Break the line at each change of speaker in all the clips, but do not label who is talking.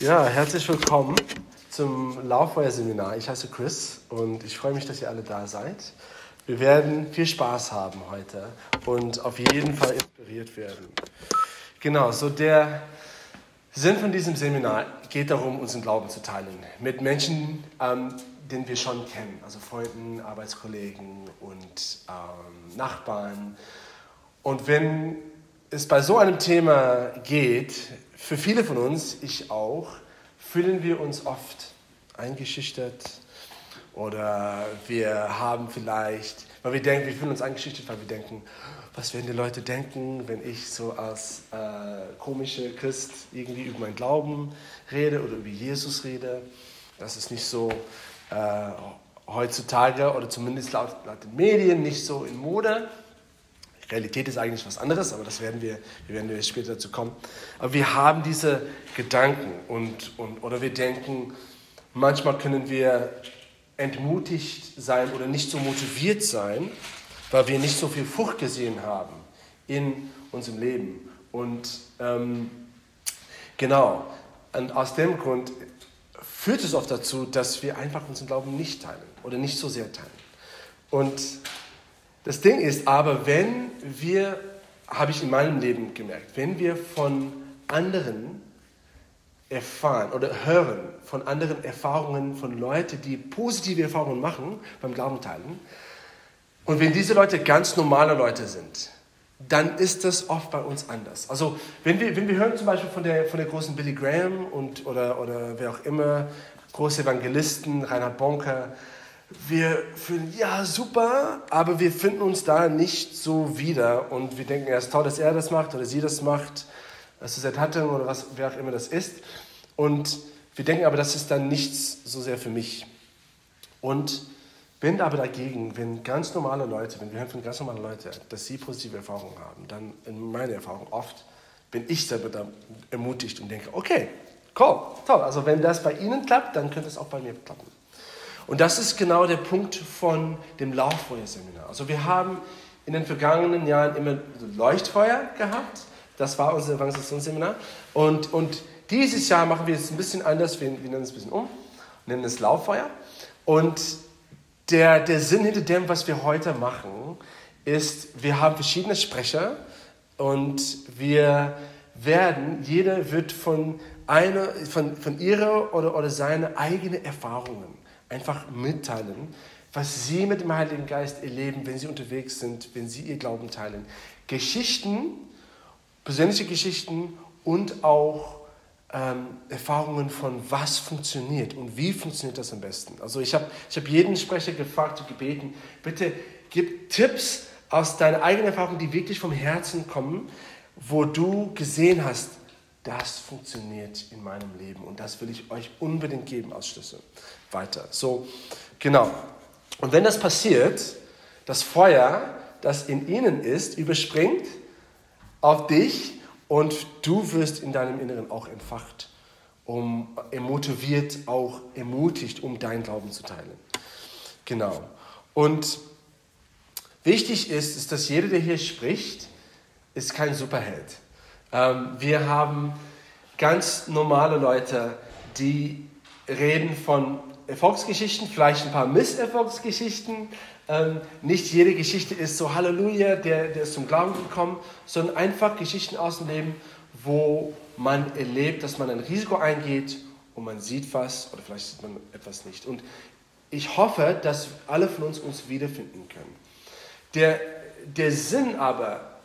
Ja, herzlich willkommen zum Lauffeuer-Seminar. Ich heiße Chris und ich freue mich, dass ihr alle da seid. Wir werden viel Spaß haben heute und auf jeden Fall inspiriert werden. Genau, so der Sinn von diesem Seminar geht darum, unseren Glauben zu teilen mit Menschen, ähm, den wir schon kennen, also Freunden, Arbeitskollegen und ähm, Nachbarn. Und wenn es bei so einem Thema geht, für viele von uns, ich auch, fühlen wir uns oft eingeschüchtert oder wir haben vielleicht, weil wir denken, wir fühlen uns eingeschüchtert, weil wir denken, was werden die Leute denken, wenn ich so als äh, komische Christ irgendwie über meinen Glauben rede oder über Jesus rede. Das ist nicht so äh, heutzutage oder zumindest laut, laut den Medien nicht so in Mode. Realität ist eigentlich was anderes, aber das werden wir, wir werden später dazu kommen. Aber wir haben diese Gedanken und, und, oder wir denken, manchmal können wir entmutigt sein oder nicht so motiviert sein, weil wir nicht so viel Frucht gesehen haben in unserem Leben. Und ähm, genau, und aus dem Grund führt es oft dazu, dass wir einfach unseren Glauben nicht teilen oder nicht so sehr teilen. Und das Ding ist aber, wenn wir, habe ich in meinem Leben gemerkt, wenn wir von anderen erfahren oder hören von anderen Erfahrungen von Leuten, die positive Erfahrungen machen beim Glauben teilen, und wenn diese Leute ganz normale Leute sind, dann ist das oft bei uns anders. Also wenn wir, wenn wir hören zum Beispiel von der, von der großen Billy Graham und, oder, oder wer auch immer, große Evangelisten, Reinhard Bonker, wir fühlen, ja, super, aber wir finden uns da nicht so wieder und wir denken, ja, es ist toll, dass er das macht oder sie das macht, dass es hatte oder was, wer auch immer das ist. Und wir denken aber, das ist dann nichts so sehr für mich. Und bin aber dagegen, wenn ganz normale Leute, wenn wir hören von ganz normalen Leuten, dass sie positive Erfahrungen haben, dann in meiner Erfahrung oft bin ich selber da ermutigt und denke, okay, cool, toll, also wenn das bei Ihnen klappt, dann könnte es auch bei mir klappen. Und das ist genau der Punkt von dem Lauffeuerseminar. Also wir haben in den vergangenen Jahren immer Leuchtfeuer gehabt. Das war unser Evangelisationsseminar. Und, und dieses Jahr machen wir es ein bisschen anders. Wir, wir nennen es ein bisschen um, nennen es Lauffeuer. Und der, der Sinn hinter dem, was wir heute machen, ist, wir haben verschiedene Sprecher und wir werden, jeder wird von, einer, von, von ihrer oder, oder seine eigenen Erfahrungen einfach mitteilen, was sie mit dem Heiligen Geist erleben, wenn sie unterwegs sind, wenn sie ihr Glauben teilen. Geschichten, persönliche Geschichten und auch ähm, Erfahrungen von was funktioniert und wie funktioniert das am besten. Also ich habe ich hab jeden Sprecher gefragt und gebeten, bitte gib Tipps aus deiner eigenen Erfahrung, die wirklich vom Herzen kommen, wo du gesehen hast, das funktioniert in meinem Leben und das will ich euch unbedingt geben als Schlüssel weiter. So, genau. Und wenn das passiert, das Feuer, das in ihnen ist, überspringt auf dich und du wirst in deinem Inneren auch entfacht, um motiviert, auch ermutigt, um deinen Glauben zu teilen. Genau. Und wichtig ist, ist, dass jeder, der hier spricht, ist kein Superheld. Ähm, wir haben ganz normale Leute, die reden von Erfolgsgeschichten, vielleicht ein paar Misserfolgsgeschichten. Ähm, nicht jede Geschichte ist so Halleluja, der, der ist zum Glauben gekommen, sondern einfach Geschichten aus dem Leben, wo man erlebt, dass man ein Risiko eingeht und man sieht was oder vielleicht sieht man etwas nicht. Und ich hoffe, dass alle von uns uns wiederfinden können. Der, der Sinn aber,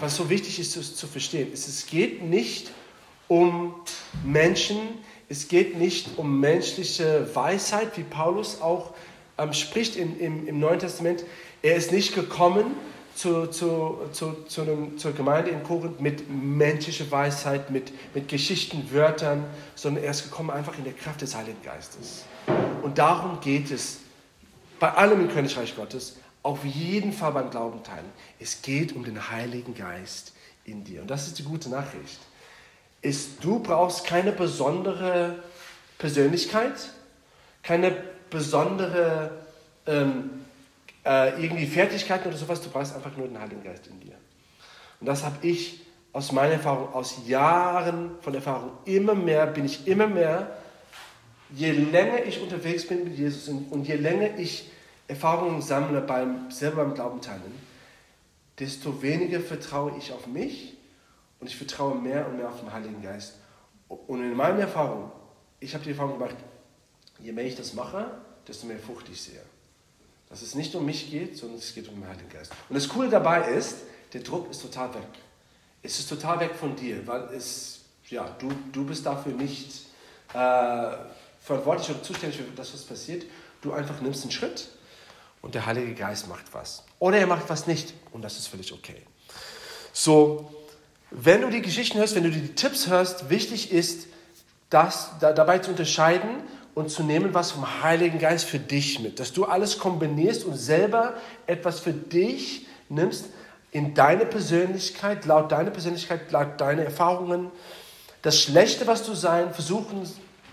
was so wichtig ist zu, zu verstehen, ist, es geht nicht um Menschen, es geht nicht um menschliche Weisheit, wie Paulus auch ähm, spricht in, im, im Neuen Testament. Er ist nicht gekommen zu, zu, zu, zu einem, zur Gemeinde in Korinth mit menschlicher Weisheit, mit, mit Geschichten, Wörtern, sondern er ist gekommen einfach in der Kraft des Heiligen Geistes. Und darum geht es bei allem im Königreich Gottes, auf jeden Fall beim Glauben teilen. Es geht um den Heiligen Geist in dir. Und das ist die gute Nachricht ist, du brauchst keine besondere Persönlichkeit, keine besondere ähm, äh, irgendwie Fertigkeiten oder sowas, du brauchst einfach nur den Heiligen Geist in dir. Und das habe ich aus meiner Erfahrung, aus Jahren von Erfahrung, immer mehr, bin ich immer mehr, je länger ich unterwegs bin mit Jesus und je länger ich Erfahrungen sammle beim selber beim Glauben teilen, desto weniger vertraue ich auf mich und ich vertraue mehr und mehr auf den Heiligen Geist. Und in meiner Erfahrung, ich habe die Erfahrung gemacht, je mehr ich das mache, desto mehr Frucht ich sehe. Dass es nicht um mich geht, sondern es geht um den Heiligen Geist. Und das Coole dabei ist, der Druck ist total weg. Es ist total weg von dir, weil es, ja, du, du bist dafür nicht äh, verantwortlich oder zuständig für das, was passiert. Du einfach nimmst einen Schritt und der Heilige Geist macht was. Oder er macht was nicht und das ist völlig okay. So, wenn du die Geschichten hörst, wenn du die Tipps hörst, wichtig ist, das da, dabei zu unterscheiden und zu nehmen, was vom Heiligen Geist für dich mit. Dass du alles kombinierst und selber etwas für dich nimmst, in deine Persönlichkeit, laut deiner Persönlichkeit, laut deiner Erfahrungen. Das Schlechte, was du sein, versuchen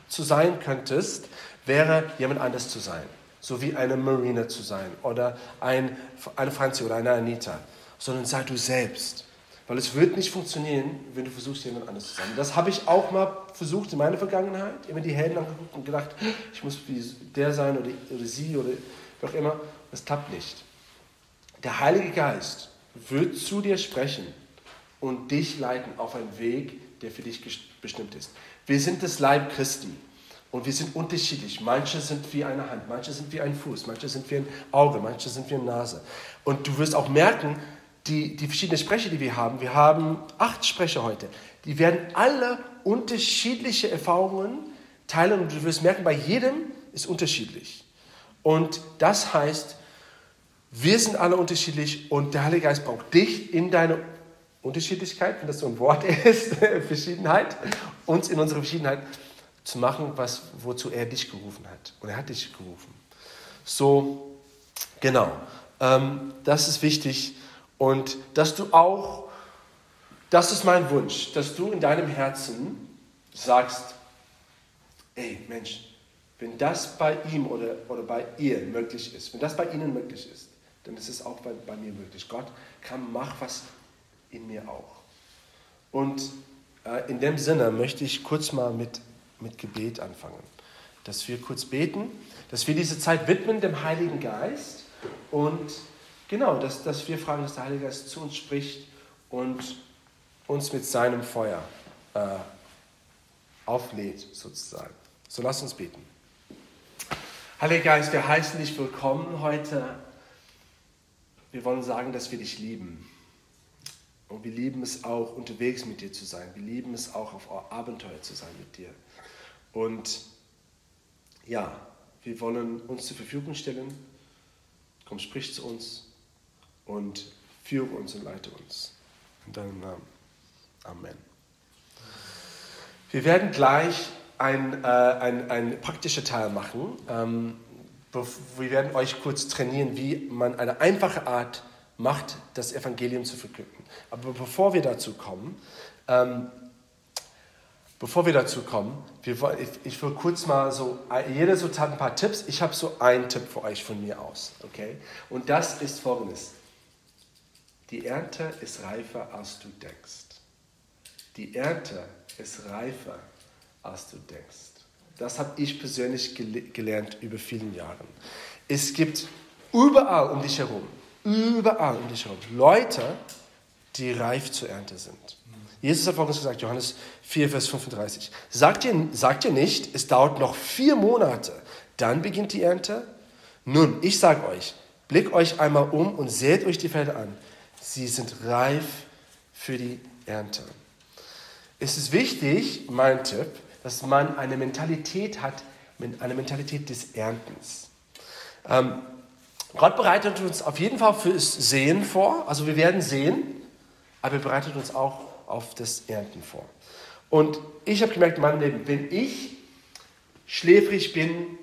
zu sein könntest, wäre jemand anders zu sein. So wie eine Marina zu sein oder ein, eine Franzi oder eine Anita. Sondern sei du selbst. Weil es wird nicht funktionieren, wenn du versuchst, jemand anders zu sein. Das habe ich auch mal versucht in meiner Vergangenheit. Immer die Helden angeguckt und gedacht, ich muss wie der sein oder, oder sie oder wie auch immer. Das klappt nicht. Der Heilige Geist wird zu dir sprechen und dich leiten auf einen Weg, der für dich bestimmt ist. Wir sind das Leib Christi und wir sind unterschiedlich. Manche sind wie eine Hand, manche sind wie ein Fuß, manche sind wie ein Auge, manche sind wie eine Nase. Und du wirst auch merken, die, die verschiedenen Sprecher, die wir haben, wir haben acht Sprecher heute, die werden alle unterschiedliche Erfahrungen teilen und du wirst merken, bei jedem ist unterschiedlich. Und das heißt, wir sind alle unterschiedlich und der Heilige Geist braucht dich in deine Unterschiedlichkeit, wenn das so ein Wort ist, Verschiedenheit, uns in unserer Verschiedenheit zu machen, was, wozu er dich gerufen hat. Und er hat dich gerufen. So, genau. Ähm, das ist wichtig. Und dass du auch, das ist mein Wunsch, dass du in deinem Herzen sagst, ey Mensch, wenn das bei ihm oder, oder bei ihr möglich ist, wenn das bei ihnen möglich ist, dann ist es auch bei, bei mir möglich. Gott kann, mach was in mir auch. Und äh, in dem Sinne möchte ich kurz mal mit, mit Gebet anfangen. Dass wir kurz beten, dass wir diese Zeit widmen dem Heiligen Geist und genau, dass, dass wir fragen, dass der Heilige Geist zu uns spricht und uns mit seinem Feuer äh, auflädt, sozusagen. So lass uns beten. Heiliger Geist, wir heißen dich willkommen heute wir wollen sagen, dass wir dich lieben. Und wir lieben es auch, unterwegs mit dir zu sein. Wir lieben es auch, auf Abenteuer zu sein mit dir. Und ja, wir wollen uns zur Verfügung stellen. Komm, sprich zu uns und führe uns und leite uns. In deinem Namen. Amen. Wir werden gleich ein, äh, ein, ein praktischer Teil machen. Ähm, wir werden euch kurz trainieren, wie man eine einfache Art macht, das Evangelium zu verkünden. Aber bevor wir dazu kommen, ähm, bevor wir dazu kommen, wir, ich, ich will kurz mal so, jeder so hat ein paar Tipps. Ich habe so einen Tipp für euch von mir aus, okay? Und das ist folgendes. Die Ernte ist reifer, als du denkst. Die Ernte ist reifer, als du denkst. Das habe ich persönlich gelernt über viele Jahre. Es gibt überall um dich herum, überall um dich herum, Leute, die reif zur Ernte sind. Jesus hat folgendes gesagt, Johannes 4, Vers 35. Sagt ihr, sagt ihr nicht, es dauert noch vier Monate, dann beginnt die Ernte? Nun, ich sage euch, blickt euch einmal um und seht euch die Felder an. Sie sind reif für die Ernte. Es ist wichtig, mein Tipp, dass man eine Mentalität hat, eine Mentalität des Erntens. Ähm, Gott bereitet uns auf jeden Fall fürs Sehen vor, also wir werden sehen, aber er bereitet uns auch auf das Ernten vor. Und ich habe gemerkt in meinem Leben, wenn ich schläfrig bin,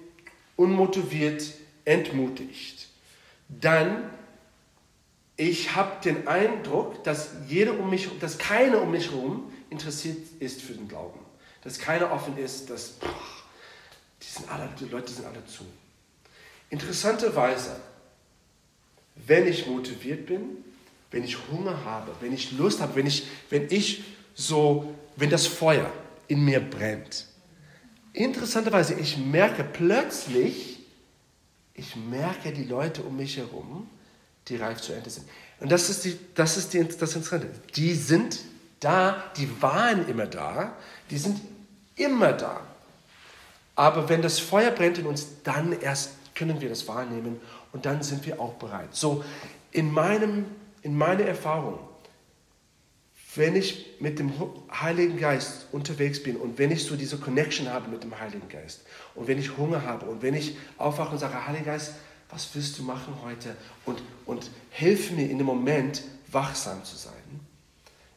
unmotiviert, entmutigt, dann ich habe den Eindruck, dass jeder um mich, dass keiner um mich herum interessiert ist für den Glauben dass keiner offen ist, dass boah, die, sind alle, die Leute sind alle zu. Interessanterweise, wenn ich motiviert bin, wenn ich Hunger habe, wenn ich Lust habe, wenn ich, wenn ich so, wenn das Feuer in mir brennt. Interessanterweise, ich merke plötzlich, ich merke die Leute um mich herum, die reif zu Ende sind. Und das ist, die, das, ist die, das Interessante. Die sind da, die waren immer da, die sind immer da. Aber wenn das Feuer brennt in uns, dann erst können wir das wahrnehmen und dann sind wir auch bereit. So in, meinem, in meiner Erfahrung, wenn ich mit dem Heiligen Geist unterwegs bin und wenn ich so diese Connection habe mit dem Heiligen Geist und wenn ich Hunger habe und wenn ich aufwache und sage, Heiliger Geist, was willst du machen heute? Und, und hilf mir in dem Moment wachsam zu sein.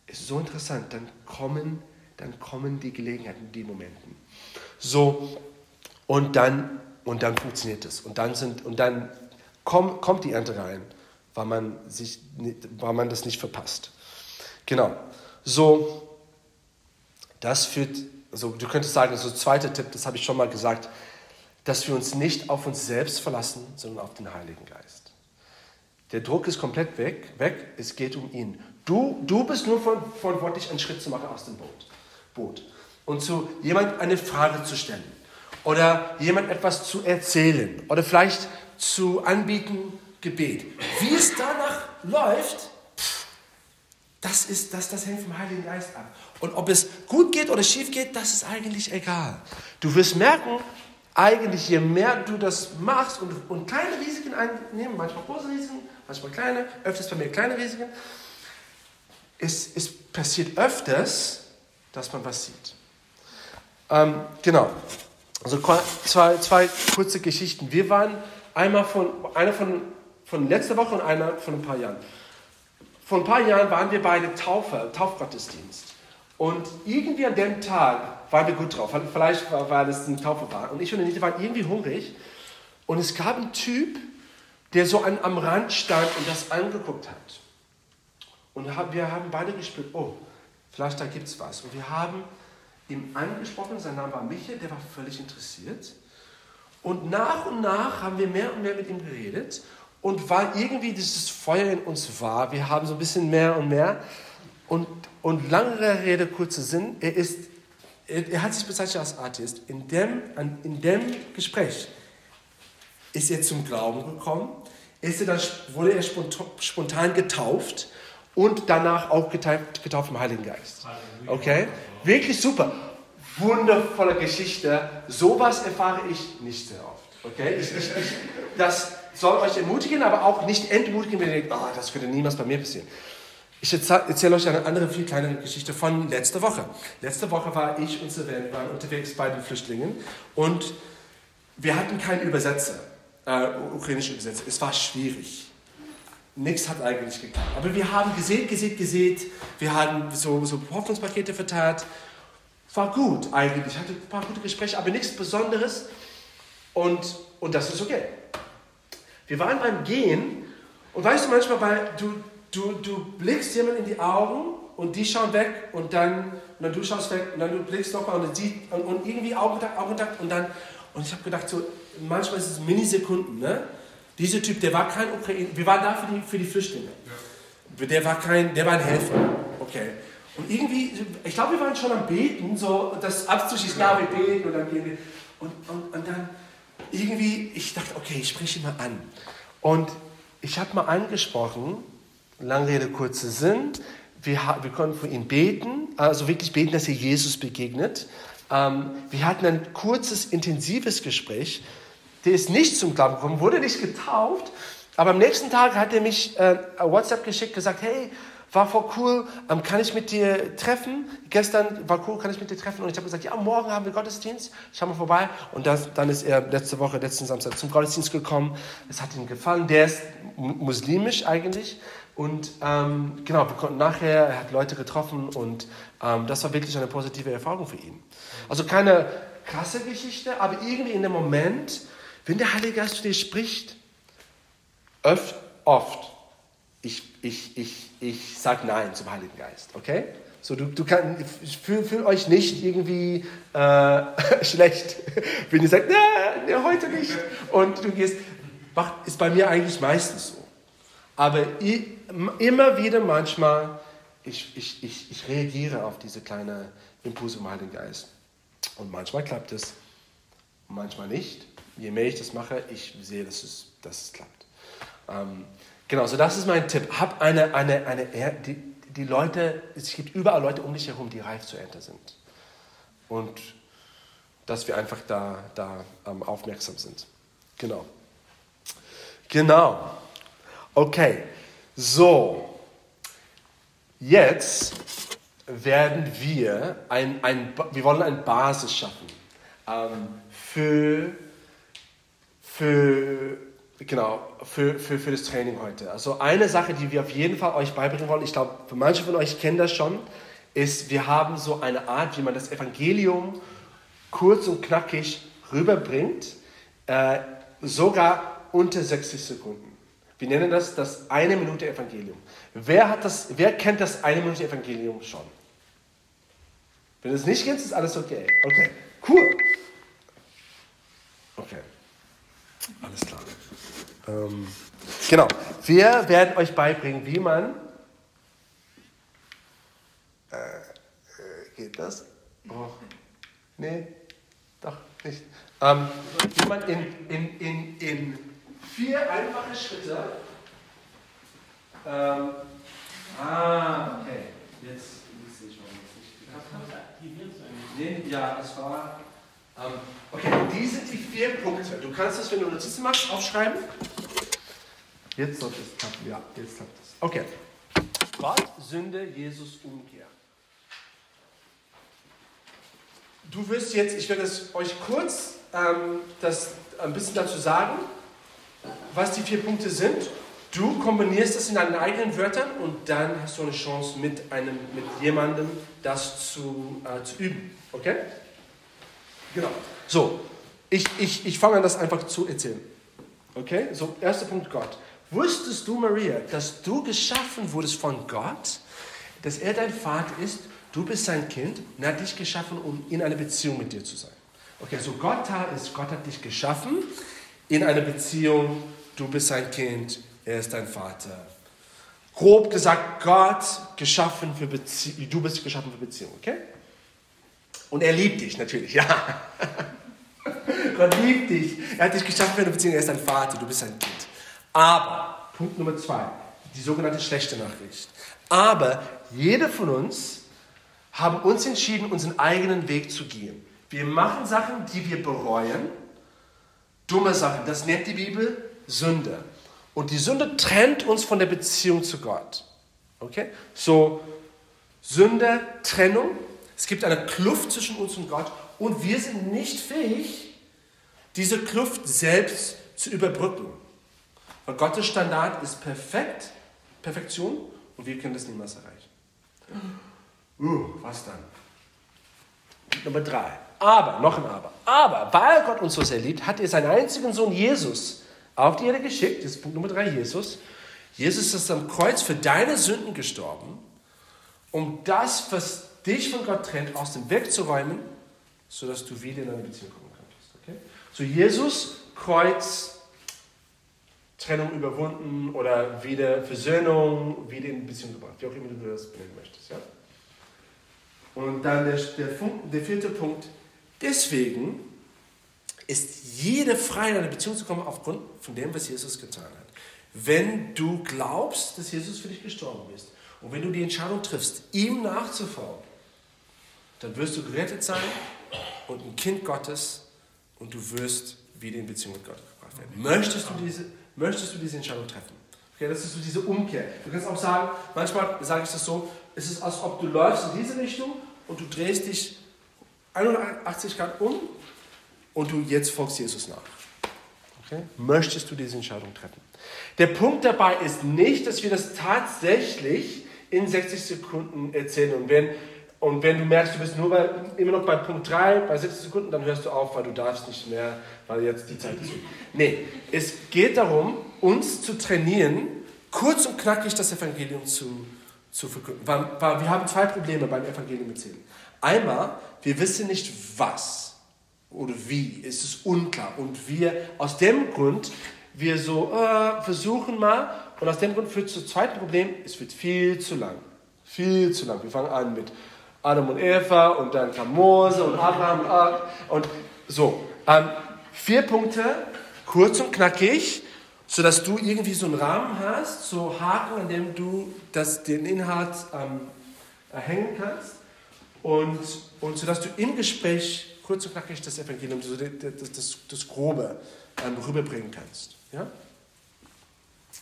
Ist so interessant, dann kommen, dann kommen die Gelegenheiten, die Momenten. So, und dann, und dann funktioniert es. Und dann, sind, und dann komm, kommt die Ernte rein, weil man, sich, weil man das nicht verpasst. Genau. So, das führt, also du könntest sagen, so zweiter Tipp, das habe ich schon mal gesagt, dass wir uns nicht auf uns selbst verlassen, sondern auf den Heiligen Geist. Der Druck ist komplett weg, weg es geht um ihn. Du, du bist nur verantwortlich, einen Schritt zu machen aus dem Boot. Boot. Und zu jemand eine Frage zu stellen oder jemand etwas zu erzählen oder vielleicht zu anbieten Gebet. Wie es danach läuft, das, ist, das, das hängt vom Heiligen Geist ab. Und ob es gut geht oder schief geht, das ist eigentlich egal. Du wirst merken, eigentlich je mehr du das machst und, und kleine Risiken einnehmen, manchmal große Risiken, manchmal kleine, öfters bei mir kleine Risiken, es, es passiert öfters, dass man was sieht. Ähm, genau. Also zwei, zwei kurze Geschichten. Wir waren einmal von, einer von, von letzter Woche und einer von ein paar Jahren. Vor ein paar Jahren waren wir beide Taufe, Taufgottesdienst. Und irgendwie an dem Tag waren wir gut drauf. Vielleicht war, weil es eine Taufe war. Und ich und Anita waren irgendwie hungrig. Und es gab einen Typ, der so an, am Rand stand und das angeguckt hat. Und wir haben beide gespürt, oh, vielleicht da gibt es was. Und wir haben ihm angesprochen, sein Name war Michael, der war völlig interessiert. Und nach und nach haben wir mehr und mehr mit ihm geredet und weil irgendwie dieses Feuer in uns war, wir haben so ein bisschen mehr und mehr. Und, und lange Rede, kurzer Sinn, er, ist, er, hat sich bezeichnet als Artist. In dem, in dem Gespräch ist er zum Glauben gekommen, ist er dann, wurde er spontan getauft und danach auch getauft, getauft im Heiligen Geist. Okay? Wirklich super. Wundervolle Geschichte. Sowas erfahre ich nicht sehr oft. Okay? Ich, ich, ich, das soll euch ermutigen, aber auch nicht entmutigen, wenn ihr denkt, oh, das könnte niemals bei mir passieren. Ich erzähle euch eine andere, viel kleinere Geschichte von letzter Woche. Letzte Woche war ich und Sylvain waren unterwegs bei den Flüchtlingen und wir hatten keinen Übersetzer, äh, ukrainischen Übersetzer. Es war schwierig nichts hat eigentlich geklappt. Aber wir haben gesät, gesät, gesät. Wir haben so, so Hoffnungspakete verteilt. War gut eigentlich. Ich hatte ein paar gute Gespräche, aber nichts Besonderes. Und, und das ist okay. Wir waren beim Gehen und weißt du manchmal, weil du, du, du blickst jemand in die Augen und die schauen weg und dann, und dann du schaust weg und dann du blickst nochmal und, und, und irgendwie Augenkontakt, Augenkontakt und dann, und ich habe gedacht, so, manchmal ist es Minisekunden, ne? Dieser Typ, der war kein Ukrainer, wir waren da für die, für die Flüchtlinge. Ja. Der war kein, der war ein Helfer. Okay. Und irgendwie, ich glaube, wir waren schon am Beten, so das abzuschließen, ja, wir beten und dann gehen wir. Und, und, und dann irgendwie, ich dachte, okay, ich spreche ihn mal an. Und ich habe mal angesprochen, lange Rede, kurzer Sinn, wir, wir konnten für ihn beten, also wirklich beten, dass er Jesus begegnet. Ähm, wir hatten ein kurzes, intensives Gespräch der ist nicht zum Glauben gekommen, wurde nicht getauft, aber am nächsten Tag hat er mich äh, WhatsApp geschickt, gesagt, hey, war voll cool, ähm, kann ich mit dir treffen? Gestern war cool, kann ich mit dir treffen? Und ich habe gesagt, ja, morgen haben wir Gottesdienst, schau mal vorbei. Und das, dann ist er letzte Woche, letzten Samstag zum Gottesdienst gekommen. Es hat ihm gefallen. Der ist muslimisch eigentlich. Und ähm, genau, wir konnten nachher, er hat Leute getroffen und ähm, das war wirklich eine positive Erfahrung für ihn. Also keine krasse Geschichte, aber irgendwie in dem Moment wenn der Heilige Geist zu dir spricht, oft, oft ich, ich, ich, ich sage Nein zum Heiligen Geist, okay? So, du, du kann, fühl, fühl euch nicht irgendwie äh, schlecht, wenn ihr sagt, nee, heute nicht. Und du gehst, macht, ist bei mir eigentlich meistens so. Aber immer wieder manchmal, ich, ich, ich, ich reagiere auf diese kleine Impulse im Heiligen Geist. Und manchmal klappt es, manchmal nicht. Je mehr ich das mache, ich sehe, dass es, dass es klappt. Ähm, genau, so das ist mein Tipp. Hab eine, eine, eine, die, die Leute, es gibt überall Leute um dich herum, die reif zu Ernte sind. Und dass wir einfach da, da ähm, aufmerksam sind. Genau. Genau. Okay. So. Jetzt werden wir ein, ein, wir wollen eine Basis schaffen ähm, für, für, genau, für, für, für das Training heute. Also eine Sache, die wir auf jeden Fall euch beibringen wollen, ich glaube, manche von euch kennen das schon, ist, wir haben so eine Art, wie man das Evangelium kurz und knackig rüberbringt, äh, sogar unter 60 Sekunden. Wir nennen das das eine Minute Evangelium. Wer, hat das, wer kennt das eine Minute Evangelium schon? Wenn du es nicht kennst, ist alles okay. Okay, cool. Okay, alles klar. Ähm, genau, wir werden euch beibringen, wie man. Äh, äh geht das? Oh. Nee, doch nicht. Ähm, wie man in, in, in, in vier einfache Schritte. Ähm, ah, okay. Jetzt sehe ich, warum es nicht geklappt hat. Nee, ja, es war. Ähm, okay, die sind die vier Punkte. Du kannst das, wenn du Notizen machst, aufschreiben. Jetzt sollte es klappen. Ja, jetzt klappt es. Okay. Gott, Sünde, Jesus, Umkehr. Du wirst jetzt, ich werde es euch kurz ähm, das ein bisschen dazu sagen was die vier Punkte sind. Du kombinierst das in deinen eigenen Wörtern und dann hast du eine Chance, mit, einem, mit jemandem das zu, äh, zu üben. Okay? Genau. So, ich, ich, ich fange an, das einfach zu erzählen. Okay? So, erster Punkt, Gott. Wusstest du, Maria, dass du geschaffen wurdest von Gott, dass er dein Vater ist, du bist sein Kind und er hat dich geschaffen, um in einer Beziehung mit dir zu sein. Okay, so Gott ist, Gott hat dich geschaffen in einer Beziehung, du bist sein Kind, er ist dein Vater. Grob gesagt, Gott geschaffen für Beziehung, du bist geschaffen für Beziehung, okay? Und er liebt dich natürlich, ja. Gott liebt dich. Er hat dich geschaffen für eine Beziehung, er ist dein Vater, du bist sein Kind. Aber, Punkt Nummer zwei, die sogenannte schlechte Nachricht. Aber jeder von uns haben uns entschieden, unseren eigenen Weg zu gehen. Wir machen Sachen, die wir bereuen dumme Sachen. Das nennt die Bibel Sünde. Und die Sünde trennt uns von der Beziehung zu Gott. Okay? So, Sünde, Trennung. Es gibt eine Kluft zwischen uns und Gott und wir sind nicht fähig, diese Kluft selbst zu überbrücken. Weil Gottes Standard ist perfekt, Perfektion und wir können das niemals erreichen. Uh, was dann? Nummer drei. Aber, noch ein Aber. Aber, weil Gott uns so sehr liebt, hat er seinen einzigen Sohn Jesus auf die Erde geschickt. Das ist Punkt Nummer drei, Jesus. Jesus ist am Kreuz für deine Sünden gestorben, um das, was dich von Gott trennt, aus dem Weg zu räumen, sodass du wieder in eine Beziehung kommen kannst. Okay? So, Jesus, Kreuz, Trennung überwunden oder wieder Versöhnung, wieder in Beziehung gebracht, wie auch immer du das benennen möchtest. Ja? Und dann der, der, der vierte Punkt, Deswegen ist jede frei in eine Beziehung zu kommen aufgrund von dem, was Jesus getan hat. Wenn du glaubst, dass Jesus für dich gestorben ist und wenn du die Entscheidung triffst, ihm nachzufolgen, dann wirst du gerettet sein und ein Kind Gottes und du wirst wieder in Beziehung mit Gott gebracht werden. Möchtest du diese, möchtest du diese Entscheidung treffen? Okay, das ist so diese Umkehr. Du kannst auch sagen, manchmal sage ich das so, es ist, als ob du läufst in diese Richtung und du drehst dich 180 Grad um und du jetzt folgst Jesus nach. Okay? Möchtest du diese Entscheidung treffen? Der Punkt dabei ist nicht, dass wir das tatsächlich in 60 Sekunden erzählen. Und wenn, und wenn du merkst, du bist nur bei, immer noch bei Punkt 3, bei 60 Sekunden, dann hörst du auf, weil du darfst nicht mehr, weil jetzt die Zeit ist. Nee, es geht darum, uns zu trainieren, kurz und knackig das Evangelium zu, zu verkünden. Weil, weil wir haben zwei Probleme beim Evangelium erzählen. Einmal, wir wissen nicht was oder wie, es ist unklar. Und wir, aus dem Grund, wir so äh, versuchen mal Und aus dem Grund führt es zum zweiten Problem, es wird viel zu lang. Viel zu lang. Wir fangen an mit Adam und Eva und dann kam Mose und Abraham und Ark und so. Ähm, vier Punkte, kurz und knackig, sodass du irgendwie so einen Rahmen hast, so Haken, an dem du das, den Inhalt ähm, hängen kannst und, und sodass du im Gespräch kurz und knackig das Evangelium, so das, das, das Grobe ähm, rüberbringen kannst. Ja?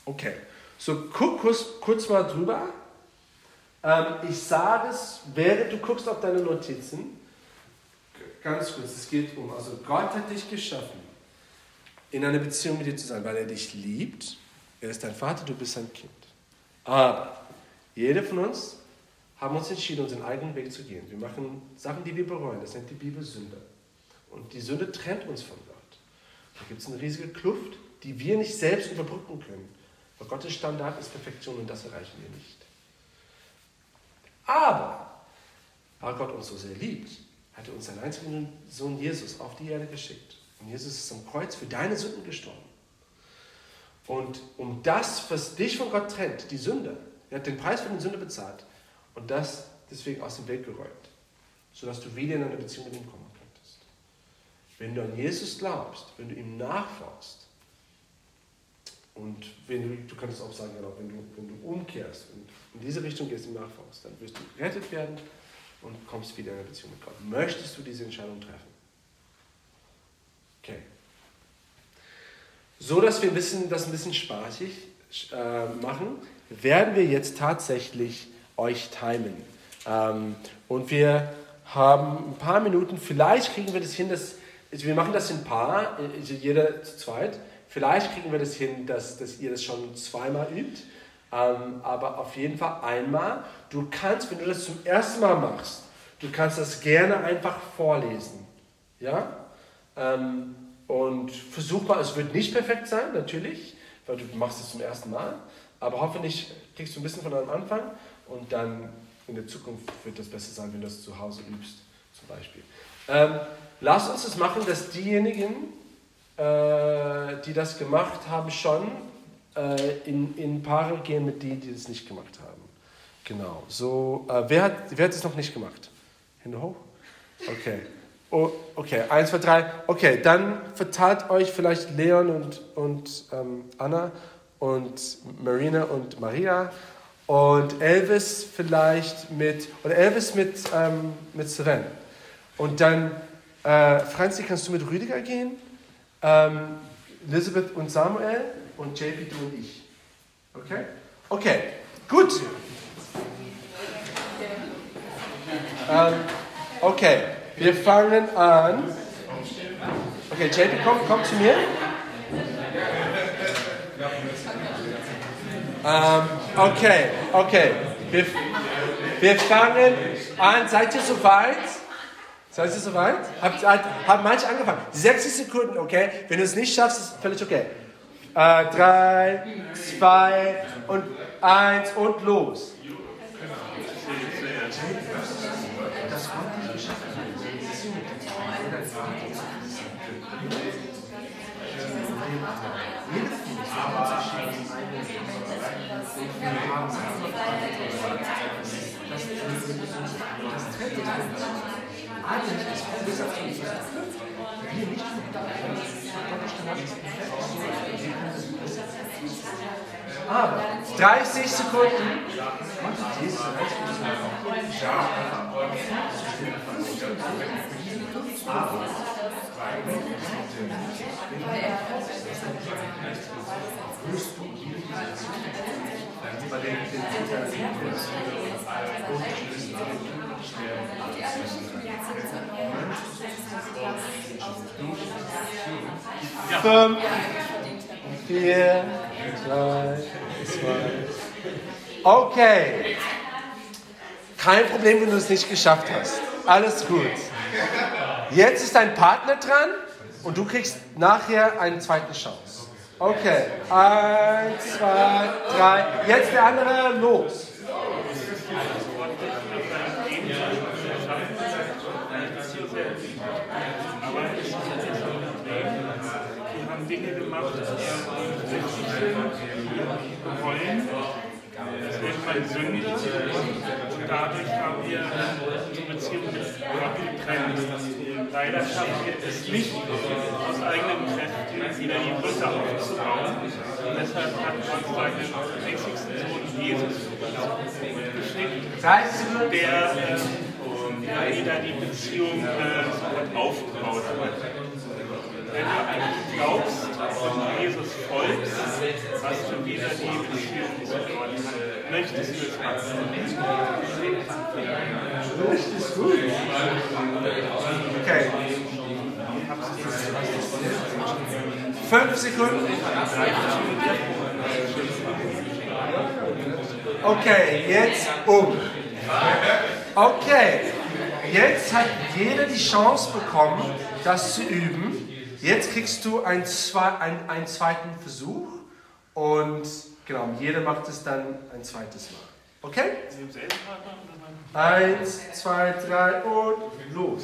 Okay, so guck kurz, kurz mal drüber. Ähm, ich sage es, während du guckst auf deine Notizen, ganz kurz, es geht um, also Gott hat dich geschaffen, in einer Beziehung mit dir zu sein, weil er dich liebt. Er ist dein Vater, du bist sein Kind. Aber jeder von uns haben uns entschieden, unseren eigenen Weg zu gehen. Wir machen Sachen, die wir bereuen. Das nennt die Bibel Sünde. Und die Sünde trennt uns von Gott. Da gibt es eine riesige Kluft, die wir nicht selbst überbrücken können. Weil Gottes Standard ist Perfektion und das erreichen wir nicht. Aber, weil Gott uns so sehr liebt, hat er uns seinen einzigen Sohn Jesus auf die Erde geschickt. Und Jesus ist am Kreuz für deine Sünden gestorben. Und um das, was dich von Gott trennt, die Sünde, er hat den Preis für die Sünde bezahlt und das deswegen aus dem Weg geräumt, sodass du wieder in eine Beziehung mit ihm kommen könntest. Wenn du an Jesus glaubst, wenn du ihm nachfolgst, und wenn du, du kannst auch sagen, genau, wenn, du, wenn du umkehrst und in diese Richtung gehst, im nachfolgst, dann wirst du gerettet werden und kommst wieder in eine Beziehung mit Gott. Möchtest du diese Entscheidung treffen? Okay. So dass wir bisschen, das ein bisschen spaßig äh, machen, werden wir jetzt tatsächlich euch timen. Ähm, und wir haben ein paar Minuten, vielleicht kriegen wir das hin, dass, also wir machen das in Paar, also jeder zu zweit. Vielleicht kriegen wir das hin, dass, dass ihr das schon zweimal übt. Ähm, aber auf jeden Fall einmal. Du kannst, wenn du das zum ersten Mal machst, du kannst das gerne einfach vorlesen. Ja? Ähm, und versuch mal, es wird nicht perfekt sein, natürlich, weil du machst es zum ersten Mal. Aber hoffentlich kriegst du ein bisschen von am Anfang und dann in der Zukunft wird das besser sein, wenn du das zu Hause übst, zum Beispiel. Ähm, lass uns das machen, dass diejenigen, äh, die das gemacht haben, schon äh, in, in Paare gehen mit denen, die das nicht gemacht haben. Genau. So, äh, wer, hat, wer hat das noch nicht gemacht? Hände hoch? Okay. Oh, okay, eins, zwei, drei. Okay, dann verteilt euch vielleicht Leon und, und ähm, Anna und Marina und Maria und Elvis vielleicht mit, oder Elvis mit, ähm, mit Seren. Und dann, äh, Franzi, kannst du mit Rüdiger gehen? Ähm, Elizabeth und Samuel und JP, du und ich. Okay? Okay, gut. Ähm, okay, wir fangen an. Okay, JP, komm, komm zu mir. Ähm, okay, okay. Wir, wir fangen an. Seid ihr soweit? Seid ihr soweit? Habt, haben manche angefangen? 60 Sekunden, okay? Wenn du es nicht schaffst, ist völlig okay. Äh, drei, zwei und eins und los. Das konnte ich geschafft Aber 30 Sekunden. Aber wirst du bei den Fünf, vier, drei, zwei. Okay. Kein Problem, wenn du es nicht geschafft hast. Alles gut. Jetzt ist dein Partner dran und du kriegst nachher eine zweite Chance. Okay, eins, zwei, drei. Jetzt der andere, los.
haben Dinge gemacht, die wollen. Das nennt man Sünde. Und dadurch haben wir unsere Beziehung mit Gott getrennt. Leider schaffen wir es nicht, aus eigenen Wieder die Brücke aufzubauen. Und deshalb hat Gott seinen einzigsten Sohn Jesus geschickt, der, äh, der wieder die Beziehung äh, aufgebaut hat wenn du glaubst und Jesus folgst, hast du wieder die Beziehung zu Gott. Möchtest du es machen?
Richtig gut. Okay. Fünf Sekunden. Okay, jetzt um. Okay, jetzt hat jeder die Chance bekommen, das zu üben. Jetzt kriegst du einen, einen, einen zweiten Versuch und genau, jeder macht es dann ein zweites Mal. Okay? Eins, zwei, drei und los.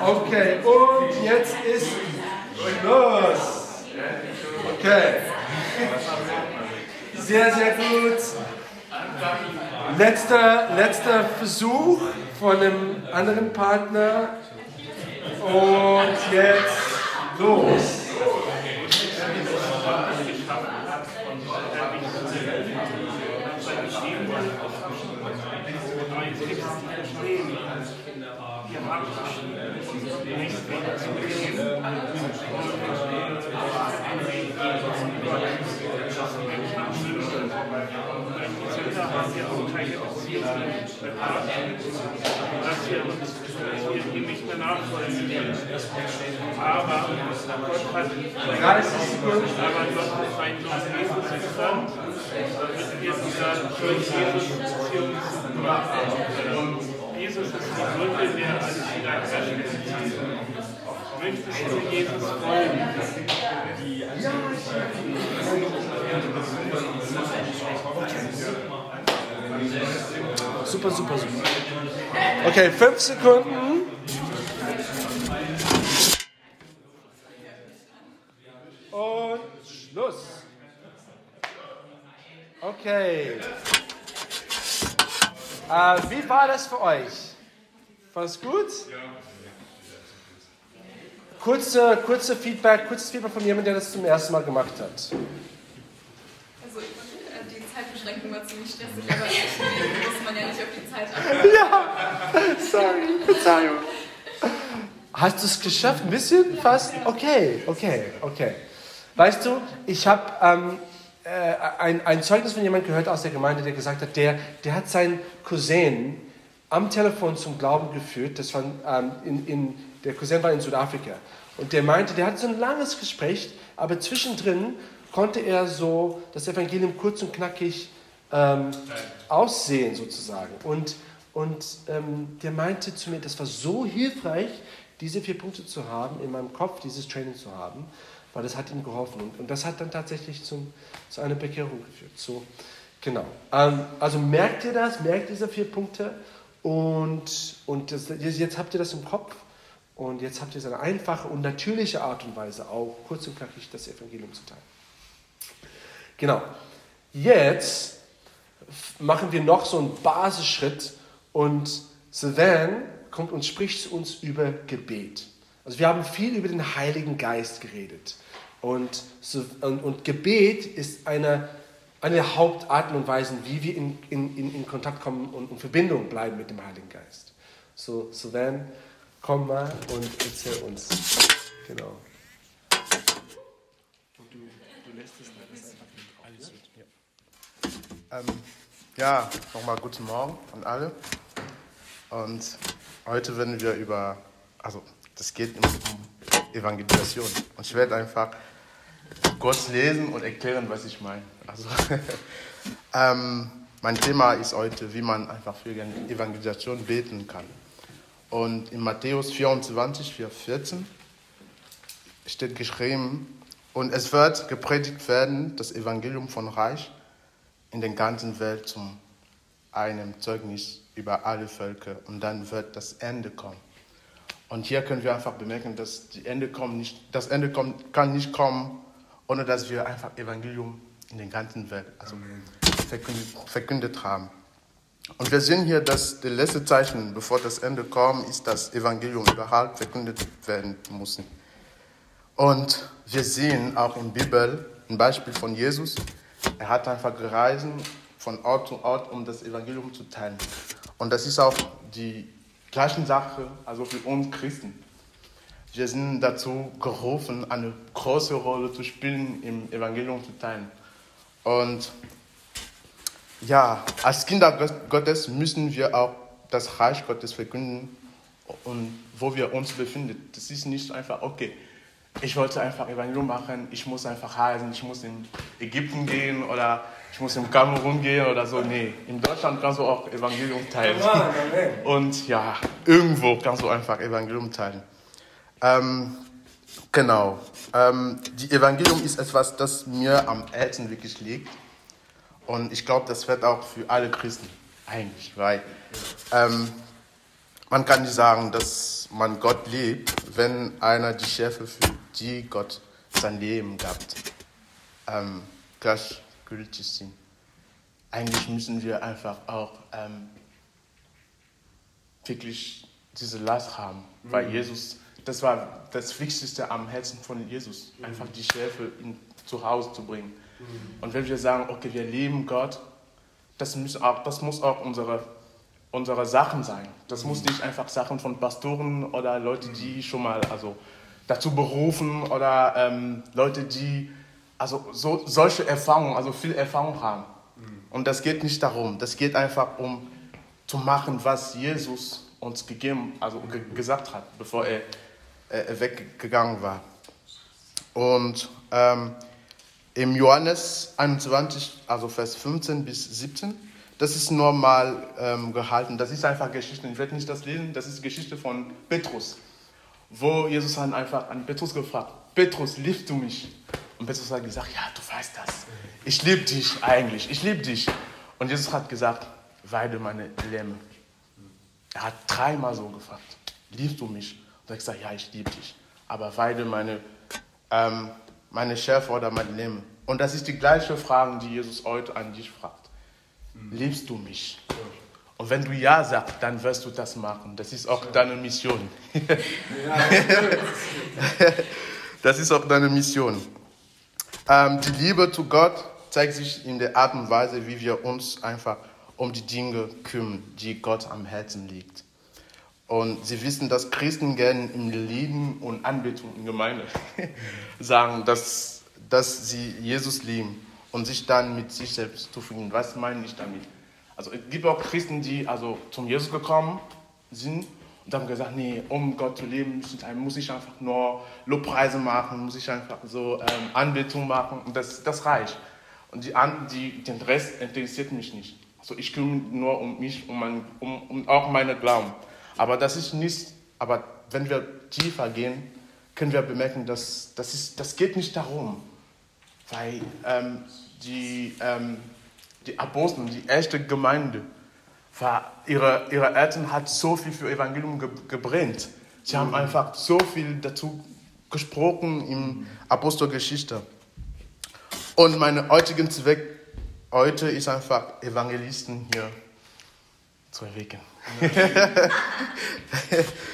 Okay, und jetzt ist Schluss. Okay. Sehr, sehr gut. Letzter, letzter Versuch von einem anderen Partner. Und jetzt los.
haben wir auch keine Beziehung mit Gott, dass wir uns dass wir ihm nicht mehr nachfolgen können. Aber Gott hat, aber Gott hat seinen Sohn Jesus gesandt, damit wir wieder durch Jesus Beziehung zu Gott haben. Jesus ist die Gründe, der alles wieder herstellt. Möchtest du Jesus folgen? Ja. Super, super, super.
Okay, fünf Sekunden. Und Schluss. Okay. Äh, wie war das für euch? War es gut? Kurze, kurze Feedback, kurzes Feedback von jemandem, der das zum ersten Mal gemacht hat.
Einschränkung war ziemlich stressig, aber muss man ja nicht auf die Zeit achten. Ja,
sorry, Verzeihung. Hast du es geschafft? Ein bisschen? Fast? Okay, okay, okay. Weißt du, ich habe ähm, äh, ein, ein Zeugnis von jemandem gehört aus der Gemeinde, der gesagt hat, der, der hat seinen Cousin am Telefon zum Glauben geführt. Das war, ähm, in, in, der Cousin war in Südafrika. Und der meinte, der hat so ein langes Gespräch, aber zwischendrin konnte er so das Evangelium kurz und knackig ähm, Aussehen sozusagen. Und, und ähm, der meinte zu mir, das war so hilfreich, diese vier Punkte zu haben, in meinem Kopf dieses Training zu haben, weil das hat ihm geholfen. Und, und das hat dann tatsächlich zum, zu einer Bekehrung geführt. So, genau. Ähm, also merkt ihr das, merkt diese vier Punkte und, und das, jetzt habt ihr das im Kopf und jetzt habt ihr so eine einfache und natürliche Art und Weise auch kurz und knackig das Evangelium zu teilen. Genau. Jetzt machen wir noch so einen Basisschritt und Sylvain kommt und spricht zu uns über Gebet. Also wir haben viel über den Heiligen Geist geredet. Und, so, und, und Gebet ist eine, eine der Hauptarten und Weisen, wie wir in, in, in Kontakt kommen und in Verbindung bleiben mit dem Heiligen Geist. So, so Van, komm mal und erzähl uns. Genau. Und du, du lässt es
alles ja. Ähm, ja, nochmal guten Morgen an alle. Und heute werden wir über, also das geht um Evangelisation. Und ich werde einfach kurz lesen und erklären, was ich meine. Also, ähm, mein Thema ist heute, wie man einfach für Evangelisation beten kann. Und in Matthäus 24, Vers 14 steht geschrieben, und es wird gepredigt werden, das Evangelium von Reich in der ganzen Welt zum einem Zeugnis über alle Völker und dann wird das Ende kommen. Und hier können wir einfach bemerken, dass die Ende kommt nicht, das Ende kommt, kann nicht kommen, ohne dass wir einfach Evangelium in der ganzen Welt also verkündet, verkündet haben. Und wir sehen hier, dass das letzte Zeichen, bevor das Ende kommt, ist, dass Evangelium überhaupt verkündet werden muss. Und wir sehen auch in der Bibel ein Beispiel von Jesus. Er hat einfach gereist von Ort zu Ort, um das Evangelium zu teilen. Und das ist auch die gleiche Sache, also für uns Christen. Wir sind dazu gerufen, eine große Rolle zu spielen, im Evangelium zu teilen. Und ja, als Kinder Gottes müssen wir auch das Reich Gottes verkünden und wo wir uns befinden. Das ist nicht einfach, okay, ich wollte einfach Evangelium machen, ich muss einfach reisen, ich muss in Ägypten gehen oder ich muss in Kamerun gehen oder so. Nee, in Deutschland kannst du auch Evangelium teilen. Und ja, irgendwo kannst du einfach Evangelium teilen. Ähm, genau. Ähm, die Evangelium ist etwas, das mir am Herzen wirklich liegt. Und ich glaube, das wird auch für alle Christen eigentlich, weil ähm, man kann nicht sagen, dass man Gott liebt, wenn einer die Schäfe, für die Gott sein Leben gab, ähm, gleichgültig sind. Eigentlich müssen wir einfach auch ähm, wirklich diese Last haben, mhm. weil Jesus, das war das Wichtigste am Herzen von Jesus, einfach die Schäfe in, zu Hause zu bringen. Und wenn wir sagen, okay, wir lieben Gott, das muss auch, das muss auch unsere unsere Sachen sein. Das muss nicht einfach Sachen von Pastoren oder Leute, die schon mal also dazu berufen oder ähm, Leute, die also so, solche Erfahrungen, also viel Erfahrung haben. Und das geht nicht darum. Das geht einfach um zu machen, was Jesus uns gegeben, also ge gesagt hat, bevor er, äh, weggegangen war. Und ähm, im Johannes 21, also Vers 15 bis 17, das ist normal ähm, gehalten. Das ist einfach Geschichte. Ich werde nicht das lesen. Das ist Geschichte von Petrus, wo Jesus hat einfach an Petrus gefragt: Petrus, liebst du mich? Und Petrus hat gesagt: Ja, du weißt das. Ich liebe dich eigentlich. Ich liebe dich. Und Jesus hat gesagt: Weide meine Lämme. Er hat dreimal so gefragt: Liebst du mich? Und er hat gesagt: Ja, ich liebe dich. Aber weide meine, ähm, meine Schäfer oder meine Lämme. Und das ist die gleiche Frage, die Jesus heute an dich fragt liebst du mich? Und wenn du Ja sagst, dann wirst du das machen. Das ist auch deine Mission. das ist auch deine Mission. Ähm, die Liebe zu Gott zeigt sich in der Art und Weise, wie wir uns einfach um die Dinge kümmern, die Gott am Herzen liegt. Und sie wissen, dass Christen gerne im Lieben und Anbetung in Gemeinde sagen, dass, dass sie Jesus lieben und sich dann mit sich selbst zufrieden. Was meine ich damit? Also es gibt auch Christen, die also zum Jesus gekommen sind und haben gesagt, nee, um Gott zu leben, muss ich einfach nur Lobpreise machen, muss ich einfach so ähm, Anbetung machen und das, das reicht. Und die, die, den Rest interessiert mich nicht. Also ich kümmere mich nur um mich, um, um, um auch meine Glauben. Aber das ist nicht, aber wenn wir tiefer gehen, können wir bemerken, dass das, ist, das geht nicht darum, weil ähm, die, ähm, die Apostel, die erste Gemeinde, war, ihre, ihre Eltern hat so viel für Evangelium ge gebrannt. Sie haben einfach so viel dazu gesprochen in Apostelgeschichte. Und mein heutiger Zweck heute ist einfach, Evangelisten hier zu erwecken.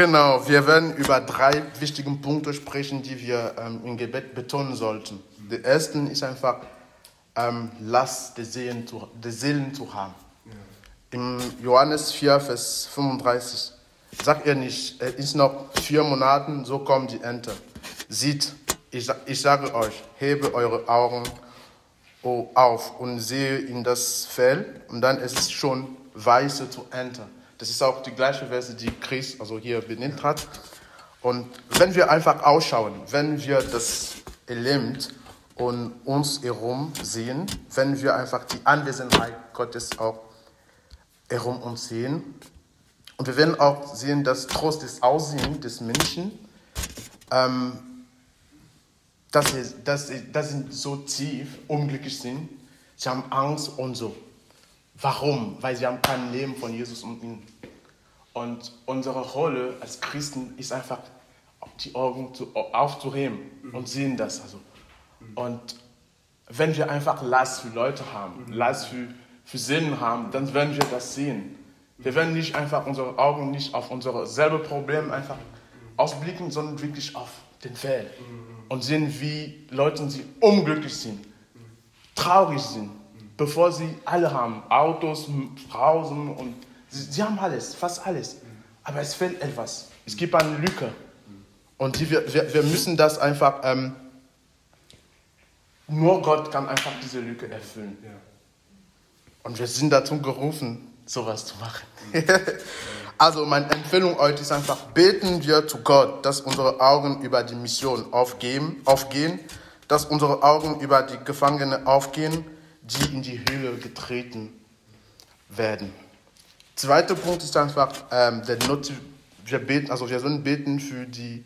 Genau, wir werden über drei wichtige Punkte sprechen, die wir ähm, im Gebet betonen sollten. Der erste ist einfach, ähm, Last der Seelen zu, der Seelen zu haben. Ja. Im Johannes 4, Vers 35 sagt er nicht, es ist noch vier Monate, so kommt die Ente. Sieht, ich, ich sage euch, hebe eure Augen auf und sehe in das Fell und dann ist es schon weiße zu Ente. Das ist auch die gleiche Verse, die Chris also hier benannt hat. Und wenn wir einfach ausschauen, wenn wir das Element und uns herum sehen, wenn wir einfach die Anwesenheit Gottes auch herum uns sehen, und wir werden auch sehen, dass trotz des Aussehens des Menschen, ähm, dass, sie, dass, sie, dass sie so tief unglücklich sind, sie haben Angst und so. Warum? Weil sie haben kein Leben von Jesus und ihnen. Und unsere Rolle als Christen ist einfach, die Augen zu, aufzuheben und sehen das. Also. Und wenn wir einfach Last für Leute haben, Last für, für Sinn haben, dann werden wir das sehen. Wir werden nicht einfach unsere Augen nicht auf unsere selbe Probleme einfach ausblicken, sondern wirklich auf den Feld und sehen, wie Leute sie unglücklich sind, traurig sind, bevor sie alle haben, Autos, Hausen und sie, sie haben alles, fast alles. Aber es fehlt etwas. Es gibt eine Lücke. Und die, wir, wir, wir müssen das einfach, ähm, nur Gott kann einfach diese Lücke erfüllen. Und wir sind dazu gerufen, sowas zu machen. also meine Empfehlung heute ist einfach, beten wir zu Gott, dass unsere Augen über die Mission aufgehen, aufgehen dass unsere Augen über die Gefangenen aufgehen, die in die Höhle getreten werden. Zweiter Punkt ist einfach, ähm, der Not wir beten, also wir sollen beten für die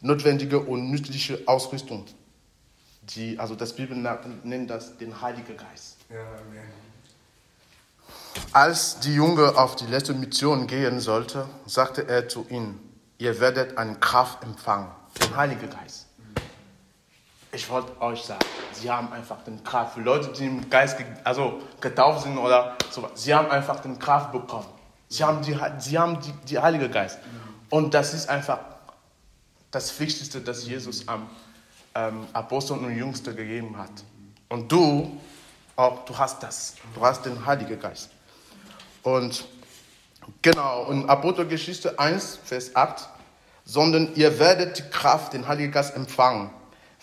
notwendige und nützliche Ausrüstung. Die, also das Bibel nennt das den Heiligen Geist. Ja. Als die Junge auf die letzte Mission gehen sollte, sagte er zu ihnen, ihr werdet eine Kraft empfangen, den Heiligen Geist. Ich wollte euch sagen, sie haben einfach den Kraft. Für Leute, die im Geist also getauft sind oder so, sie haben einfach den Kraft bekommen. Sie haben die, sie haben die, die Heilige Geist. Und das ist einfach das Wichtigste, das Jesus am ähm, Aposteln und Jüngsten gegeben hat. Und du, auch, du hast das. Du hast den Heiligen Geist. Und genau, in Apostelgeschichte 1, Vers 8, sondern ihr werdet die Kraft, den Heiligen Geist empfangen,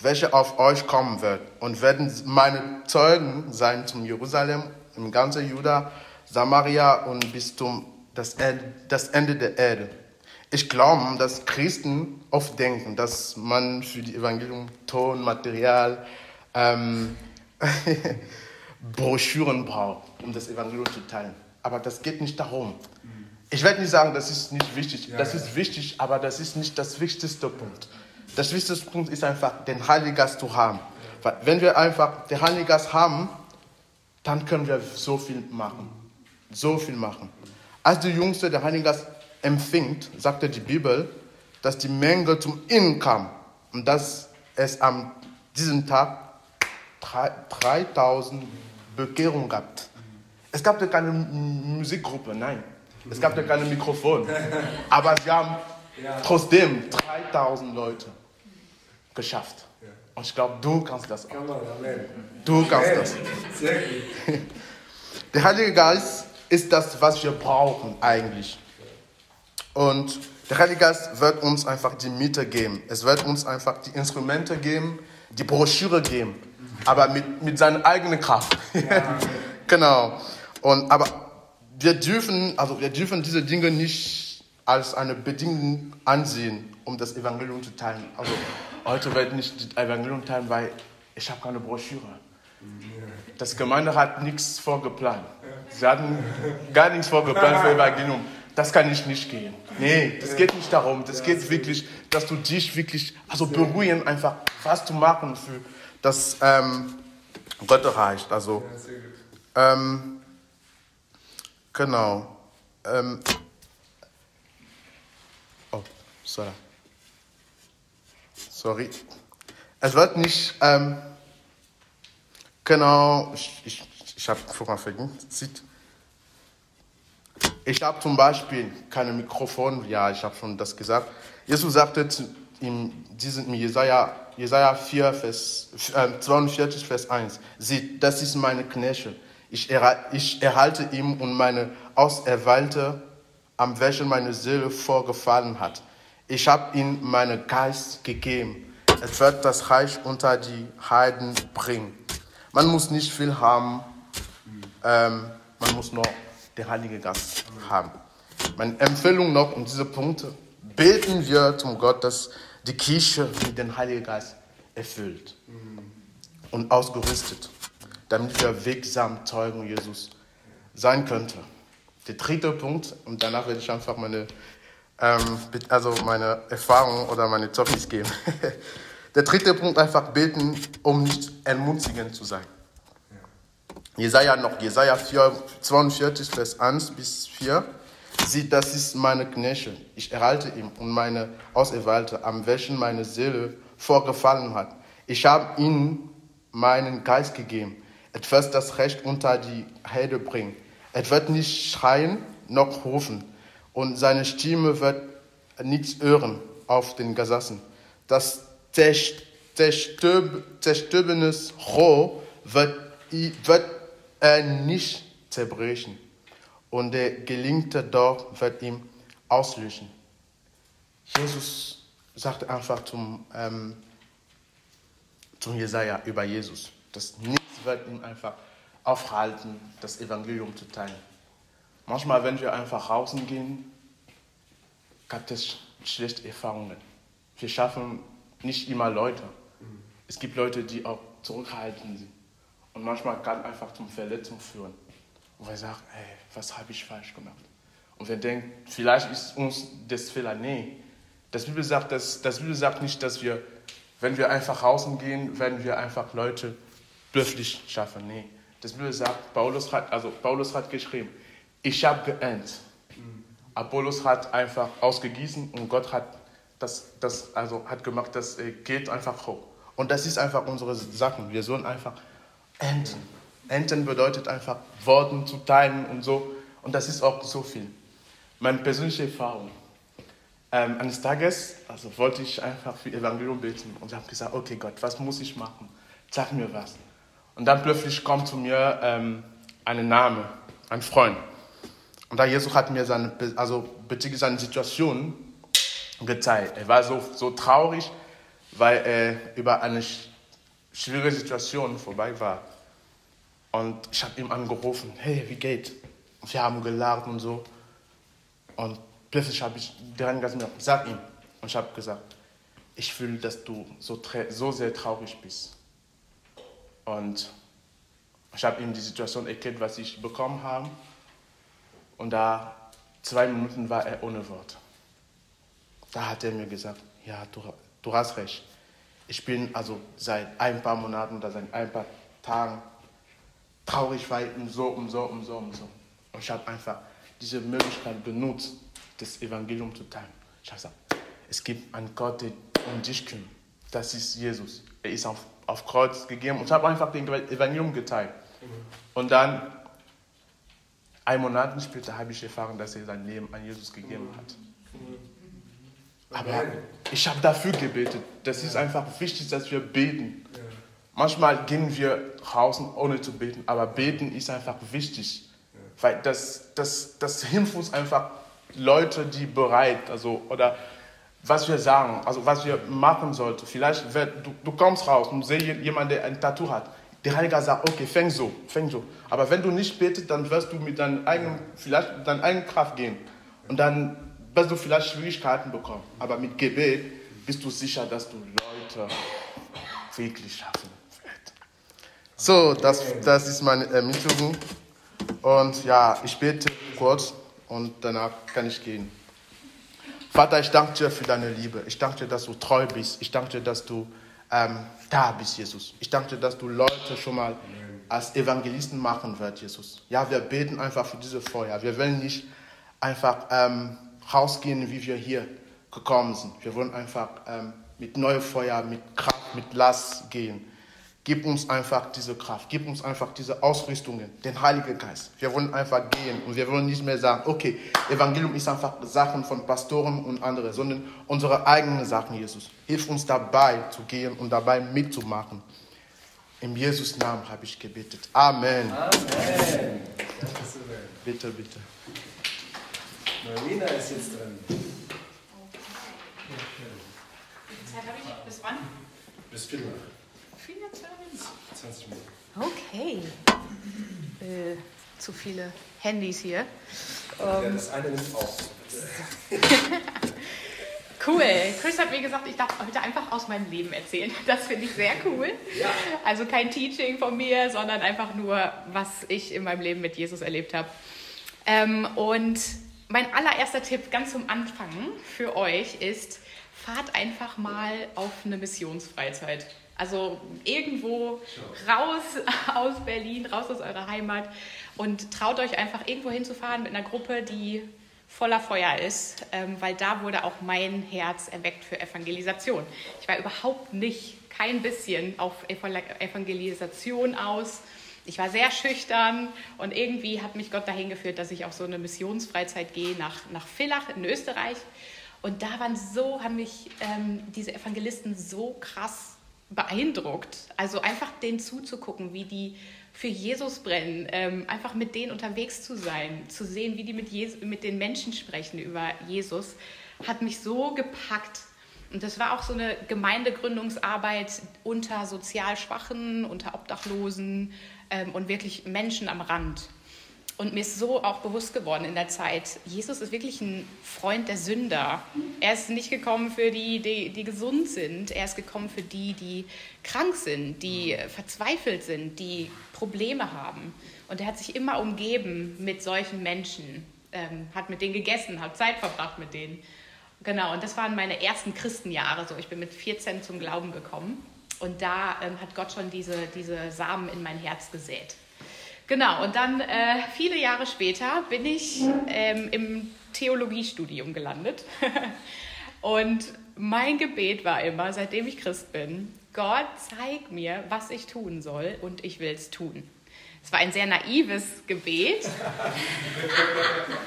welche auf euch kommen wird und werden meine Zeugen sein zum Jerusalem, im ganzen Juda, Samaria und bis zum das Ende der Erde. Ich glaube, dass Christen oft denken, dass man für die Evangelium Ton, Material, ähm, Broschüren braucht, um das Evangelium zu teilen. Aber das geht nicht darum. Ich werde nicht sagen, das ist nicht wichtig. Ja, das ja. ist wichtig, aber das ist nicht das wichtigste Punkt. Das wichtigste Punkt ist einfach, den Heiligen Geist zu haben. Weil wenn wir einfach den Heiligen Geist haben, dann können wir so viel machen. So viel machen. Als die Jüngste den Heiligen Geist empfing, sagte die Bibel, dass die Menge zum Innen kam und dass es an diesem Tag 3000 Bekehrungen gab. Es gab ja keine Musikgruppe, nein. Es gab ja keine Mikrofon. Aber sie haben trotzdem 3000 Leute geschafft. Und ich glaube, du kannst das auch. Du kannst das. Der Heilige Geist ist das, was wir brauchen eigentlich. Und der Heilige Geist wird uns einfach die Miete geben. Es wird uns einfach die Instrumente geben, die Broschüre geben. Aber mit, mit seiner eigenen Kraft. Ja. genau. Und, aber wir dürfen, also wir dürfen diese Dinge nicht als eine Bedingung ansehen, um das Evangelium zu teilen. Also heute werde ich nicht das Evangelium teilen, weil ich habe keine Broschüre. Das Gemeinde hat nichts vorgeplant. Sie hatten gar nichts vorgeplant für Evangelium. Das kann ich nicht gehen. Nee, das geht nicht darum. Das geht wirklich, dass du dich wirklich, also beruhigen einfach, was zu machen für das ähm, Gott erreicht. Also, ähm, Genau. Ähm. Oh, sorry. Sorry. Es wird nicht. Ähm, genau. Ich, ich, ich habe vorher vergessen. ich habe zum Beispiel keine Mikrofon, ja, ich habe schon das gesagt. Jesus sagte in diesem Jesaja, Jesaja 4, Vers, äh, 42, Vers 1, Sieht, das ist meine Knechte. Ich, ich erhalte ihm und meine Auserwählte, am welchen meine Seele vorgefallen hat. Ich habe ihm meinen Geist gegeben. Es wird das Reich unter die Heiden bringen. Man muss nicht viel haben, ähm, man muss nur den Heiligen Geist haben. Meine Empfehlung noch um diese Punkte. Beten wir zum Gott, dass die Kirche mit dem Heiligen Geist erfüllt und ausgerüstet, damit wir wirksam Zeugen Jesus sein könnten. Der dritte Punkt, und danach werde ich einfach meine, ähm, also meine Erfahrung oder meine Zeugnis geben. Der dritte Punkt, einfach beten, um nicht entmutigend zu sein. Jesaja noch, Jesaja 4, 42, Vers 1 bis 4. Sieht, das ist meine Knechte. Ich erhalte ihn und meine Auserwählte, am welchen meine Seele vorgefallen hat. Ich habe ihm meinen Geist gegeben. Etwas das Recht unter die Herde bringt. Er wird nicht schreien noch rufen und seine Stimme wird nichts hören auf den Gasassen. Das zerstöbenes Rohr wird, wird er nicht zerbrechen und der gelinkte Dorf wird ihm auslöschen. Jesus sagte einfach zum, ähm, zum Jesaja über Jesus, dass nichts wird ihn einfach aufhalten, das Evangelium zu teilen. Manchmal, wenn wir einfach rausgehen, gab es schlechte Erfahrungen. Wir schaffen nicht immer Leute. Es gibt Leute, die auch zurückhalten sind. Und manchmal kann einfach zum Verletzung führen. Und wir sagen, hey, was habe ich falsch gemacht? Und wir denken, vielleicht ist uns das Fehler. Nee, das Bibel sagt, das, das Bibel sagt nicht, dass wir, wenn wir einfach rausgehen, werden wir einfach Leute plötzlich schaffen. Nee, das Bibel sagt, Paulus hat, also Paulus hat geschrieben, ich habe geerntet. Apollos hat einfach ausgegießen und Gott hat das, das also hat gemacht, das äh, geht einfach hoch. Und das ist einfach unsere Sachen. Wir sollen einfach ernten. Ernten bedeutet einfach Worten zu teilen und so. Und das ist auch so viel. Meine persönliche Erfahrung. Ähm, eines Tages also wollte ich einfach für Evangelium beten und habe gesagt, okay Gott, was muss ich machen? Sag mir was. Und dann plötzlich kommt zu mir ähm, ein Name, ein Freund. Und da Jesus hat mir seine, also bezüglich seiner Situation gezeigt. Er war so, so traurig, weil er über eine schwierige Situation vorbei war. Und ich habe ihm angerufen, hey, wie geht? Und wir haben gelacht und so. Und plötzlich habe ich dran gesagt, sag ihm. Und ich habe gesagt, ich fühle, dass du so, so sehr traurig bist. Und ich habe ihm die Situation erklärt, was ich bekommen habe. Und da zwei Minuten war er ohne Wort. Da hat er mir gesagt, ja, du, du hast recht. Ich bin also seit ein paar Monaten oder seit ein paar Tagen traurig, weil so und so und so und so. Und ich habe einfach diese Möglichkeit benutzt, das Evangelium zu teilen. Ich habe gesagt, es gibt einen Gott, der um dich kümmert. Das ist Jesus. Er ist auf, auf Kreuz gegeben und ich habe einfach den Evangelium geteilt. Und dann ein Monat später habe ich erfahren, dass er sein Leben an Jesus gegeben hat. Aber ich habe dafür gebetet. Das ist einfach wichtig, dass wir beten. Manchmal gehen wir raus, ohne zu beten, aber beten ist einfach wichtig. Weil das, das, das hilft uns einfach Leute, die bereit, also, oder was wir sagen, also was wir machen sollten. Vielleicht, du, du kommst raus und siehst jemanden, der ein Tattoo hat. Der Heilige sagt, okay, fäng so, fäng so. Aber wenn du nicht betest, dann wirst du mit deiner eigenen, vielleicht mit deiner eigenen Kraft gehen. Und dann wirst du vielleicht Schwierigkeiten bekommen. Aber mit Gebet bist du sicher, dass du Leute wirklich schaffen wirst. So, das, das ist meine Ermittlung. Und ja, ich bete kurz und danach kann ich gehen. Vater, ich danke dir für deine Liebe. Ich danke dir, dass du treu bist. Ich danke dir, dass du ähm, da bist, Jesus. Ich danke dir, dass du Leute schon mal als Evangelisten machen wirst, Jesus. Ja, wir beten einfach für diese Feuer. Wir wollen nicht einfach ähm, rausgehen, wie wir hier gekommen sind. Wir wollen einfach ähm, mit neuem Feuer, mit Kraft, mit Last gehen. Gib uns einfach diese Kraft, gib uns einfach diese Ausrüstungen, den Heiligen Geist. Wir wollen einfach gehen und wir wollen nicht mehr sagen, okay, Evangelium ist einfach Sachen von Pastoren und anderen, sondern unsere eigenen Sachen, Jesus. Hilf uns dabei zu gehen und dabei mitzumachen. Im Jesus Namen habe ich gebetet. Amen.
Amen.
Bitte, bitte.
Marina ist jetzt dran.
Zeit habe ich bis wann?
Bis Viertel nach. 20 Minuten.
Okay. Äh, zu viele Handys hier.
Ja, das eine nimmt auf.
Cool. Chris hat mir gesagt, ich darf heute einfach aus meinem Leben erzählen. Das finde ich sehr cool. Also kein Teaching von mir, sondern einfach nur, was ich in meinem Leben mit Jesus erlebt habe. Ähm, und mein allererster Tipp ganz zum Anfang für euch ist, fahrt einfach mal auf eine Missionsfreizeit. Also irgendwo raus aus Berlin, raus aus eurer Heimat und traut euch einfach irgendwo hinzufahren mit einer Gruppe, die voller Feuer ist, ähm, weil da wurde auch mein Herz erweckt für Evangelisation. Ich war überhaupt nicht, kein bisschen auf Evangelisation aus. Ich war sehr schüchtern und irgendwie hat mich Gott dahin geführt, dass ich auf so eine Missionsfreizeit gehe nach, nach Villach in Österreich. Und da waren so, haben mich ähm, diese Evangelisten so krass beeindruckt. Also einfach denen zuzugucken, wie die für Jesus brennen, ähm, einfach mit denen unterwegs zu sein, zu sehen, wie die mit, Jesus, mit den Menschen sprechen über Jesus, hat mich so gepackt. Und das war auch so eine Gemeindegründungsarbeit unter sozial Schwachen, unter Obdachlosen ähm, und wirklich Menschen am Rand. Und mir ist so auch bewusst geworden in der Zeit, Jesus ist wirklich ein Freund der Sünder. Er ist nicht gekommen für die, die, die gesund sind. Er ist gekommen für die, die krank sind, die verzweifelt sind, die Probleme haben. Und er hat sich immer umgeben mit solchen Menschen, ähm, hat mit denen gegessen, hat Zeit verbracht mit denen. Genau, und das waren meine ersten Christenjahre so. Ich bin mit 14 zum Glauben gekommen. Und da ähm, hat Gott schon diese, diese Samen in mein Herz gesät. Genau, und dann äh, viele Jahre später bin ich ähm, im Theologiestudium gelandet. und mein Gebet war immer, seitdem ich Christ bin, Gott, zeig mir, was ich tun soll und ich will es tun. Es war ein sehr naives Gebet,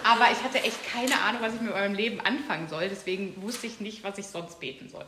aber ich hatte echt keine Ahnung, was ich mit meinem Leben anfangen soll. Deswegen wusste ich nicht, was ich sonst beten soll.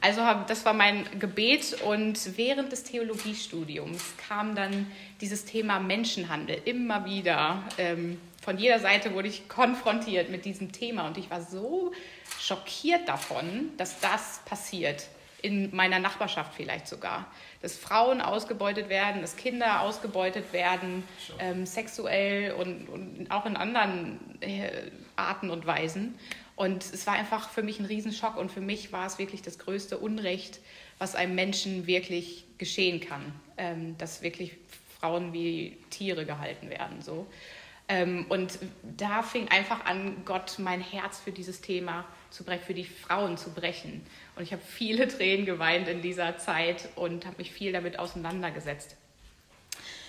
Also das war mein Gebet und während des Theologiestudiums kam dann dieses Thema Menschenhandel immer wieder. Ähm, von jeder Seite wurde ich konfrontiert mit diesem Thema und ich war so schockiert davon, dass das passiert in meiner Nachbarschaft vielleicht sogar. Dass Frauen ausgebeutet werden, dass Kinder ausgebeutet werden, ähm, sexuell und, und, auch in anderen äh, Arten und Weisen. Und es war einfach für mich ein Riesenschock und für mich war es wirklich das größte Unrecht, was einem Menschen wirklich geschehen kann, ähm, dass wirklich Frauen wie Tiere gehalten werden. So. Ähm, und da fing einfach an, Gott mein Herz für dieses Thema zu brechen, für die Frauen zu brechen. Und ich habe viele Tränen geweint in dieser Zeit und habe mich viel damit auseinandergesetzt.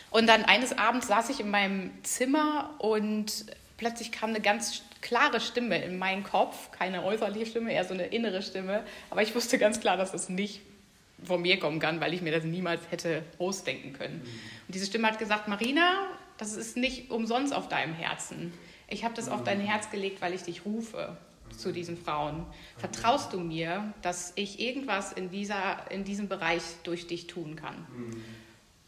Und dann eines Abends saß ich in meinem Zimmer und plötzlich kam eine ganz klare Stimme in meinen Kopf, keine äußerliche Stimme, eher so eine innere Stimme. Aber ich wusste ganz klar, dass es nicht von mir kommen kann, weil ich mir das niemals hätte ausdenken können. Und diese Stimme hat gesagt, Marina, das ist nicht umsonst auf deinem Herzen. Ich habe das auf dein Herz gelegt, weil ich dich rufe zu diesen Frauen. Vertraust du mir, dass ich irgendwas in, dieser, in diesem Bereich durch dich tun kann?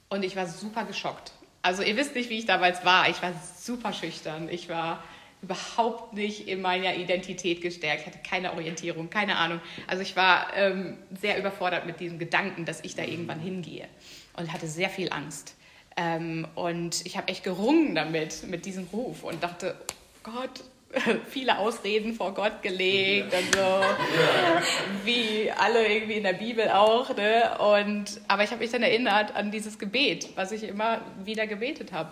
Und ich war super geschockt. Also ihr wisst nicht, wie ich damals war. Ich war super schüchtern. Ich war überhaupt nicht in meiner Identität gestärkt. Ich hatte keine Orientierung, keine Ahnung. Also ich war ähm, sehr überfordert mit diesem Gedanken, dass ich da irgendwann hingehe und hatte sehr viel Angst. Ähm, und ich habe echt gerungen damit, mit diesem Ruf und dachte, Gott, viele Ausreden vor Gott gelegt und so, wie alle irgendwie in der Bibel auch. Ne? Und, aber ich habe mich dann erinnert an dieses Gebet, was ich immer wieder gebetet habe.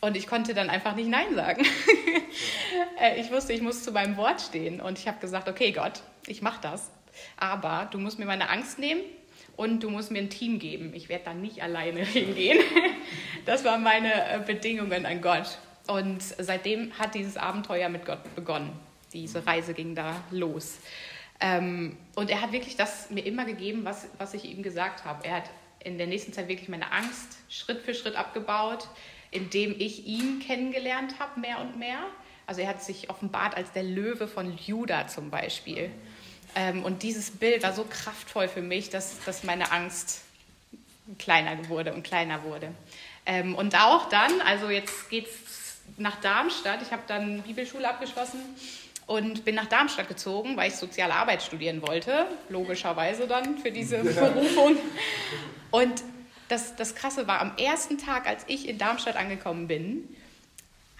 Und ich konnte dann einfach nicht Nein sagen. Äh, ich wusste, ich muss zu meinem Wort stehen. Und ich habe gesagt, okay Gott, ich mache das. Aber du musst mir meine Angst nehmen und du musst mir ein Team geben. Ich werde da nicht alleine hingehen. Das waren meine äh, Bedingungen an Gott. Und seitdem hat dieses Abenteuer mit Gott begonnen. Diese Reise ging da los. Ähm, und er hat wirklich das mir immer gegeben, was, was ich ihm gesagt habe. Er hat in der nächsten Zeit wirklich meine Angst Schritt für Schritt abgebaut, indem ich ihn kennengelernt habe, mehr und mehr. Also er hat sich offenbart als der Löwe von Juda zum Beispiel. Ähm, und dieses Bild war so kraftvoll für mich, dass, dass meine Angst kleiner wurde und kleiner wurde. Ähm, und auch dann, also jetzt geht es nach Darmstadt, ich habe dann Bibelschule abgeschlossen und bin nach Darmstadt gezogen, weil ich soziale Arbeit studieren wollte, logischerweise dann für diese Berufung. Und das, das Krasse war, am ersten Tag, als ich in Darmstadt angekommen bin,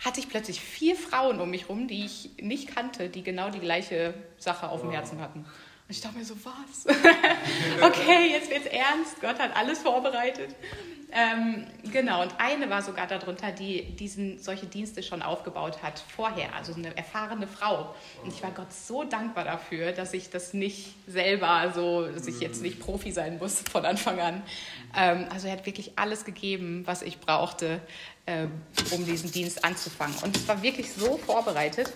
hatte ich plötzlich vier Frauen um mich herum, die ich nicht kannte, die genau die gleiche Sache auf dem Herzen hatten. Und ich dachte mir so, was? okay, jetzt wird's ernst. Gott hat alles vorbereitet. Ähm, genau, und eine war sogar darunter, die diesen, solche Dienste schon aufgebaut hat vorher, also eine erfahrene Frau. Und ich war Gott so dankbar dafür, dass ich das nicht selber so, dass ich jetzt nicht Profi sein muss von Anfang an. Ähm, also er hat wirklich alles gegeben, was ich brauchte, ähm, um diesen Dienst anzufangen. Und es war wirklich so vorbereitet.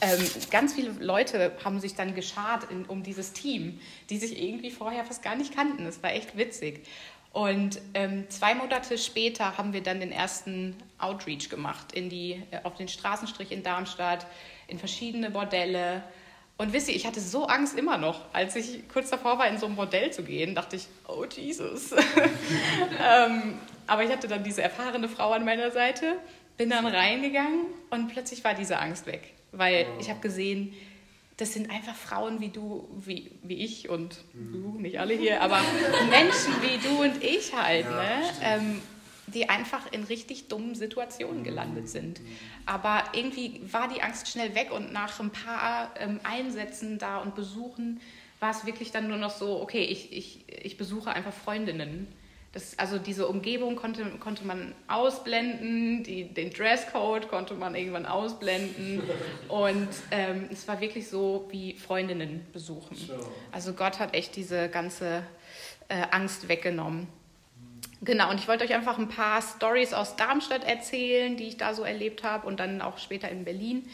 Ähm, ganz viele Leute haben sich dann geschart in, um dieses Team, die sich irgendwie vorher fast gar nicht kannten. Das war echt witzig. Und ähm, zwei Monate später haben wir dann den ersten Outreach gemacht in die, äh, auf den Straßenstrich in Darmstadt, in verschiedene Bordelle. Und wisst ihr, ich hatte so Angst immer noch, als ich kurz davor war, in so ein Bordell zu gehen, dachte ich, oh Jesus. ähm, aber ich hatte dann diese erfahrene Frau an meiner Seite, bin dann reingegangen und plötzlich war diese Angst weg, weil ich habe gesehen, das sind einfach Frauen wie du, wie, wie ich und du, nicht alle hier, aber Menschen wie du und ich halt, ja, ne? Ähm, die einfach in richtig dummen Situationen gelandet sind. Aber irgendwie war die Angst schnell weg und nach ein paar ähm, Einsätzen da und Besuchen war es wirklich dann nur noch so, okay, ich, ich, ich besuche einfach Freundinnen das, also diese Umgebung konnte, konnte man ausblenden, die, den Dresscode konnte man irgendwann ausblenden. Und ähm, es war wirklich so wie Freundinnen besuchen. Also Gott hat echt diese ganze äh, Angst weggenommen. Genau, und ich wollte euch einfach ein paar Stories aus Darmstadt erzählen, die ich da so erlebt habe und dann auch später in Berlin.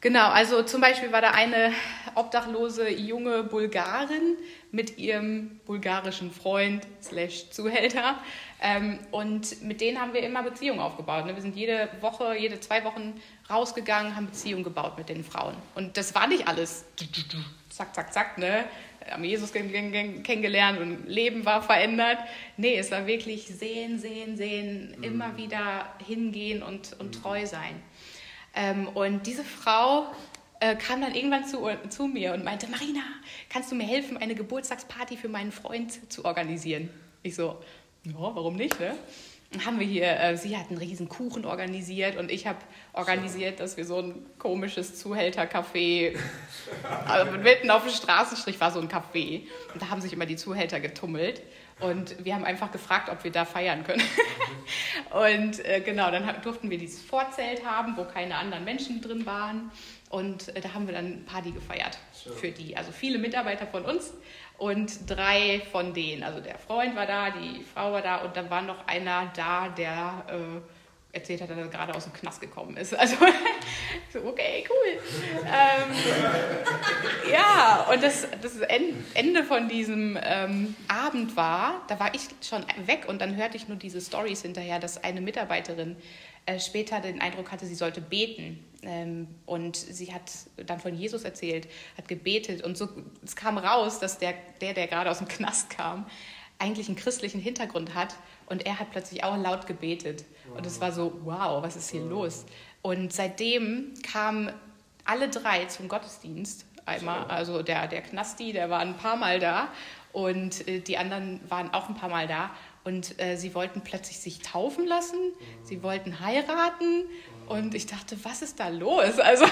Genau, also zum Beispiel war da eine obdachlose junge Bulgarin mit ihrem bulgarischen Freund slash Zuhälter ähm, und mit denen haben wir immer Beziehungen aufgebaut. Ne? Wir sind jede Woche, jede zwei Wochen rausgegangen, haben Beziehungen gebaut mit den Frauen. Und das war nicht alles zack, zack, zack, ne? haben Jesus kennengelernt und Leben war verändert. Nee, es war wirklich sehen, sehen, sehen, immer mhm. wieder hingehen und, und treu sein. Ähm, und diese Frau äh, kam dann irgendwann zu, zu mir und meinte, Marina, kannst du mir helfen, eine Geburtstagsparty für meinen Freund zu organisieren? Ich so, ja, warum nicht, ne? Haben wir hier, äh, sie hat einen riesen Kuchen organisiert und ich habe organisiert, dass wir so ein komisches Zuhältercafé, also mitten auf dem Straßenstrich war so ein Café und da haben sich immer die Zuhälter getummelt und wir haben einfach gefragt, ob wir da feiern können. und äh, genau, dann durften wir dieses Vorzelt haben, wo keine anderen Menschen drin waren. Und äh, da haben wir dann Party gefeiert sure. für die. Also viele Mitarbeiter von uns und drei von denen. Also der Freund war da, die Frau war da und dann war noch einer da, der äh, erzählt hat, dass er gerade aus dem Knast gekommen ist. Also so, okay, cool. Ähm, ja, und das, das Ende von diesem ähm, Abend war, da war ich schon weg und dann hörte ich nur diese Stories hinterher, dass eine Mitarbeiterin äh, später den Eindruck hatte, sie sollte beten. Ähm, und sie hat dann von Jesus erzählt, hat gebetet und so, es kam raus, dass der, der, der gerade aus dem Knast kam, eigentlich einen christlichen Hintergrund hat und er hat plötzlich auch laut gebetet. Und es war so, wow, was ist hier los? Und seitdem kamen alle drei zum Gottesdienst. Einmal, also der, der Knasti, der war ein paar Mal da und äh, die anderen waren auch ein paar Mal da. Und äh, sie wollten plötzlich sich taufen lassen, sie wollten heiraten und ich dachte, was ist da los? Also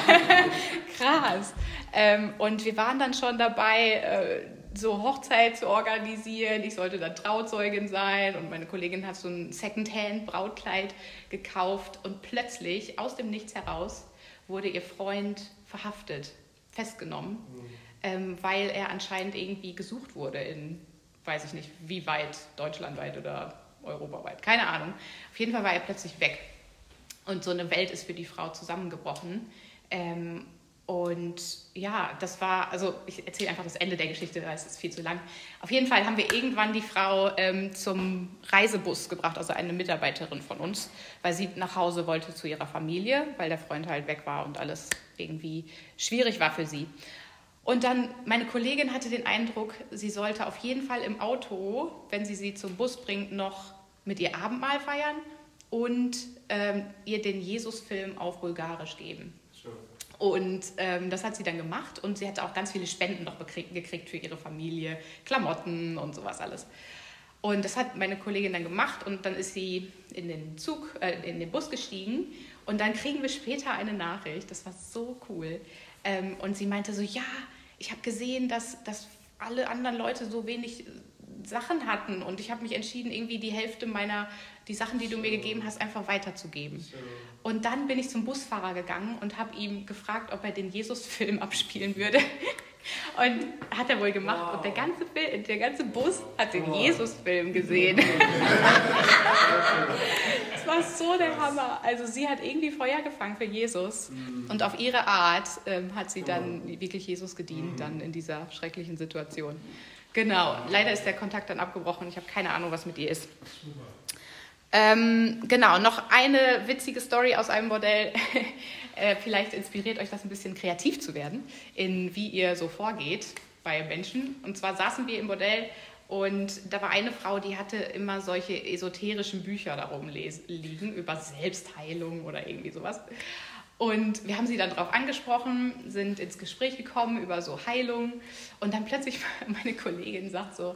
krass. Ähm, und wir waren dann schon dabei, äh, so Hochzeit zu organisieren. Ich sollte dann Trauzeugin sein und meine Kollegin hat so ein Secondhand-Brautkleid gekauft und plötzlich aus dem Nichts heraus wurde ihr Freund verhaftet, festgenommen, mhm. ähm, weil er anscheinend irgendwie gesucht wurde in, weiß ich nicht, wie weit, deutschlandweit oder europaweit, keine Ahnung. Auf jeden Fall war er plötzlich weg und so eine Welt ist für die Frau zusammengebrochen. Ähm, und ja, das war, also ich erzähle einfach das Ende der Geschichte, weil es ist viel zu lang. Auf jeden Fall haben wir irgendwann die Frau ähm, zum Reisebus gebracht, also eine Mitarbeiterin von uns, weil sie nach Hause wollte zu ihrer Familie, weil der Freund halt weg war und alles irgendwie schwierig war für sie. Und dann, meine Kollegin hatte den Eindruck, sie sollte auf jeden Fall im Auto, wenn sie sie zum Bus bringt, noch mit ihr Abendmahl feiern und ähm, ihr den Jesus-Film auf Bulgarisch geben. Und ähm, das hat sie dann gemacht und sie hatte auch ganz viele Spenden noch gekriegt für ihre Familie, Klamotten und sowas alles. Und das hat meine Kollegin dann gemacht und dann ist sie in den Zug, äh, in den Bus gestiegen und dann kriegen wir später eine Nachricht, das war so cool. Ähm, und sie meinte so, ja, ich habe gesehen, dass, dass alle anderen Leute so wenig Sachen hatten und ich habe mich entschieden, irgendwie die Hälfte meiner, die Sachen, die du mir gegeben hast, einfach weiterzugeben. Und dann bin ich zum Busfahrer gegangen und habe ihm gefragt, ob er den Jesus-Film abspielen würde. Und hat er wohl gemacht. Wow. Und der ganze, Film, der ganze Bus hat den wow. Jesus-Film gesehen. Es war so der Hammer. Also sie hat irgendwie Feuer gefangen für Jesus. Mhm. Und auf ihre Art ähm, hat sie dann wirklich Jesus gedient, mhm. dann in dieser schrecklichen Situation. Genau, leider ist der Kontakt dann abgebrochen. Ich habe keine Ahnung, was mit ihr ist. Ähm, genau, noch eine witzige Story aus einem Modell. äh, vielleicht inspiriert euch das ein bisschen kreativ zu werden, in wie ihr so vorgeht bei Menschen. Und zwar saßen wir im Modell und da war eine Frau, die hatte immer solche esoterischen Bücher darum liegen über Selbstheilung oder irgendwie sowas. Und wir haben sie dann darauf angesprochen, sind ins Gespräch gekommen über so Heilung. Und dann plötzlich meine Kollegin sagt so,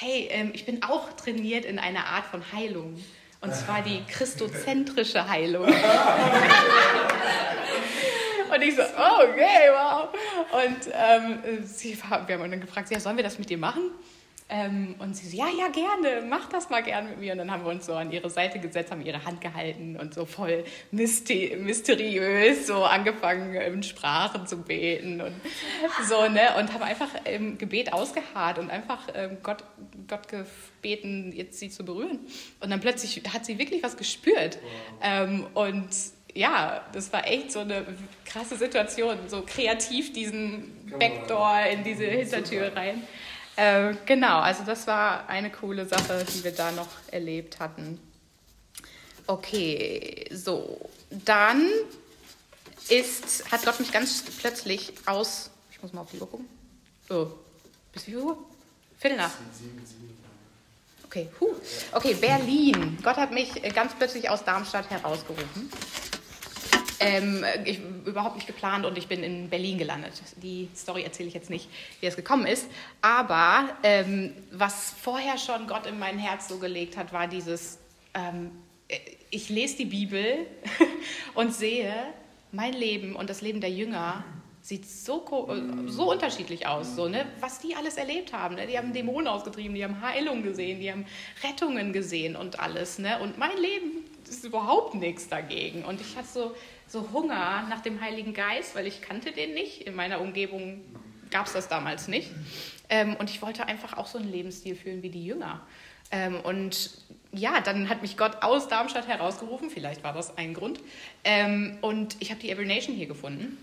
hey, ähm, ich bin auch trainiert in einer Art von Heilung. Und zwar die christozentrische Heilung. und ich so, oh, okay, wow. Und ähm, sie, wir haben dann gefragt, ja, sollen wir das mit dir machen? Ähm, und sie so, ja, ja, gerne, mach das mal gerne mit mir. Und dann haben wir uns so an ihre Seite gesetzt, haben ihre Hand gehalten und so voll mysteriös so angefangen, in Sprachen zu beten und so, ne? Und haben einfach im Gebet ausgeharrt und einfach ähm, Gott, Gott gebeten, jetzt sie zu berühren. Und dann plötzlich hat sie wirklich was gespürt. Ähm, und ja, das war echt so eine krasse Situation, so kreativ diesen Backdoor in diese Hintertür rein. Äh, genau, also das war eine coole Sache, die wir da noch erlebt hatten. Okay, so. Dann ist, hat Gott mich ganz plötzlich aus. Ich muss mal auf die Uhr gucken. Oh, bis wie viel Uhr? Viertel nach. Okay, huh. okay, Berlin. Gott hat mich ganz plötzlich aus Darmstadt herausgerufen. Ähm, ich, überhaupt nicht geplant und ich bin in Berlin gelandet. Die Story erzähle ich jetzt nicht, wie es gekommen ist. Aber ähm, was vorher schon Gott in mein Herz so gelegt hat, war dieses, ähm, ich lese die Bibel und sehe, mein Leben und das Leben der Jünger sieht so, so unterschiedlich aus, so, ne? was die alles erlebt haben. Ne? Die haben Dämonen ausgetrieben, die haben Heilung gesehen, die haben Rettungen gesehen und alles. Ne? Und mein Leben ist überhaupt nichts dagegen. Und ich hatte so, so Hunger nach dem Heiligen Geist, weil ich kannte den nicht. In meiner Umgebung gab es das damals nicht. Ähm, und ich wollte einfach auch so einen Lebensstil führen wie die Jünger. Ähm, und ja, dann hat mich Gott aus Darmstadt herausgerufen, vielleicht war das ein Grund. Ähm, und ich habe die Every Nation hier gefunden.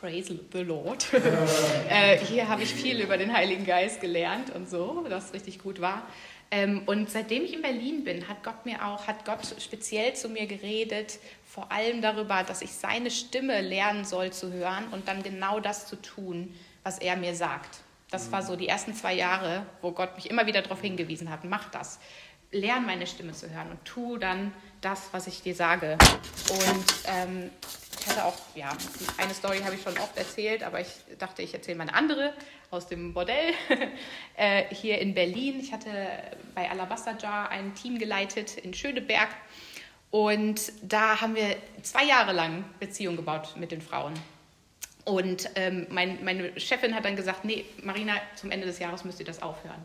Praise the Lord. äh, hier habe ich viel über den Heiligen Geist gelernt und so, was richtig gut war. Ähm, und seitdem ich in Berlin bin, hat Gott mir auch, hat Gott speziell zu mir geredet, vor allem darüber, dass ich seine Stimme lernen soll zu hören und dann genau das zu tun, was er mir sagt. Das war so die ersten zwei Jahre, wo Gott mich immer wieder darauf hingewiesen hat, mach das. Lern meine Stimme zu hören und tu dann das, was ich dir sage. Und ähm, ich hatte auch, ja, eine Story habe ich schon oft erzählt, aber ich dachte, ich erzähle mal eine andere aus dem Bordell äh, hier in Berlin. Ich hatte bei Alabaster Jar ein Team geleitet in Schöneberg und da haben wir zwei Jahre lang Beziehung gebaut mit den Frauen. Und ähm, mein, meine Chefin hat dann gesagt, nee, Marina, zum Ende des Jahres müsst ihr das aufhören.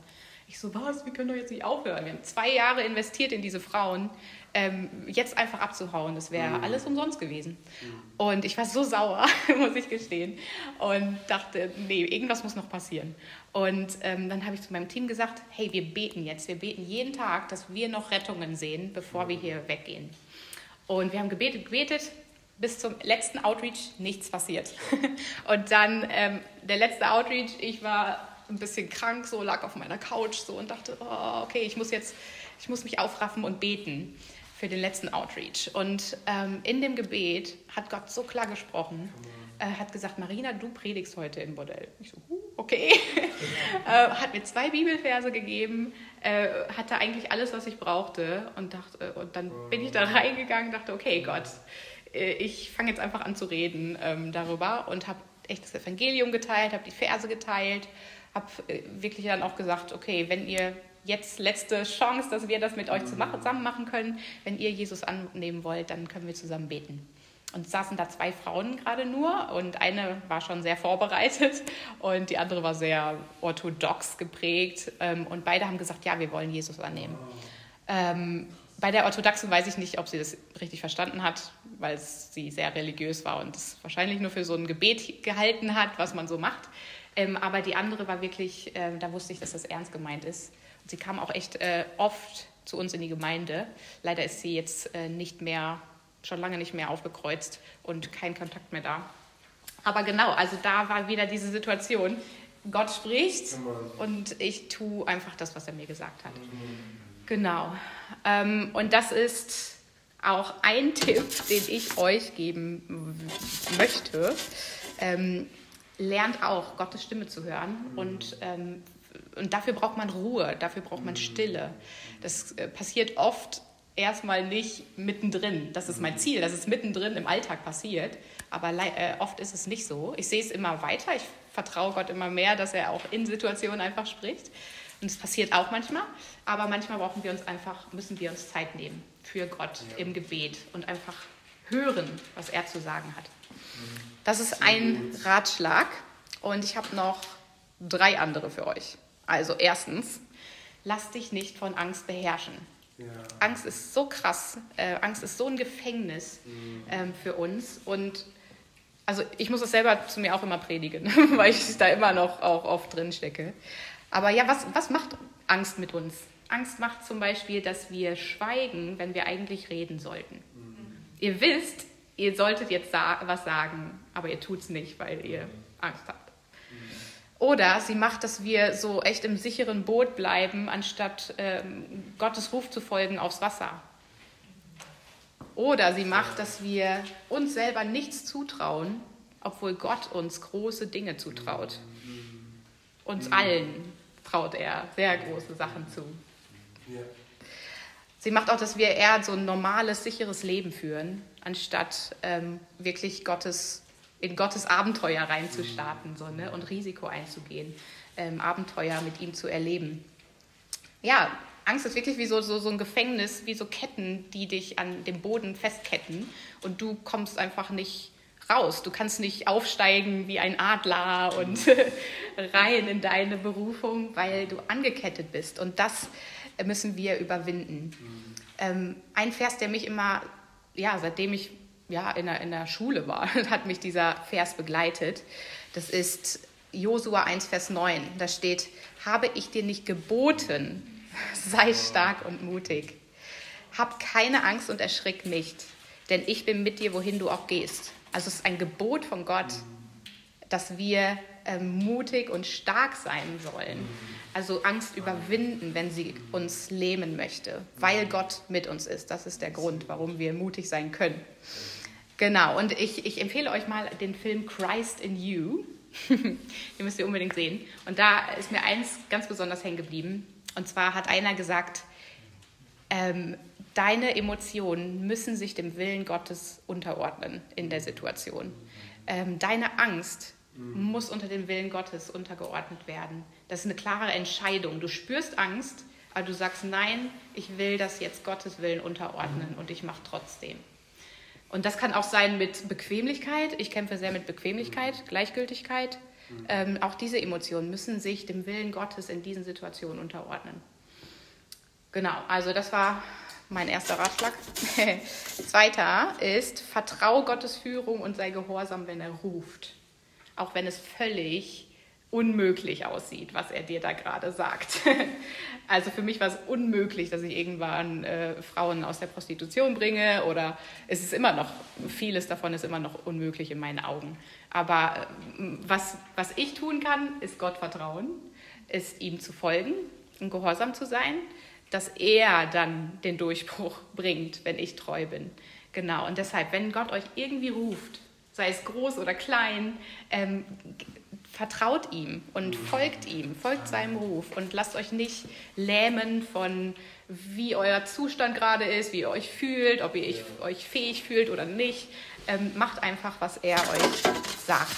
Ich so, was, wir können doch jetzt nicht aufhören. Wir haben zwei Jahre investiert in diese Frauen ähm, jetzt einfach abzuhauen, das wäre mhm. alles umsonst gewesen. Mhm. Und ich war so sauer, muss ich gestehen, und dachte, nee, irgendwas muss noch passieren. Und ähm, dann habe ich zu meinem Team gesagt, hey, wir beten jetzt, wir beten jeden Tag, dass wir noch Rettungen sehen, bevor wir hier weggehen. Und wir haben gebetet, gebetet. bis zum letzten Outreach nichts passiert. Und dann ähm, der letzte Outreach, ich war ein bisschen krank, so lag auf meiner Couch so und dachte, oh, okay, ich muss jetzt, ich muss mich aufraffen und beten für den letzten Outreach. Und ähm, in dem Gebet hat Gott so klar gesprochen, äh, hat gesagt, Marina, du predigst heute im Bordell. Ich so, huh, okay. äh, hat mir zwei Bibelverse gegeben, äh, hatte eigentlich alles, was ich brauchte und dachte, und dann bin ich da reingegangen, dachte, okay, Gott, äh, ich fange jetzt einfach an zu reden ähm, darüber und habe echt das Evangelium geteilt, habe die Verse geteilt, habe äh, wirklich dann auch gesagt, okay, wenn ihr jetzt letzte Chance, dass wir das mit euch zusammen machen können, wenn ihr Jesus annehmen wollt, dann können wir zusammen beten. Und saßen da zwei Frauen gerade nur und eine war schon sehr vorbereitet und die andere war sehr orthodox geprägt. Ähm, und beide haben gesagt, ja, wir wollen Jesus annehmen. Ähm, bei der Orthodoxen weiß ich nicht, ob sie das richtig verstanden hat, weil sie sehr religiös war und es wahrscheinlich nur für so ein Gebet gehalten hat, was man so macht. Ähm, aber die andere war wirklich, äh, da wusste ich, dass das ernst gemeint ist. Und sie kam auch echt äh, oft zu uns in die Gemeinde. Leider ist sie jetzt äh, nicht mehr, schon lange nicht mehr aufgekreuzt und kein Kontakt mehr da. Aber genau, also da war wieder diese Situation. Gott spricht und ich tue einfach das, was er mir gesagt hat. Genau. Ähm, und das ist auch ein Tipp, den ich euch geben möchte. Ähm, lernt auch, Gottes Stimme zu hören. Und, ähm, und dafür braucht man Ruhe, dafür braucht man Stille. Das äh, passiert oft erstmal nicht mittendrin. Das ist mein Ziel, dass es mittendrin im Alltag passiert. Aber äh, oft ist es nicht so. Ich sehe es immer weiter. Ich vertraue Gott immer mehr, dass er auch in Situationen einfach spricht. Und es passiert auch manchmal, aber manchmal brauchen wir uns einfach, müssen wir uns Zeit nehmen für Gott ja. im Gebet und einfach hören, was er zu sagen hat. Das ist ein Ratschlag und ich habe noch drei andere für euch. Also erstens, lass dich nicht von Angst beherrschen. Ja. Angst ist so krass, äh, Angst ist so ein Gefängnis mhm. ähm, für uns und also ich muss es selber zu mir auch immer predigen, weil ich da immer noch auch oft drin stecke. Aber ja, was, was macht Angst mit uns? Angst macht zum Beispiel, dass wir schweigen, wenn wir eigentlich reden sollten. Mhm. Ihr wisst, ihr solltet jetzt sa was sagen, aber ihr tut es nicht, weil ihr Angst habt. Mhm. Oder sie macht, dass wir so echt im sicheren Boot bleiben, anstatt ähm, Gottes Ruf zu folgen aufs Wasser. Oder sie macht, dass wir uns selber nichts zutrauen, obwohl Gott uns große Dinge zutraut. Mhm. Uns allen traut er sehr große Sachen zu. Sie macht auch, dass wir eher so ein normales, sicheres Leben führen, anstatt ähm, wirklich Gottes, in Gottes Abenteuer reinzustarten so, ne, und Risiko einzugehen, ähm, Abenteuer mit ihm zu erleben. Ja, Angst ist wirklich wie so, so, so ein Gefängnis, wie so Ketten, die dich an dem Boden festketten und du kommst einfach nicht raus. Du kannst nicht aufsteigen wie ein Adler und rein in deine Berufung, weil du angekettet bist. Und das müssen wir überwinden. Ähm, ein Vers, der mich immer, ja, seitdem ich ja, in, der, in der Schule war, hat mich dieser Vers begleitet. Das ist Josua 1, Vers 9. Da steht, habe ich dir nicht geboten, sei stark und mutig. Hab keine Angst und erschrick nicht, denn ich bin mit dir, wohin du auch gehst. Also es ist ein Gebot von Gott, dass wir äh, mutig und stark sein sollen. Also Angst überwinden, wenn sie uns lähmen möchte, weil Gott mit uns ist. Das ist der Grund, warum wir mutig sein können. Genau, und ich, ich empfehle euch mal den Film Christ in You. den müsst ihr unbedingt sehen. Und da ist mir eins ganz besonders hängen geblieben. Und zwar hat einer gesagt, ähm, deine Emotionen müssen sich dem Willen Gottes unterordnen in der Situation. Ähm, deine Angst muss unter dem Willen Gottes untergeordnet werden. Das ist eine klare Entscheidung. Du spürst Angst, aber du sagst, nein, ich will das jetzt Gottes Willen unterordnen und ich mache trotzdem. Und das kann auch sein mit Bequemlichkeit. Ich kämpfe sehr mit Bequemlichkeit, Gleichgültigkeit. Ähm, auch diese Emotionen müssen sich dem Willen Gottes in diesen Situationen unterordnen. Genau, also das war mein erster Ratschlag. Zweiter ist, vertraue Gottes Führung und sei gehorsam, wenn er ruft. Auch wenn es völlig unmöglich aussieht, was er dir da gerade sagt. also für mich war es unmöglich, dass ich irgendwann äh, Frauen aus der Prostitution bringe oder es ist immer noch, vieles davon ist immer noch unmöglich in meinen Augen. Aber äh, was, was ich tun kann, ist Gott vertrauen, ist ihm zu folgen und gehorsam zu sein, dass er dann den Durchbruch bringt, wenn ich treu bin. Genau, und deshalb, wenn Gott euch irgendwie ruft, sei es groß oder klein, ähm, vertraut ihm und folgt ihm, folgt seinem Ruf und lasst euch nicht lähmen von, wie euer Zustand gerade ist, wie ihr euch fühlt, ob ihr euch fähig fühlt oder nicht. Ähm, macht einfach, was er euch sagt.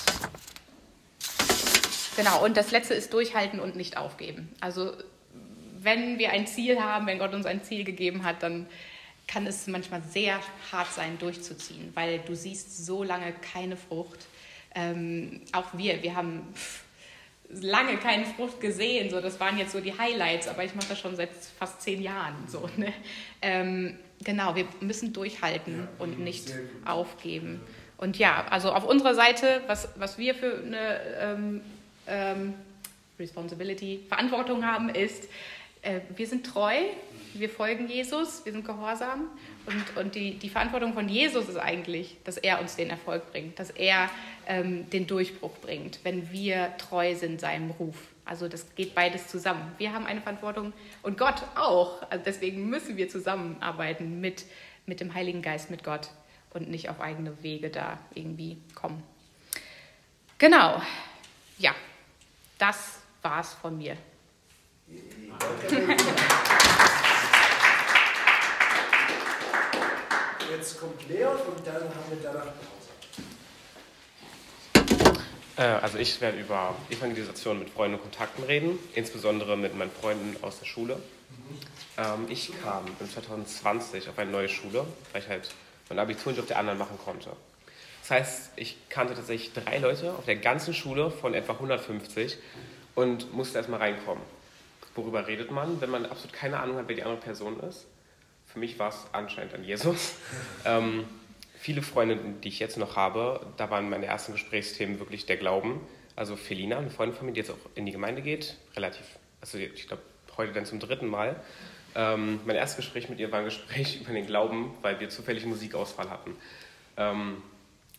Genau, und das Letzte ist durchhalten und nicht aufgeben. Also wenn wir ein Ziel haben, wenn Gott uns ein Ziel gegeben hat, dann kann es manchmal sehr hart sein, durchzuziehen, weil du siehst so lange keine Frucht ähm, auch wir, wir haben lange keine Frucht gesehen. So, das waren jetzt so die Highlights, aber ich mache das schon seit fast zehn Jahren. So, ne? ähm, genau, wir müssen durchhalten ja, und nicht aufgeben. Und ja, also auf unserer Seite, was, was wir für eine ähm, ähm, Responsibility, Verantwortung haben, ist, äh, wir sind treu, wir folgen Jesus, wir sind gehorsam und, und die, die Verantwortung von Jesus ist eigentlich, dass er uns den Erfolg bringt, dass er ähm, den Durchbruch bringt, wenn wir treu sind seinem Ruf. Also das geht beides zusammen. Wir haben eine Verantwortung und Gott auch. Also deswegen müssen wir zusammenarbeiten mit, mit dem Heiligen Geist, mit Gott und nicht auf eigene Wege da irgendwie kommen. Genau. Ja, das war's von mir.
Jetzt kommt Leon und dann haben wir danach
Pause. Äh, also ich werde über Evangelisation mit Freunden und Kontakten reden, insbesondere mit meinen Freunden aus der Schule. Mhm. ich kam in 2020 auf eine neue Schule, weil ich halt mein Abitur nicht auf der anderen machen konnte. Das heißt, ich kannte tatsächlich drei Leute auf der ganzen Schule von etwa 150 und musste erstmal reinkommen. Worüber redet man, wenn man absolut keine Ahnung hat, wer die andere Person ist? Für mich war es anscheinend an Jesus. ähm, viele Freunde, die ich jetzt noch habe, da waren meine ersten Gesprächsthemen wirklich der Glauben. Also Felina, eine Freundin von mir, die jetzt auch in die Gemeinde geht, relativ, also ich glaube heute dann zum dritten Mal. Ähm, mein erstes Gespräch mit ihr war ein Gespräch über den Glauben, weil wir zufällig Musikauswahl hatten. Ähm,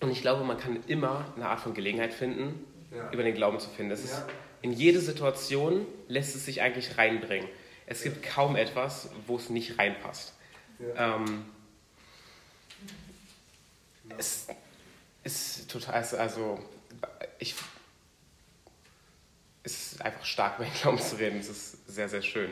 und ich glaube, man kann immer eine Art von Gelegenheit finden, ja. über den Glauben zu finden. Ja. in jede Situation lässt es sich eigentlich reinbringen. Es gibt kaum etwas, wo es nicht reinpasst. Ja. Ähm, es ist total, also ich, es ist einfach stark, über Glauben zu reden. Es ist sehr, sehr schön.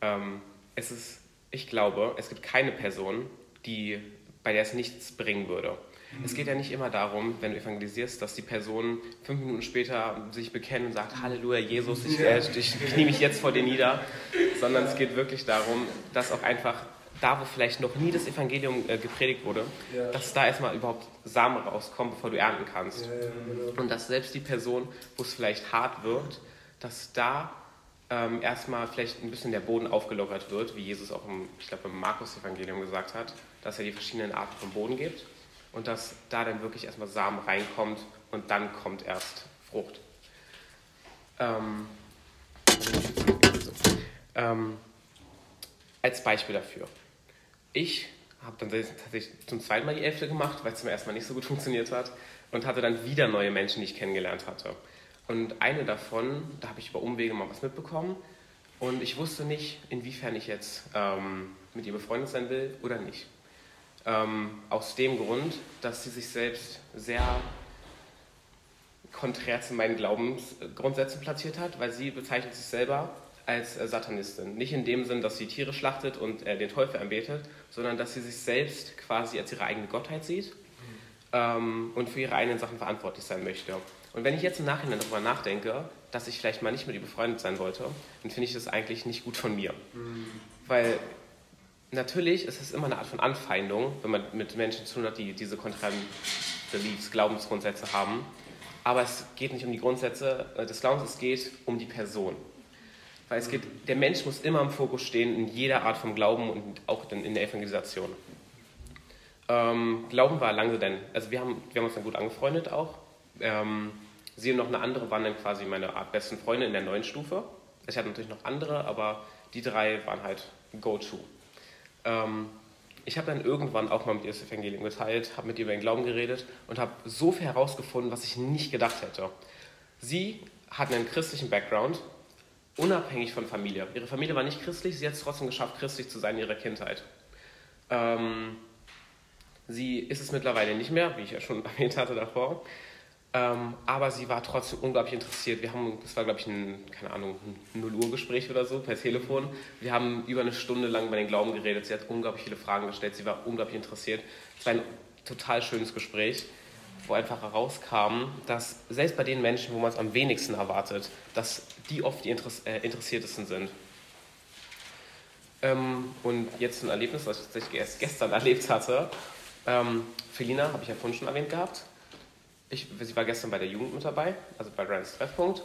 Ähm, es ist, ich glaube, es gibt keine Person, die, bei der es nichts bringen würde. Mhm. Es geht ja nicht immer darum, wenn du evangelisierst, dass die Person fünf Minuten später sich bekennt und sagt, Halleluja, Jesus, ich, äh, ich knie mich jetzt vor dir nieder, sondern es geht wirklich darum, dass auch einfach da, wo vielleicht noch nie das Evangelium äh, gepredigt wurde, ja. dass da erstmal überhaupt Samen rauskommen, bevor du ernten kannst. Ja, genau. Und dass selbst die Person, wo es vielleicht hart wird, dass da ähm, erstmal vielleicht ein bisschen der Boden aufgelockert wird, wie Jesus auch im, ich glaube, im Markus-Evangelium gesagt hat, dass er die verschiedenen Arten von Boden gibt und dass da dann wirklich erstmal Samen reinkommt und dann kommt erst Frucht. Ähm, ähm, als Beispiel dafür. Ich habe dann tatsächlich zum zweiten Mal die Elfte gemacht, weil es zum ersten Mal nicht so gut funktioniert hat und hatte dann wieder neue Menschen, die ich kennengelernt hatte. Und eine davon, da habe ich über Umwege mal was mitbekommen und ich wusste nicht, inwiefern ich jetzt ähm, mit ihr befreundet sein will oder nicht. Ähm, aus dem Grund, dass sie sich selbst sehr konträr zu meinen Glaubensgrundsätzen platziert hat, weil sie bezeichnet sich selber als äh, Satanistin. Nicht in dem Sinn, dass sie Tiere schlachtet und äh, den Teufel anbetet, sondern dass sie sich selbst quasi als ihre eigene Gottheit sieht ähm, und für ihre eigenen Sachen verantwortlich sein möchte. Und wenn ich jetzt im Nachhinein darüber nachdenke, dass ich vielleicht mal nicht mit ihr befreundet sein wollte, dann finde ich das eigentlich nicht gut von mir. Mhm. Weil natürlich ist es immer eine Art von Anfeindung, wenn man mit Menschen zu tun hat, die diese konträren Beliefs, Glaubensgrundsätze haben. Aber es geht nicht um die Grundsätze äh, des Glaubens, es geht um die Person. Weil es geht, der Mensch muss immer im Fokus stehen in jeder Art von Glauben und auch in der Evangelisation. Ähm, Glauben war lange denn, also wir haben, wir haben uns dann gut angefreundet auch. Ähm, Sie und noch eine andere waren dann quasi meine besten Freunde in der neuen Stufe. Ich hatte natürlich noch andere, aber die drei waren halt Go-To. Ähm, ich habe dann irgendwann auch mal mit ihr das Evangelium geteilt, habe mit ihr über den Glauben geredet und habe so viel herausgefunden, was ich nicht gedacht hätte. Sie hatten einen christlichen Background, unabhängig von Familie. Ihre Familie war nicht christlich, sie hat es trotzdem geschafft, christlich zu sein in ihrer Kindheit. Ähm, sie ist es mittlerweile nicht mehr, wie ich ja schon erwähnt hatte davor. Ähm, aber sie war trotzdem unglaublich interessiert. Wir haben, das war glaube ich ein, keine Ahnung, ein 0 Uhr Gespräch oder so per Telefon. Wir haben über eine Stunde lang über den Glauben geredet. Sie hat unglaublich viele Fragen gestellt. Sie war unglaublich interessiert. Es war ein total schönes Gespräch, wo einfach herauskam, dass selbst bei den Menschen, wo man es am wenigsten erwartet, dass die oft die Interess äh, Interessiertesten sind. Ähm, und jetzt ein Erlebnis, was ich tatsächlich erst gestern erlebt hatte. Ähm, Felina habe ich ja vorhin schon erwähnt gehabt ich, sie war gestern bei der Jugend mit dabei, also bei Ryans Treffpunkt.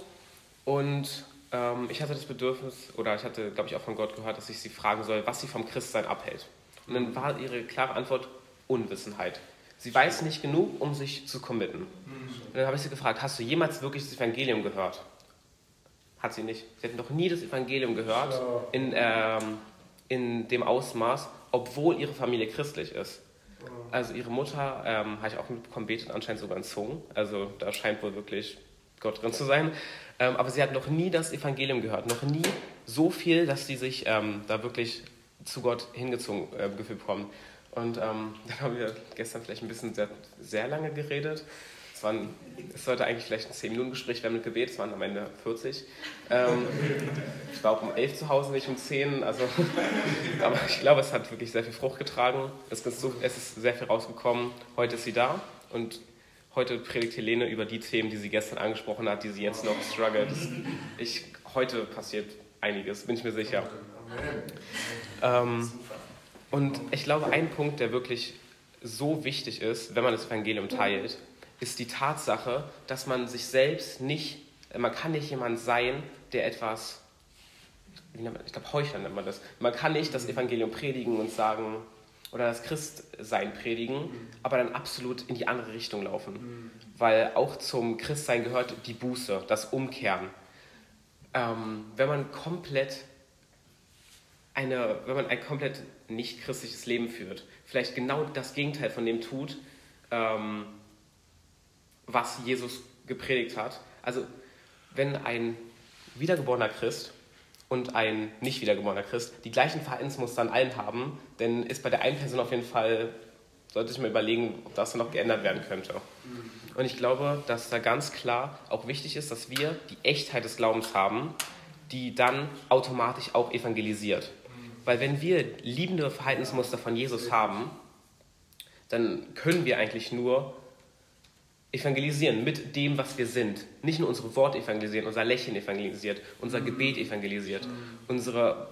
Und ähm, ich hatte das Bedürfnis, oder ich hatte, glaube ich, auch von Gott gehört, dass ich sie fragen soll, was sie vom Christsein abhält. Und dann war ihre klare Antwort Unwissenheit. Sie weiß nicht genug, um sich zu committen. Und dann habe ich sie gefragt, hast du jemals wirklich das Evangelium gehört? Hat sie nicht. Sie hat noch nie das Evangelium gehört in, ähm, in dem Ausmaß, obwohl ihre Familie christlich ist. Also ihre Mutter, ähm, habe ich auch mitbekommen, betet anscheinend sogar in Zungen. Also da scheint wohl wirklich Gott drin zu sein. Ähm, aber sie hat noch nie das Evangelium gehört, noch nie so viel, dass sie sich ähm, da wirklich zu Gott hingezogen äh, gefühlt bekommen. Und ähm, dann haben wir gestern vielleicht ein bisschen sehr, sehr lange geredet waren, es sollte eigentlich vielleicht ein 10-Minuten-Gespräch werden mit Gebet, es waren am Ende 40. Ähm, ich war auch um 11 zu Hause, nicht um 10. Also, aber ich glaube, es hat wirklich sehr viel Frucht getragen. Es ist, so, es ist sehr viel rausgekommen. Heute ist sie da und heute predigt Helene über die Themen, die sie gestern angesprochen hat, die sie jetzt noch struggelt. Ich, heute passiert einiges, bin ich mir sicher. Ähm, und ich glaube, ein Punkt, der wirklich so wichtig ist, wenn man das Evangelium teilt, ist die Tatsache, dass man sich selbst nicht, man kann nicht jemand sein, der etwas, ich glaube Heuchler nennt man das, man kann nicht das Evangelium predigen und sagen, oder das Christsein predigen, aber dann absolut in die andere Richtung laufen. Weil auch zum Christsein gehört die Buße, das Umkehren. Ähm, wenn man komplett eine, wenn man ein komplett nicht christliches Leben führt, vielleicht genau das Gegenteil von dem tut, ähm, was Jesus gepredigt hat. Also wenn ein wiedergeborener Christ und ein nicht wiedergeborener Christ die gleichen Verhaltensmuster an allen haben, dann ist bei der einen Person auf jeden Fall, sollte ich mal überlegen, ob das noch geändert werden könnte. Und ich glaube, dass da ganz klar auch wichtig ist, dass wir die Echtheit des Glaubens haben, die dann automatisch auch evangelisiert. Weil wenn wir liebende Verhaltensmuster von Jesus haben, dann können wir eigentlich nur evangelisieren mit dem, was wir sind. Nicht nur unsere Worte evangelisieren, unser Lächeln evangelisiert, unser mhm. Gebet evangelisiert, mhm. unsere,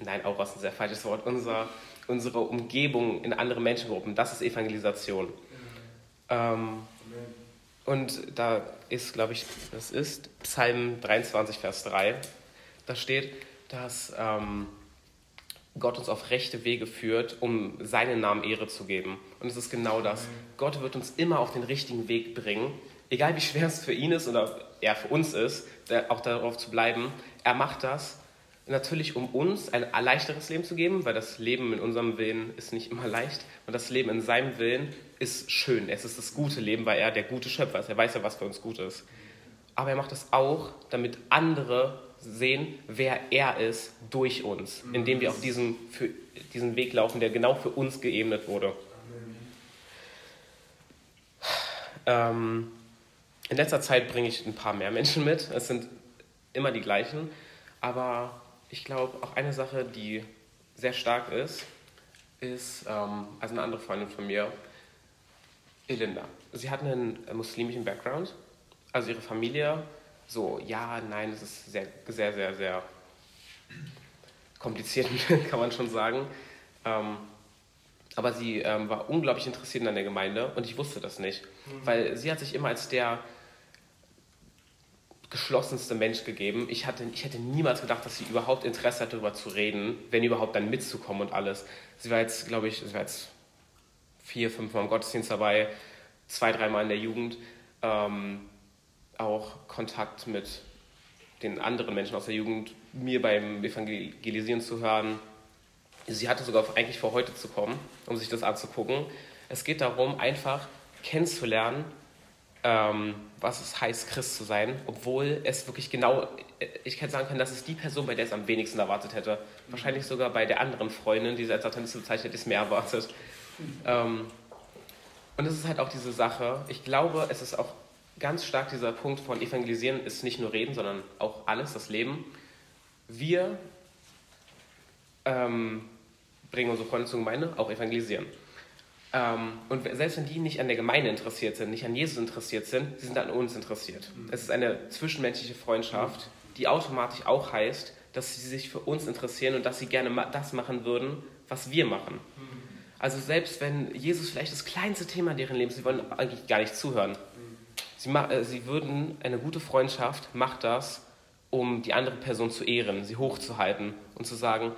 nein, auch was ein sehr falsches Wort, unser, unsere Umgebung in andere Menschengruppen, das ist Evangelisation. Ähm, und da ist, glaube ich, das ist Psalm 23, Vers 3, da steht, dass ähm, Gott uns auf rechte Wege führt, um seinen Namen Ehre zu geben. Und es ist genau das. Gott wird uns immer auf den richtigen Weg bringen, egal wie schwer es für ihn ist oder er für uns ist, auch darauf zu bleiben. Er macht das natürlich, um uns ein leichteres Leben zu geben, weil das Leben in unserem Willen ist nicht immer leicht. Und das Leben in seinem Willen ist schön. Es ist das gute Leben, weil er der gute Schöpfer ist. Er weiß ja, was für uns gut ist. Aber er macht es auch, damit andere sehen, wer er ist durch uns, indem wir auf diesen, für, diesen Weg laufen, der genau für uns geebnet wurde. Ähm, in letzter Zeit bringe ich ein paar mehr Menschen mit. Es sind immer die gleichen. Aber ich glaube, auch eine Sache, die sehr stark ist, ist, ähm, also eine andere Freundin von mir, Elinda. Sie hat einen muslimischen Background. Also ihre Familie so, ja, nein, es ist sehr, sehr, sehr, sehr kompliziert, kann man schon sagen. Ähm, aber sie ähm, war unglaublich interessiert an der Gemeinde und ich wusste das nicht, mhm. weil sie hat sich immer als der geschlossenste Mensch gegeben. Ich, hatte, ich hätte niemals gedacht, dass sie überhaupt Interesse hat, darüber zu reden, wenn überhaupt dann mitzukommen und alles. Sie war jetzt, glaube ich, sie war jetzt vier, fünf Mal im Gottesdienst dabei, zwei, dreimal in der Jugend. Ähm, auch Kontakt mit den anderen Menschen aus der Jugend, mir beim Evangelisieren zu hören. Sie hatte sogar eigentlich vor, heute zu kommen, um sich das anzugucken. Es geht darum, einfach kennenzulernen, ähm, was es heißt, Christ zu sein, obwohl es wirklich genau, ich kann sagen kann, das ist die Person, bei der es am wenigsten erwartet hätte. Wahrscheinlich sogar bei der anderen Freundin, die sie als Satanistin bezeichnet, ist mehr erwartet. Ähm, und es ist halt auch diese Sache, ich glaube, es ist auch ganz stark dieser Punkt von Evangelisieren ist nicht nur Reden, sondern auch alles, das Leben. Wir ähm, bringen unsere Freunde zur Gemeinde, auch evangelisieren. Ähm, und selbst wenn die nicht an der Gemeinde interessiert sind, nicht an Jesus interessiert sind, sie sind an uns interessiert. Mhm. Es ist eine zwischenmenschliche Freundschaft, die automatisch auch heißt, dass sie sich für uns interessieren und dass sie gerne das machen würden, was wir machen. Mhm. Also selbst wenn Jesus vielleicht das kleinste Thema in deren Leben, sie wollen eigentlich gar nicht zuhören. Sie, äh, sie würden, eine gute Freundschaft macht das, um die andere Person zu ehren, sie hochzuhalten und zu sagen,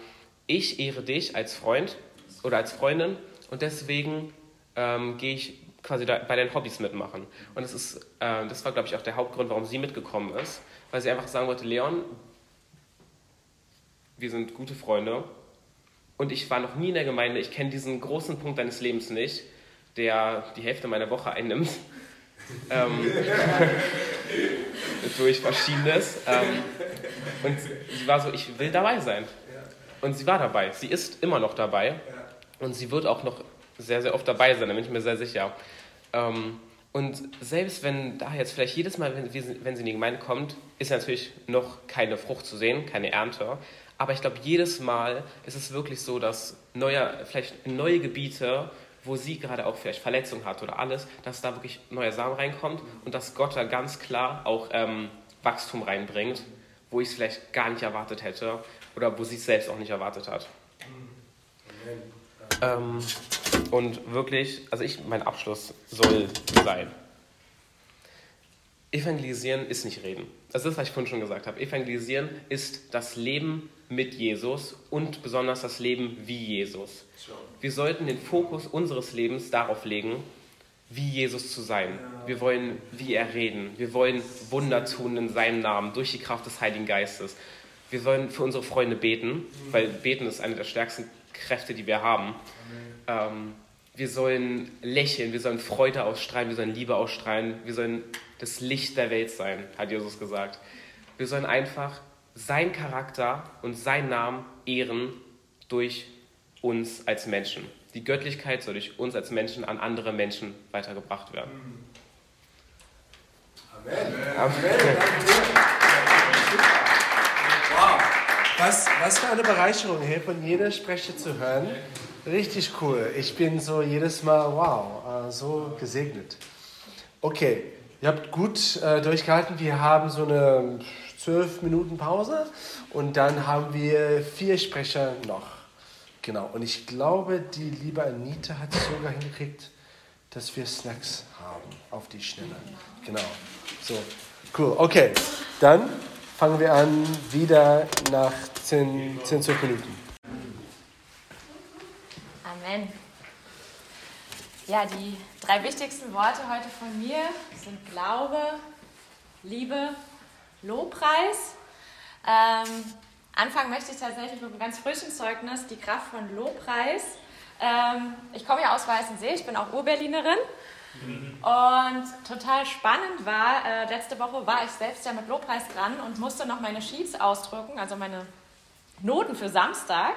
ich ehre dich als Freund oder als Freundin und deswegen ähm, gehe ich quasi da, bei deinen Hobbys mitmachen. Und das, ist, äh, das war, glaube ich, auch der Hauptgrund, warum sie mitgekommen ist, weil sie einfach sagen wollte, Leon, wir sind gute Freunde und ich war noch nie in der Gemeinde, ich kenne diesen großen Punkt deines Lebens nicht, der die Hälfte meiner Woche einnimmt. Ähm, durch Verschiedenes. Ähm, und sie war so, ich will dabei sein. Und sie war dabei. Sie ist immer noch dabei. Und sie wird auch noch sehr, sehr oft dabei sein, da bin ich mir sehr sicher. Ähm, und selbst wenn da jetzt vielleicht jedes Mal, wenn, wenn sie in die Gemeinde kommt, ist natürlich noch keine Frucht zu sehen, keine Ernte. Aber ich glaube, jedes Mal ist es wirklich so, dass neue, vielleicht neue Gebiete, wo sie gerade auch vielleicht Verletzungen hat oder alles, dass da wirklich neuer Samen reinkommt und dass Gott da ganz klar auch ähm, Wachstum reinbringt, wo ich es vielleicht gar nicht erwartet hätte oder wo sie es selbst auch nicht erwartet hat. Ähm, und wirklich, also ich, mein Abschluss soll sein. Evangelisieren ist nicht reden. Das ist, was ich vorhin schon gesagt habe. Evangelisieren ist das Leben mit Jesus und besonders das Leben wie Jesus. Wir sollten den Fokus unseres Lebens darauf legen, wie Jesus zu sein. Wir wollen wie er reden. Wir wollen Wunder tun in seinem Namen durch die Kraft des Heiligen Geistes. Wir sollen für unsere Freunde beten, weil beten ist eine der stärksten Kräfte, die wir haben. Ähm, wir sollen lächeln, wir sollen Freude ausstrahlen, wir sollen Liebe ausstrahlen, wir sollen das Licht der Welt sein, hat Jesus gesagt. Wir sollen einfach sein Charakter und sein Namen ehren durch uns als Menschen. Die Göttlichkeit soll durch uns als Menschen an andere Menschen weitergebracht werden.
Amen. Amen. Wow. Was, was für eine Bereicherung, hier von jeder Sprecher zu hören. Richtig cool. Ich bin so jedes Mal, wow, äh, so gesegnet. Okay, ihr habt gut äh, durchgehalten. Wir haben so eine zwölf Minuten Pause und dann haben wir vier Sprecher noch. Genau, und ich glaube, die liebe Anita hat es sogar hingekriegt, dass wir Snacks haben auf die Schnelle. Genau, so, cool. Okay, dann fangen wir an wieder nach 10, 10 12 Minuten.
Amen. Ja, die drei wichtigsten Worte heute von mir sind Glaube, Liebe, Lobpreis. Ähm, anfangen möchte ich tatsächlich mit einem ganz frischen Zeugnis, die Kraft von Lobpreis. Ähm, ich komme ja aus Weißensee, ich bin auch Urberlinerin. Und total spannend war, äh, letzte Woche war ich selbst ja mit Lobpreis dran und musste noch meine Sheets ausdrücken, also meine Noten für Samstag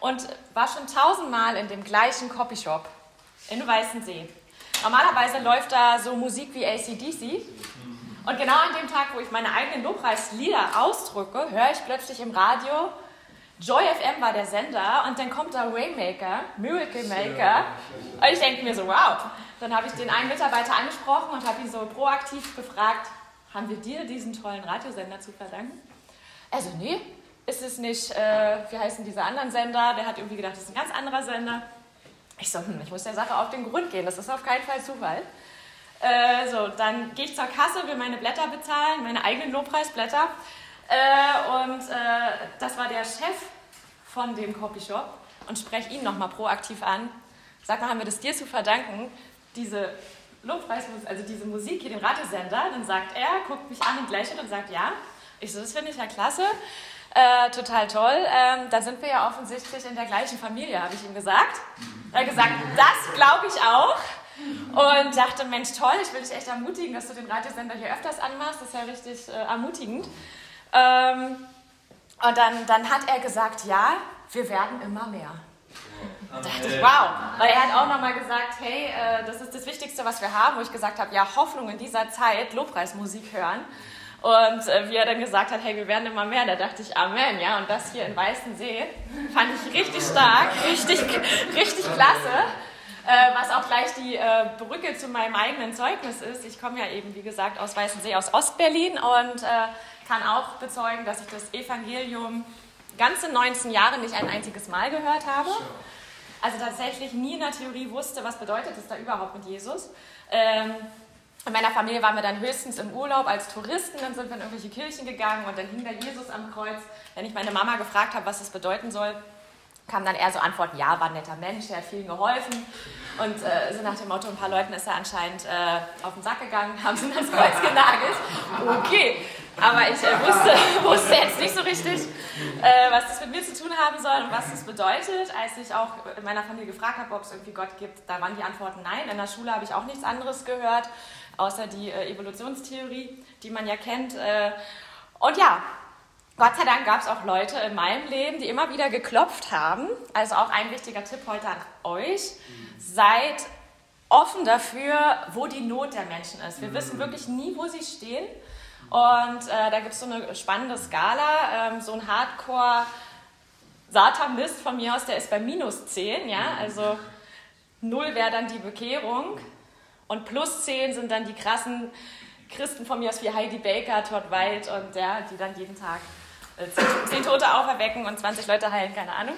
und war schon tausendmal in dem gleichen Copyshop in Weißensee. Normalerweise läuft da so Musik wie ACDC. Und genau an dem Tag, wo ich meine eigenen Lobpreislieder ausdrücke, höre ich plötzlich im Radio, Joy FM war der Sender und dann kommt da Waymaker, Miracle Maker. Und ich denke mir so, wow. Dann habe ich den einen Mitarbeiter angesprochen und habe ihn so proaktiv gefragt, haben wir dir diesen tollen Radiosender zu verdanken? Also, nee, ist es nicht, äh, wie heißen diese anderen Sender? Der hat irgendwie gedacht, das ist ein ganz anderer Sender. Ich so, hm, ich muss der Sache auf den Grund gehen, das ist auf keinen Fall Zufall. Äh, so, dann gehe ich zur Kasse, will meine Blätter bezahlen, meine eigenen Lobpreisblätter. Äh, und äh, das war der Chef von dem Copyshop und spreche ihn nochmal proaktiv an. Sag mal, haben wir das dir zu verdanken, diese Lobpreismusik, also diese Musik hier, den Radiosender. Dann sagt er, guckt mich an und lächelt und sagt, ja. Ich so, das finde ich ja klasse. Äh, total toll. Ähm, dann sind wir ja offensichtlich in der gleichen Familie, habe ich ihm gesagt. Er hat gesagt, das glaube ich auch. Und dachte, Mensch, toll, ich will dich echt ermutigen, dass du den Radiosender hier öfters anmachst. Das ist ja richtig äh, ermutigend. Ähm, und dann, dann hat er gesagt, ja, wir werden immer mehr. Da dachte ich, wow. Weil er hat auch nochmal gesagt, hey, äh, das ist das Wichtigste, was wir haben, wo ich gesagt habe, ja, Hoffnung in dieser Zeit, Lobpreismusik hören. Und äh, wie er dann gesagt hat, hey, wir werden immer mehr, da dachte ich, Amen, ja. Und das hier in Weißensee fand ich richtig stark, richtig, richtig klasse. Äh, was auch gleich die äh, Brücke zu meinem eigenen Zeugnis ist. Ich komme ja eben, wie gesagt, aus Weißensee, aus Ostberlin und äh, kann auch bezeugen, dass ich das Evangelium ganze 19 Jahre nicht ein einziges Mal gehört habe. Also tatsächlich nie in der Theorie wusste, was bedeutet es da überhaupt mit Jesus. Ähm, in meiner Familie waren wir dann höchstens im Urlaub als Touristen, dann sind wir in irgendwelche Kirchen gegangen und dann hing da Jesus am Kreuz. Wenn ich meine Mama gefragt habe, was das bedeuten soll, kam dann eher so Antworten, ja, war ein netter Mensch, der hat vielen geholfen. Und äh, so nach dem Motto, ein paar Leuten ist er anscheinend äh, auf den Sack gegangen, haben sie ans Kreuz genagelt. Okay, aber ich äh, wusste, wusste jetzt nicht so richtig, äh, was das mit mir zu tun haben soll und was das bedeutet. Als ich auch in meiner Familie gefragt habe, ob es irgendwie Gott gibt, da waren die Antworten nein. In der Schule habe ich auch nichts anderes gehört, außer die äh, Evolutionstheorie, die man ja kennt. Äh, und ja, Gott sei Dank gab es auch Leute in meinem Leben, die immer wieder geklopft haben. Also auch ein wichtiger Tipp heute an euch. Seid offen dafür, wo die Not der Menschen ist. Wir wissen wirklich nie, wo sie stehen. Und äh, da gibt es so eine spannende Skala. Ähm, so ein Hardcore Satanist von mir aus, der ist bei minus 10. Ja? Also 0 wäre dann die Bekehrung. Und plus 10 sind dann die krassen Christen von mir aus wie Heidi Baker, Todd White und ja, die dann jeden Tag zehn Tote auferwecken und 20 Leute heilen, keine Ahnung.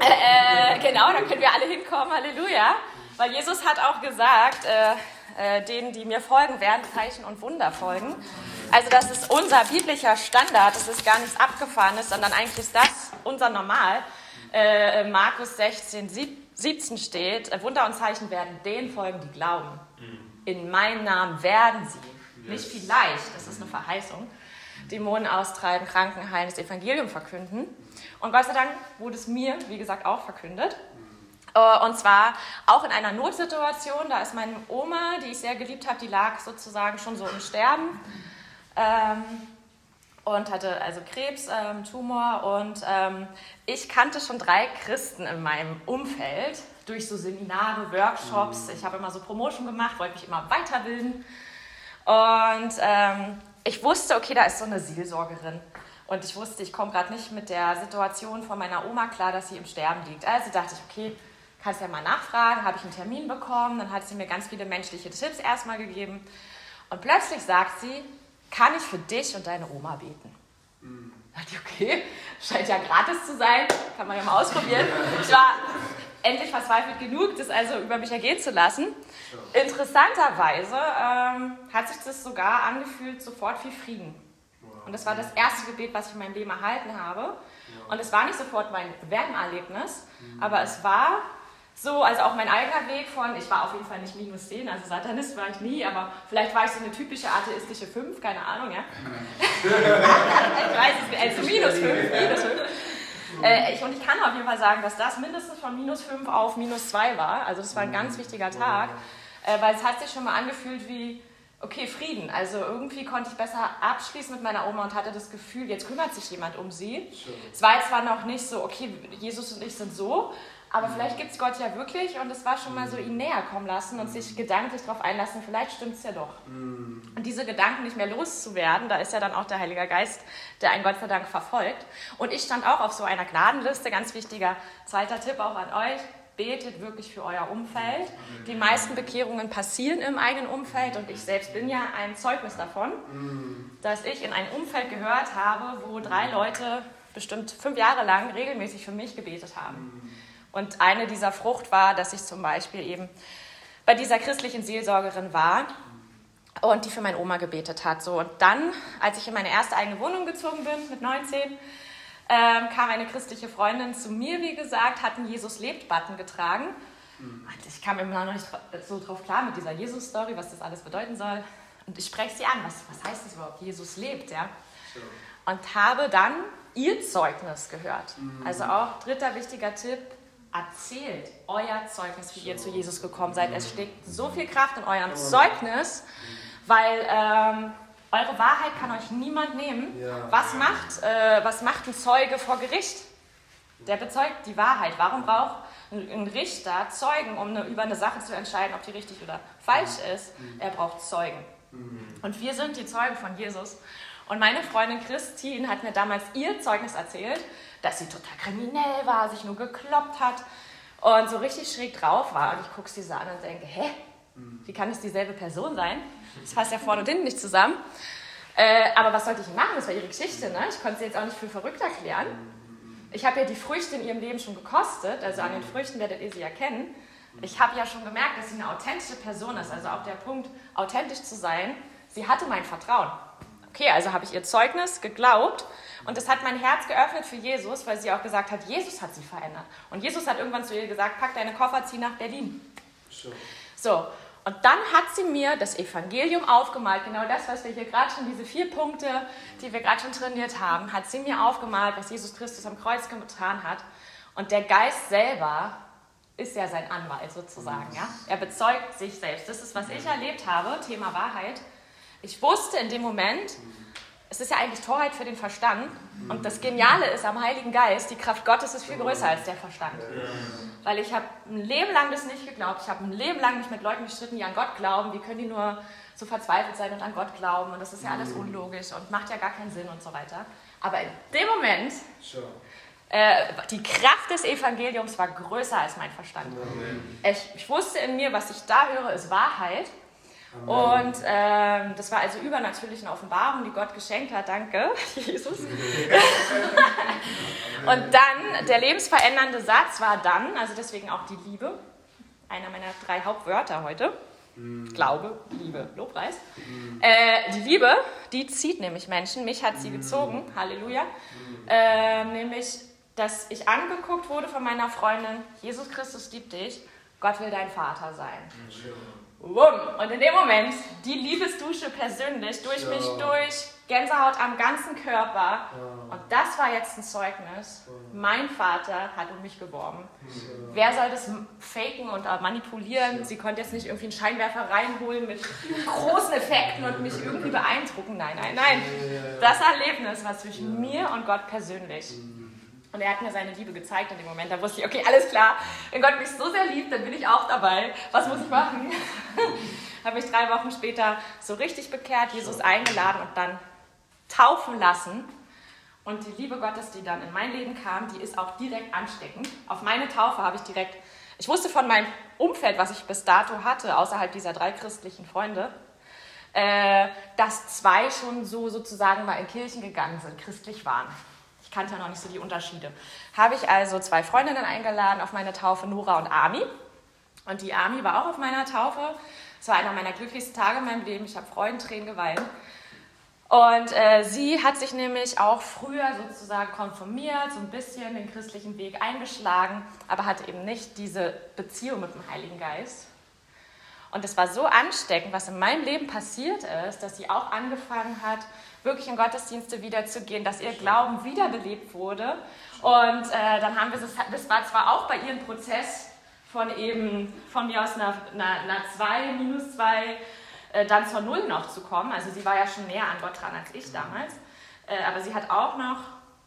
Äh, äh, genau, da können wir alle hinkommen, Halleluja. Weil Jesus hat auch gesagt, äh, äh, denen, die mir folgen, werden Zeichen und Wunder folgen. Also das ist unser biblischer Standard, das ist gar nichts Abgefahrenes, sondern eigentlich ist das unser Normal. Äh, Markus 16, 17 steht, äh, Wunder und Zeichen werden denen folgen, die glauben. In meinem Namen werden sie. Nicht vielleicht, das ist eine Verheißung. Dämonen austreiben, Kranken heilen, das Evangelium verkünden. Und Gott sei Dank wurde es mir, wie gesagt, auch verkündet. Äh, und zwar auch in einer Notsituation. Da ist meine Oma, die ich sehr geliebt habe, die lag sozusagen schon so im Sterben. Ähm, und hatte also Krebs, ähm, Tumor. Und ähm, ich kannte schon drei Christen in meinem Umfeld durch so Seminare, Workshops. Ich habe immer so Promotion gemacht, wollte mich immer weiterbilden. Und ähm, ich wusste, okay, da ist so eine Seelsorgerin. Und ich wusste, ich komme gerade nicht mit der Situation von meiner Oma klar, dass sie im Sterben liegt. Also dachte ich, okay, kannst ja mal nachfragen, habe ich einen Termin bekommen. Dann hat sie mir ganz viele menschliche Tipps erstmal gegeben. Und plötzlich sagt sie, kann ich für dich und deine Oma beten? Mhm. Da dachte ich, okay, scheint ja gratis zu sein, kann man ja mal ausprobieren. Ich war endlich verzweifelt genug, das also über mich ergehen zu lassen. Interessanterweise ähm, hat sich das sogar angefühlt, sofort wie Frieden. Und das war das erste Gebet, was ich in meinem Leben erhalten habe. Und es war nicht sofort mein Werbenerlebnis, aber es war so, also auch mein eigener Weg von, ich war auf jeden Fall nicht minus 10, also Satanist war ich nie, aber vielleicht war ich so eine typische atheistische 5, keine Ahnung, ja. ich weiß es nicht, also minus 5, minus 5. Äh, ich, und ich kann auf jeden Fall sagen, dass das mindestens von minus 5 auf minus 2 war. Also das war ein ganz wichtiger Tag, äh, weil es hat sich schon mal angefühlt wie, okay, Frieden. Also irgendwie konnte ich besser abschließen mit meiner Oma und hatte das Gefühl, jetzt kümmert sich jemand um sie. Es war jetzt zwar noch nicht so, okay, Jesus und ich sind so, aber vielleicht gibt es Gott ja wirklich und es war schon mal so ihn näher kommen lassen und sich gedanklich darauf einlassen, vielleicht stimmt es ja doch. Und diese Gedanken nicht mehr loszuwerden, da ist ja dann auch der Heilige Geist, der einen Gott sei Dank verfolgt. Und ich stand auch auf so einer Gnadenliste, ganz wichtiger zweiter Tipp auch an euch. Betet wirklich für euer Umfeld. Die meisten Bekehrungen passieren im eigenen Umfeld und ich selbst bin ja ein Zeugnis davon, dass ich in ein Umfeld gehört habe, wo drei Leute bestimmt fünf Jahre lang regelmäßig für mich gebetet haben. Und eine dieser Frucht war, dass ich zum Beispiel eben bei dieser christlichen Seelsorgerin war und die für meine Oma gebetet hat. So, und dann, als ich in meine erste eigene Wohnung gezogen bin, mit 19, ähm, kam eine christliche Freundin zu mir, wie gesagt, hat einen Jesus lebt-Button getragen Und ich kam immer noch nicht so drauf klar mit dieser Jesus-Story, was das alles bedeuten soll. Und ich spreche sie an, was, was heißt das überhaupt? Jesus lebt, ja? Und habe dann ihr Zeugnis gehört. Also auch dritter wichtiger Tipp, erzählt euer Zeugnis, wie ihr zu Jesus gekommen seid. Es steckt so viel Kraft in eurem Zeugnis, weil ähm, eure Wahrheit kann euch niemand nehmen.
Ja.
Was, macht, äh, was macht ein Zeuge vor Gericht? Der bezeugt die Wahrheit. Warum braucht ein Richter Zeugen, um eine, über eine Sache zu entscheiden, ob die richtig oder falsch ist? Er braucht Zeugen. Und wir sind die Zeugen von Jesus. Und meine Freundin Christine hat mir damals ihr Zeugnis erzählt, dass sie total kriminell war, sich nur gekloppt hat und so richtig schräg drauf war. Und ich gucke sie so an und denke, hä? Wie kann es dieselbe Person sein? Das passt ja vorne und hinten nicht zusammen. Äh, aber was sollte ich machen? Das war ihre Geschichte, ne? Ich konnte sie jetzt auch nicht für verrückt erklären. Ich habe ja die Früchte in ihrem Leben schon gekostet, also an den Früchten werdet ihr sie erkennen. Ich habe ja schon gemerkt, dass sie eine authentische Person ist, also auch der Punkt, authentisch zu sein. Sie hatte mein Vertrauen. Okay, also habe ich ihr Zeugnis geglaubt und das hat mein Herz geöffnet für Jesus, weil sie auch gesagt hat, Jesus hat sie verändert. Und Jesus hat irgendwann zu ihr gesagt, pack deine Koffer, zieh nach Berlin. So, und dann hat sie mir das Evangelium aufgemalt, genau das, was wir hier gerade schon, diese vier Punkte, die wir gerade schon trainiert haben, hat sie mir aufgemalt, was Jesus Christus am Kreuz getan hat. Und der Geist selber ist ja sein Anwalt sozusagen. Ja? Er bezeugt sich selbst. Das ist, was ich erlebt habe, Thema Wahrheit. Ich wusste in dem Moment, es ist ja eigentlich Torheit für den Verstand. Und das Geniale ist am Heiligen Geist, die Kraft Gottes ist viel größer als der Verstand. Weil ich habe ein Leben lang das nicht geglaubt. Ich habe ein Leben lang mich mit Leuten gestritten, die an Gott glauben. Wie können die nur so verzweifelt sein und an Gott glauben? Und das ist ja alles unlogisch und macht ja gar keinen Sinn und so weiter. Aber in dem Moment, äh, die Kraft des Evangeliums war größer als mein Verstand. Ich, ich wusste in mir, was ich da höre, ist Wahrheit. Und ähm, das war also übernatürlich eine Offenbarung, die Gott geschenkt hat. Danke, Jesus. Und dann, der lebensverändernde Satz war dann, also deswegen auch die Liebe, einer meiner drei Hauptwörter heute. Glaube, Liebe, Lobpreis. Äh, die Liebe, die zieht nämlich Menschen. Mich hat sie gezogen, Halleluja. Äh, nämlich, dass ich angeguckt wurde von meiner Freundin, Jesus Christus liebt dich, Gott will dein Vater sein. Wumm. Und in dem Moment, die Liebesdusche persönlich, durch mich durch, Gänsehaut am ganzen Körper. Und das war jetzt ein Zeugnis. Mein Vater hat um mich geworben. Wer soll das faken und äh, manipulieren? Sie konnte jetzt nicht irgendwie einen Scheinwerfer reinholen mit großen Effekten und mich irgendwie beeindrucken. Nein, nein, nein. Das Erlebnis war zwischen mir und Gott persönlich. Und er hat mir seine Liebe gezeigt in dem Moment. Da wusste ich, okay, alles klar. Wenn Gott mich so sehr liebt, dann bin ich auch dabei. Was muss ich machen? habe mich drei Wochen später so richtig bekehrt, Jesus eingeladen und dann taufen lassen. Und die Liebe Gottes, die dann in mein Leben kam, die ist auch direkt ansteckend. Auf meine Taufe habe ich direkt, ich wusste von meinem Umfeld, was ich bis dato hatte, außerhalb dieser drei christlichen Freunde, äh, dass zwei schon so sozusagen mal in Kirchen gegangen sind, christlich waren. Kannte ja noch nicht so die Unterschiede. Habe ich also zwei Freundinnen eingeladen auf meine Taufe, Nora und Ami. Und die Ami war auch auf meiner Taufe. Es war einer meiner glücklichsten Tage in meinem Leben. Ich habe Freudentränen geweint. Und äh, sie hat sich nämlich auch früher sozusagen konformiert, so ein bisschen den christlichen Weg eingeschlagen, aber hatte eben nicht diese Beziehung mit dem Heiligen Geist. Und es war so ansteckend, was in meinem Leben passiert ist, dass sie auch angefangen hat, wirklich in Gottesdienste wiederzugehen, dass ihr Glauben wiederbelebt wurde. Und äh, dann haben wir das, das war zwar auch bei ihr ein Prozess von eben, von mir aus einer, einer, einer 2, minus 2, äh, dann zur Null noch zu kommen. Also sie war ja schon näher an Gott dran als ich damals. Äh, aber sie hat auch noch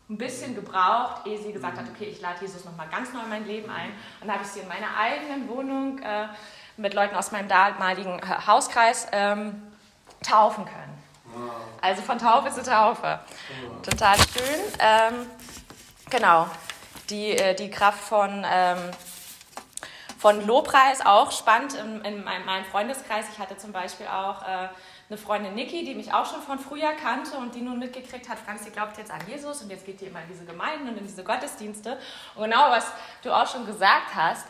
ein bisschen gebraucht, ehe sie gesagt hat, okay, ich lade Jesus nochmal ganz neu in mein Leben ein. Und dann habe ich sie in meiner eigenen Wohnung äh, mit Leuten aus meinem damaligen äh, Hauskreis ähm, taufen können. Also von Taufe zu Taufe. Total schön. Ähm, genau. Die, äh, die Kraft von, ähm, von Lobpreis auch spannend in, in meinem, Freundeskreis. Ich hatte zum Beispiel auch äh, eine Freundin Niki, die mich auch schon von früher kannte und die nun mitgekriegt hat, Franz, sie glaubt jetzt an Jesus und jetzt geht die immer in diese Gemeinden und in diese Gottesdienste. Und genau was du auch schon gesagt hast,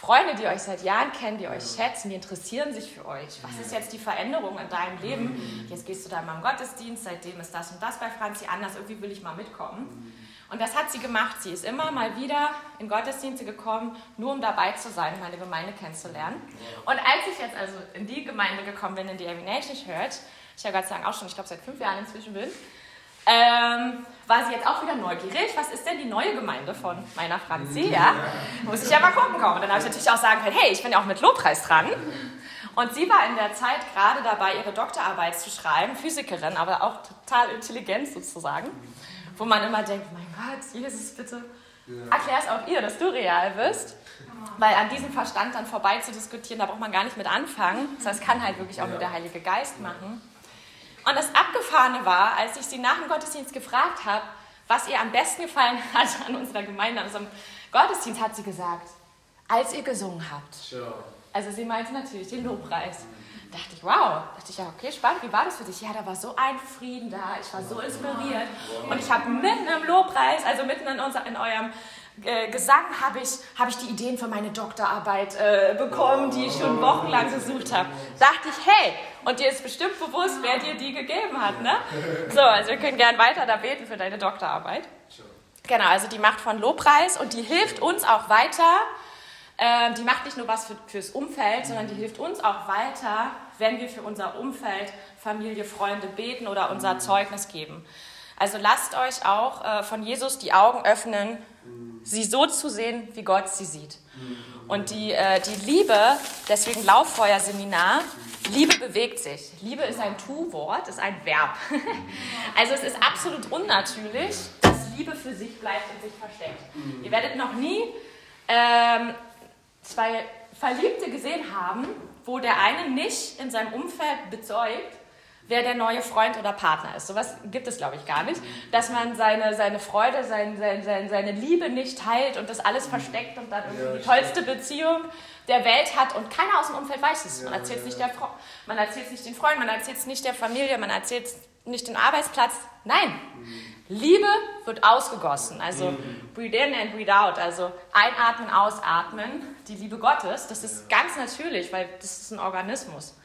Freunde, die euch seit Jahren kennen, die euch schätzen, die interessieren sich für euch. Was ist jetzt die Veränderung in deinem Leben? Jetzt gehst du da mal im Gottesdienst, seitdem ist das und das bei Franzi anders, irgendwie will ich mal mitkommen. Und das hat sie gemacht. Sie ist immer mal wieder in Gottesdienste gekommen, nur um dabei zu sein, meine Gemeinde kennenzulernen. Und als ich jetzt also in die Gemeinde gekommen bin, in die Nation Church, ich ja Gott sei Dank auch schon, ich glaube seit fünf Jahren inzwischen bin, ähm, war sie jetzt auch wieder neugierig. Was ist denn die neue Gemeinde von meiner Franzi? Ja? Muss ich ja mal gucken kommen. Und dann habe ich natürlich auch sagen können, hey, ich bin ja auch mit Lobpreis dran. Und sie war in der Zeit gerade dabei, ihre Doktorarbeit zu schreiben, Physikerin, aber auch total intelligent sozusagen. Wo man immer denkt, mein Gott, Jesus, bitte erklär es auch ihr, dass du real bist. Weil an diesem Verstand dann vorbei zu diskutieren, da braucht man gar nicht mit anfangen. Das kann halt wirklich auch nur der Heilige Geist machen. Und das Abgefahrene war, als ich sie nach dem Gottesdienst gefragt habe, was ihr am besten gefallen hat an unserer Gemeinde, an unserem Gottesdienst, hat sie gesagt, als ihr gesungen habt. Also sie meinte natürlich den Lobpreis. Da dachte ich, wow, dachte ich, ja, okay, spannend, wie war das für dich? Ja, da war so ein Frieden da, ich war so inspiriert. Und ich habe mitten im Lobpreis, also mitten in, unser, in eurem äh, Gesang, habe ich, hab ich die Ideen für meine Doktorarbeit äh, bekommen, die ich schon wochenlang gesucht habe. Dachte ich, hey, und dir ist bestimmt bewusst, wer dir die gegeben hat, ne? So, also wir können gern weiter da beten für deine Doktorarbeit. Genau, also die Macht von Lobpreis und die hilft uns auch weiter, ähm, die macht nicht nur was für, fürs Umfeld, sondern die hilft uns auch weiter, wenn wir für unser Umfeld, Familie, Freunde beten oder unser Zeugnis geben. Also lasst euch auch äh, von Jesus die Augen öffnen, sie so zu sehen, wie Gott sie sieht. Und die, äh, die Liebe, deswegen Lauffeuerseminar, Liebe bewegt sich. Liebe ist ein Tu-Wort, ist ein Verb. Also es ist absolut unnatürlich, dass Liebe für sich bleibt und sich versteckt. Ihr werdet noch nie ähm, zwei Verliebte gesehen haben, wo der eine nicht in seinem Umfeld bezeugt, wer der neue Freund oder Partner ist. Sowas gibt es, glaube ich, gar nicht. Dass man seine, seine Freude, sein, sein, sein, seine Liebe nicht teilt und das alles versteckt und dann irgendwie die tollste Beziehung der Welt hat und keiner aus dem Umfeld weiß es. Man erzählt es nicht der Frau, man erzählt es nicht den Freunden, man erzählt es nicht der Familie, man erzählt es nicht den Arbeitsplatz. Nein, Liebe wird ausgegossen. Also breathe in and breathe out. Also einatmen, ausatmen. Die Liebe Gottes, das ist ganz natürlich, weil das ist ein Organismus.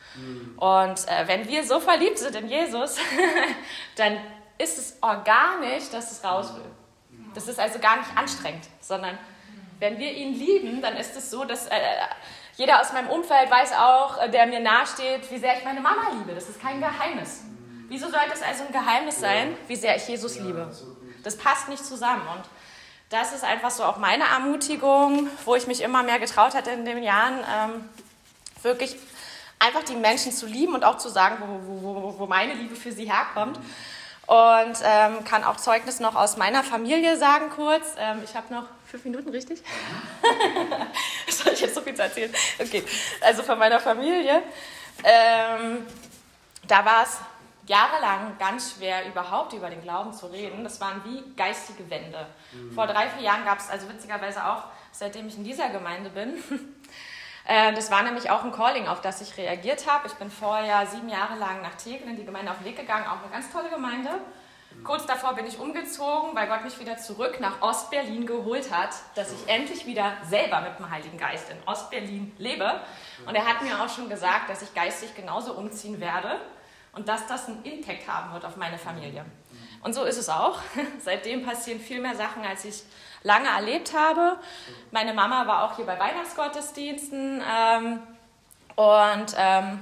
Und äh, wenn wir so verliebt sind in Jesus, dann ist es organisch, dass es raus will. Das ist also gar nicht anstrengend, sondern wenn wir ihn lieben, dann ist es so, dass äh, jeder aus meinem Umfeld weiß auch, äh, der mir nahesteht, wie sehr ich meine Mama liebe. Das ist kein Geheimnis. Wieso sollte es also ein Geheimnis sein, wie sehr ich Jesus liebe? Das passt nicht zusammen. Und das ist einfach so auch meine Ermutigung, wo ich mich immer mehr getraut hatte in den Jahren, ähm, wirklich einfach die Menschen zu lieben und auch zu sagen, wo, wo, wo meine Liebe für sie herkommt. Und ähm, kann auch Zeugnis noch aus meiner Familie sagen kurz. Ähm, ich habe noch fünf Minuten, richtig? Soll ich jetzt so viel zu erzählen? Okay, also von meiner Familie. Ähm, da war es jahrelang ganz schwer, überhaupt über den Glauben zu reden. Das waren wie geistige Wände. Mhm. Vor drei, vier Jahren gab es, also witzigerweise auch, seitdem ich in dieser Gemeinde bin, das war nämlich auch ein Calling, auf das ich reagiert habe. Ich bin vorher sieben Jahre lang nach Tegen in die Gemeinde auf den Weg gegangen, auch eine ganz tolle Gemeinde. Kurz davor bin ich umgezogen, weil Gott mich wieder zurück nach Ostberlin geholt hat, dass ich endlich wieder selber mit dem Heiligen Geist in Ostberlin lebe. Und er hat mir auch schon gesagt, dass ich geistig genauso umziehen werde und dass das einen Impact haben wird auf meine Familie. Und so ist es auch. Seitdem passieren viel mehr Sachen, als ich lange erlebt habe. Meine Mama war auch hier bei Weihnachtsgottesdiensten ähm, und ähm,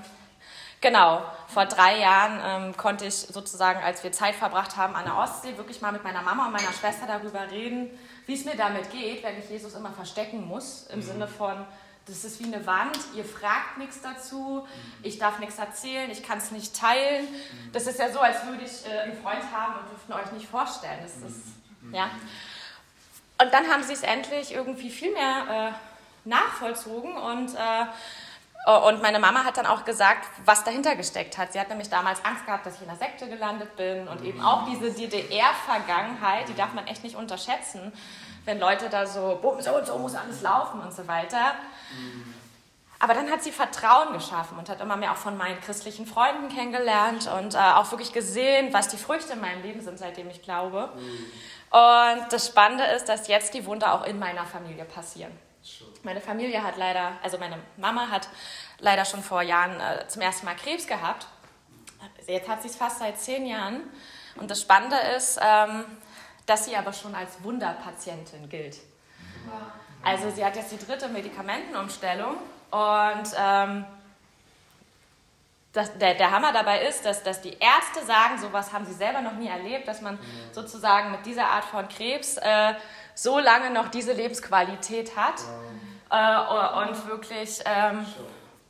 genau, vor drei Jahren ähm, konnte ich sozusagen, als wir Zeit verbracht haben an der Ostsee, wirklich mal mit meiner Mama und meiner Schwester darüber reden, wie es mir damit geht, wenn ich Jesus immer verstecken muss, im mhm. Sinne von, das ist wie eine Wand, ihr fragt nichts dazu, ich darf nichts erzählen, ich kann es nicht teilen. Das ist ja so, als würde ich äh, einen Freund haben und dürften euch nicht vorstellen. Das ist, ja. Und dann haben sie es endlich irgendwie viel mehr äh, nachvollzogen und, äh, und meine Mama hat dann auch gesagt, was dahinter gesteckt hat. Sie hat nämlich damals Angst gehabt, dass ich in der Sekte gelandet bin und eben auch diese DDR-Vergangenheit, die darf man echt nicht unterschätzen wenn Leute da so, boom, so und so muss alles laufen und so weiter. Aber dann hat sie Vertrauen geschaffen und hat immer mehr auch von meinen christlichen Freunden kennengelernt und äh, auch wirklich gesehen, was die Früchte in meinem Leben sind, seitdem ich glaube. Und das Spannende ist, dass jetzt die Wunder auch in meiner Familie passieren. Meine Familie hat leider, also meine Mama hat leider schon vor Jahren äh, zum ersten Mal Krebs gehabt. Jetzt hat sie es fast seit zehn Jahren. Und das Spannende ist, ähm, dass sie aber schon als Wunderpatientin gilt. Also sie hat jetzt die dritte Medikamentenumstellung und ähm, das, der, der Hammer dabei ist, dass, dass die Ärzte sagen, sowas haben sie selber noch nie erlebt, dass man sozusagen mit dieser Art von Krebs äh, so lange noch diese Lebensqualität hat. Äh, und wirklich ähm,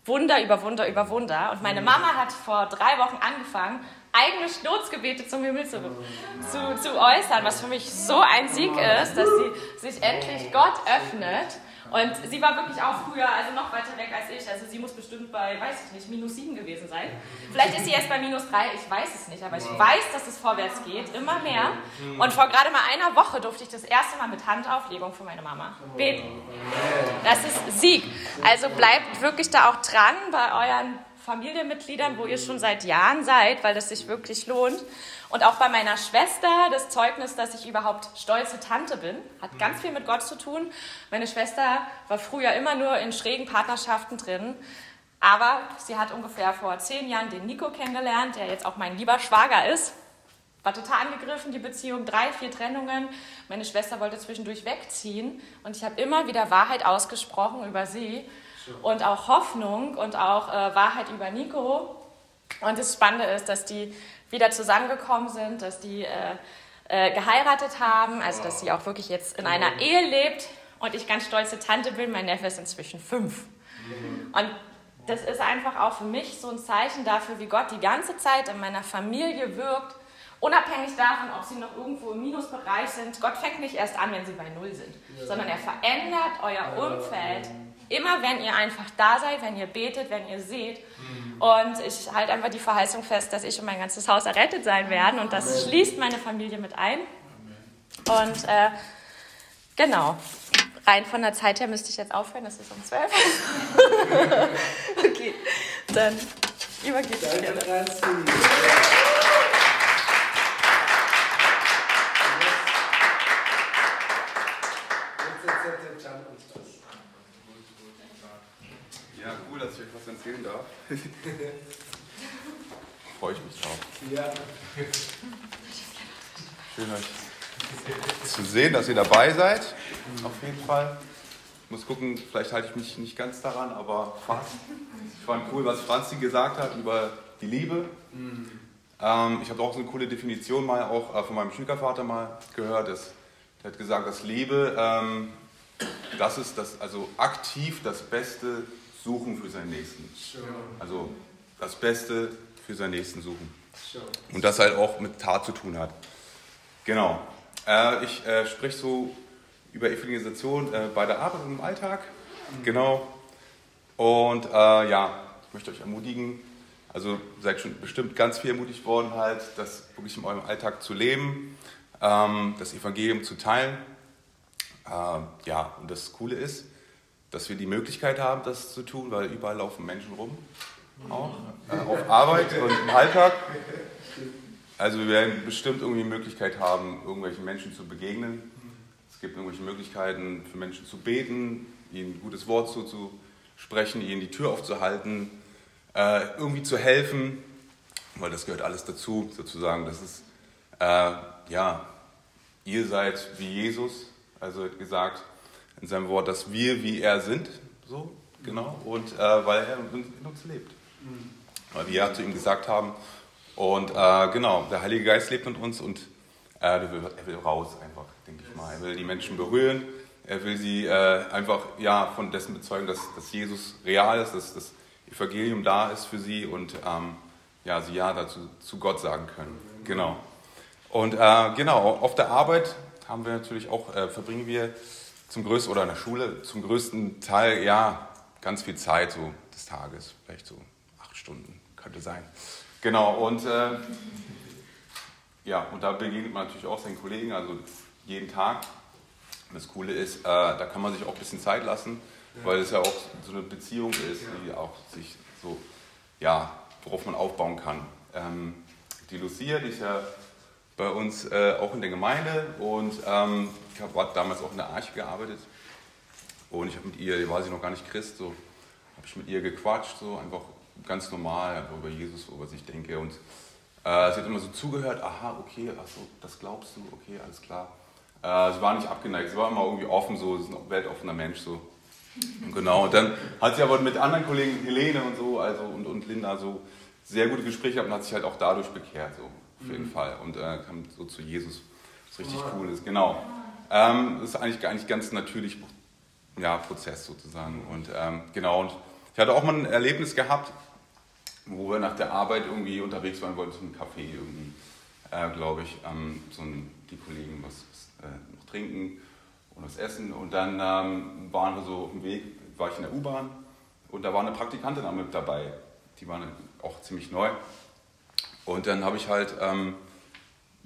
Wunder über Wunder über Wunder. Und meine Mama hat vor drei Wochen angefangen, eigene Sturzgebete zum Himmel zu, zu, zu äußern, was für mich so ein Sieg ist, dass sie sich endlich Gott öffnet. Und sie war wirklich auch früher, also noch weiter weg als ich. Also sie muss bestimmt bei, weiß ich nicht, minus sieben gewesen sein. Vielleicht ist sie jetzt bei minus drei, ich weiß es nicht, aber ich weiß, dass es vorwärts geht, immer mehr. Und vor gerade mal einer Woche durfte ich das erste Mal mit Handauflegung für meine Mama beten. Das ist Sieg. Also bleibt wirklich da auch dran bei euren Familienmitgliedern, wo ihr schon seit Jahren seid, weil das sich wirklich lohnt. Und auch bei meiner Schwester, das Zeugnis, dass ich überhaupt stolze Tante bin, hat ganz viel mit Gott zu tun. Meine Schwester war früher immer nur in schrägen Partnerschaften drin. Aber sie hat ungefähr vor zehn Jahren den Nico kennengelernt, der jetzt auch mein lieber Schwager ist. War total angegriffen, die Beziehung, drei, vier Trennungen. Meine Schwester wollte zwischendurch wegziehen und ich habe immer wieder Wahrheit ausgesprochen über sie und auch Hoffnung und auch äh, Wahrheit über Nico. Und das Spannende ist, dass die wieder zusammengekommen sind, dass die äh, äh, geheiratet haben, also dass sie auch wirklich jetzt in einer Ehe lebt und ich ganz stolze Tante bin. Mein Neffe ist inzwischen fünf. Und das ist einfach auch für mich so ein Zeichen dafür, wie Gott die ganze Zeit in meiner Familie wirkt, unabhängig davon, ob sie noch irgendwo im Minusbereich sind. Gott fängt nicht erst an, wenn sie bei Null sind, sondern er verändert euer Umfeld Immer wenn ihr einfach da seid, wenn ihr betet, wenn ihr seht. Und ich halte einfach die Verheißung fest, dass ich und mein ganzes Haus errettet sein werden. Und das schließt meine Familie mit ein. Und äh, genau, rein von der Zeit her müsste ich jetzt aufhören, das ist um 12. okay, dann übergebe ich dir.
Ja, cool, dass erzählen darf. Freue ich mich drauf.
Ja.
Schön euch zu sehen, dass ihr dabei seid. Auf jeden Fall. Ich muss gucken, vielleicht halte ich mich nicht ganz daran, aber fast. Ich fand cool, was Franzi gesagt hat über die Liebe. Ähm, ich habe auch so eine coole Definition mal auch äh, von meinem Schwiegervater mal gehört. Das, der hat gesagt, dass Liebe, ähm, das ist das, also aktiv das Beste suchen für seinen Nächsten. Also das Beste für seinen Nächsten suchen. Und das halt auch mit Tat zu tun hat. Genau. Äh, ich äh, spreche so über Evangelisation äh, bei der Arbeit und im Alltag. Genau. Und äh, ja, ich möchte euch ermutigen, also seid schon bestimmt ganz viel ermutigt worden, halt, das wirklich in eurem Alltag zu leben, ähm, das Evangelium zu teilen. Ähm, ja, und das Coole ist, dass wir die Möglichkeit haben, das zu tun, weil überall laufen Menschen rum, auch äh, auf Arbeit und im Alltag. Also wir werden bestimmt irgendwie die Möglichkeit haben, irgendwelchen Menschen zu begegnen. Es gibt irgendwelche Möglichkeiten für Menschen zu beten, ihnen ein gutes Wort zuzusprechen, ihnen die Tür aufzuhalten, äh, irgendwie zu helfen, weil das gehört alles dazu, sozusagen. Das ist, äh, ja, ihr seid wie Jesus, also gesagt, in seinem Wort, dass wir wie er sind, so, genau, und äh, weil er in, uns lebt. Weil wir ja zu ihm gesagt haben, und äh, genau, der Heilige Geist lebt in uns und äh, er, will, er will raus einfach, denke ich mal. Er will die Menschen berühren, er will sie äh, einfach ja, von dessen bezeugen, dass, dass Jesus real ist, dass das Evangelium da ist für sie und ähm, ja, sie ja dazu zu Gott sagen können. Genau. Und äh, genau, auf der Arbeit haben wir natürlich auch, äh, verbringen wir zum größten, oder in der Schule zum größten Teil, ja, ganz viel Zeit so des Tages, vielleicht so acht Stunden könnte sein. Genau, und äh, ja, und da begegnet man natürlich auch seinen Kollegen, also jeden Tag. Und das Coole ist, äh, da kann man sich auch ein bisschen Zeit lassen, weil es ja auch so eine Beziehung ist, die auch sich so, ja, worauf man aufbauen kann. Ähm, die Lucia, die ist ja bei uns äh, auch in der Gemeinde und ähm, ich habe damals auch in der Arche gearbeitet. Und ich habe mit ihr, die war sie noch gar nicht Christ, so habe ich mit ihr gequatscht, so einfach ganz normal, einfach über Jesus, über was ich denke. Und äh, sie hat immer so zugehört, aha, okay, achso, das glaubst du, okay, alles klar. Äh, sie war nicht abgeneigt, sie war immer irgendwie offen, so, sie ist ein weltoffener Mensch, so. Und genau, und dann hat sie aber mit anderen Kollegen, Helene und so, also und, und Linda, so sehr gute Gespräche gehabt und hat sich halt auch dadurch bekehrt, so, auf jeden mhm. Fall. Und äh, kam so zu Jesus, was richtig cool ist, genau. Ähm, das ist eigentlich, eigentlich ganz natürlich, ja, Prozess sozusagen. Und ähm, genau, und ich hatte auch mal ein Erlebnis gehabt, wo wir nach der Arbeit irgendwie unterwegs waren, wollten zum Café irgendwie, äh, glaube ich, ähm, so ein, die Kollegen was, was äh, noch trinken und was essen. Und dann ähm, waren wir so dem Weg, war ich in der U-Bahn und da war eine Praktikantin auch mit dabei. Die war auch ziemlich neu. Und dann habe ich halt ähm,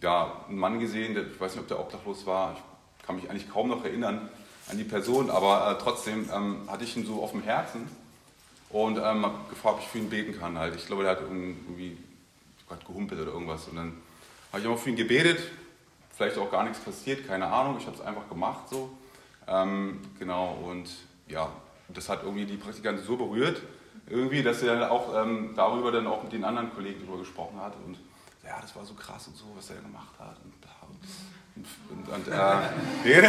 ja, einen Mann gesehen, der, ich weiß nicht, ob der obdachlos war, ich kann mich eigentlich kaum noch erinnern an die Person, aber äh, trotzdem ähm, hatte ich ihn so auf dem Herzen und ähm, habe gefragt, ob ich für ihn beten kann. Halt. Ich glaube, der hat irgendwie hat gehumpelt oder irgendwas. Und dann habe ich auch für ihn gebetet. Vielleicht auch gar nichts passiert, keine Ahnung. Ich habe es einfach gemacht so. Ähm, genau, und ja, das hat irgendwie die Praktikantin so berührt, irgendwie, dass sie dann auch ähm, darüber dann auch mit den anderen Kollegen darüber gesprochen hat. Und ja, das war so krass und so, was er gemacht hat. Und, und, und, und äh,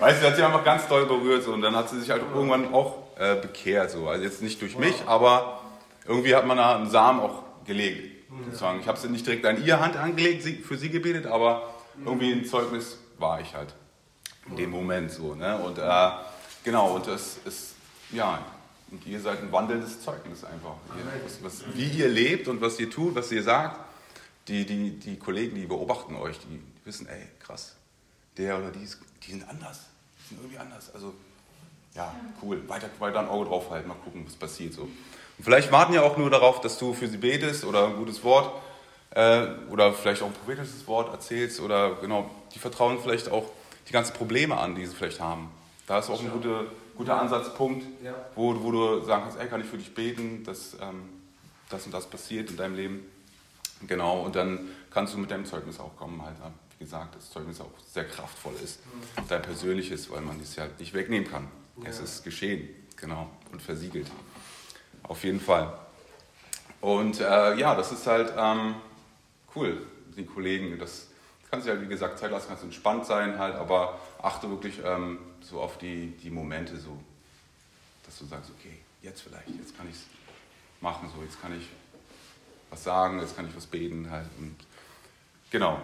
weißt du, hat sie einfach ganz doll berührt. So. Und dann hat sie sich halt irgendwann auch äh, bekehrt. So. Also jetzt nicht durch mich, aber irgendwie hat man da einen Samen auch gelegt. Sozusagen. Ich habe es nicht direkt an ihr Hand angelegt, sie, für sie gebetet, aber irgendwie ein Zeugnis war ich halt in dem Moment so. Ne? Und äh, genau, und das ist, ja, und ihr seid ein wandelndes Zeugnis einfach. Ihr, was, was, wie ihr lebt und was ihr tut, was ihr sagt. Die, die, die Kollegen, die beobachten euch, die, die wissen, ey, krass, der oder die, die sind anders. Die sind irgendwie anders. Also ja, cool. Weiter, weiter ein Auge drauf halten, mal gucken, was passiert so. Und vielleicht warten ja auch nur darauf, dass du für sie betest oder ein gutes Wort äh, oder vielleicht auch ein prophetisches Wort erzählst oder genau, die vertrauen vielleicht auch die ganzen Probleme an, die sie vielleicht haben. Da ist auch ein guter, guter Ansatzpunkt, wo, wo du sagen kannst, ey, kann ich für dich beten, dass ähm, das und das passiert in deinem Leben. Genau, und dann kannst du mit deinem Zeugnis auch kommen, halt, wie gesagt, das Zeugnis auch sehr kraftvoll ist, mhm. dein persönliches, weil man das ja nicht wegnehmen kann. Ja. Es ist geschehen, genau, und versiegelt. Auf jeden Fall. Und äh, ja, das ist halt ähm, cool, die Kollegen. Das kannst du halt, wie gesagt, Zeit lassen, kannst entspannt sein halt, aber achte wirklich ähm, so auf die, die Momente, so, dass du sagst, okay, jetzt vielleicht, jetzt kann ich es machen, so, jetzt kann ich was sagen, jetzt kann ich was beten halt. Und, genau.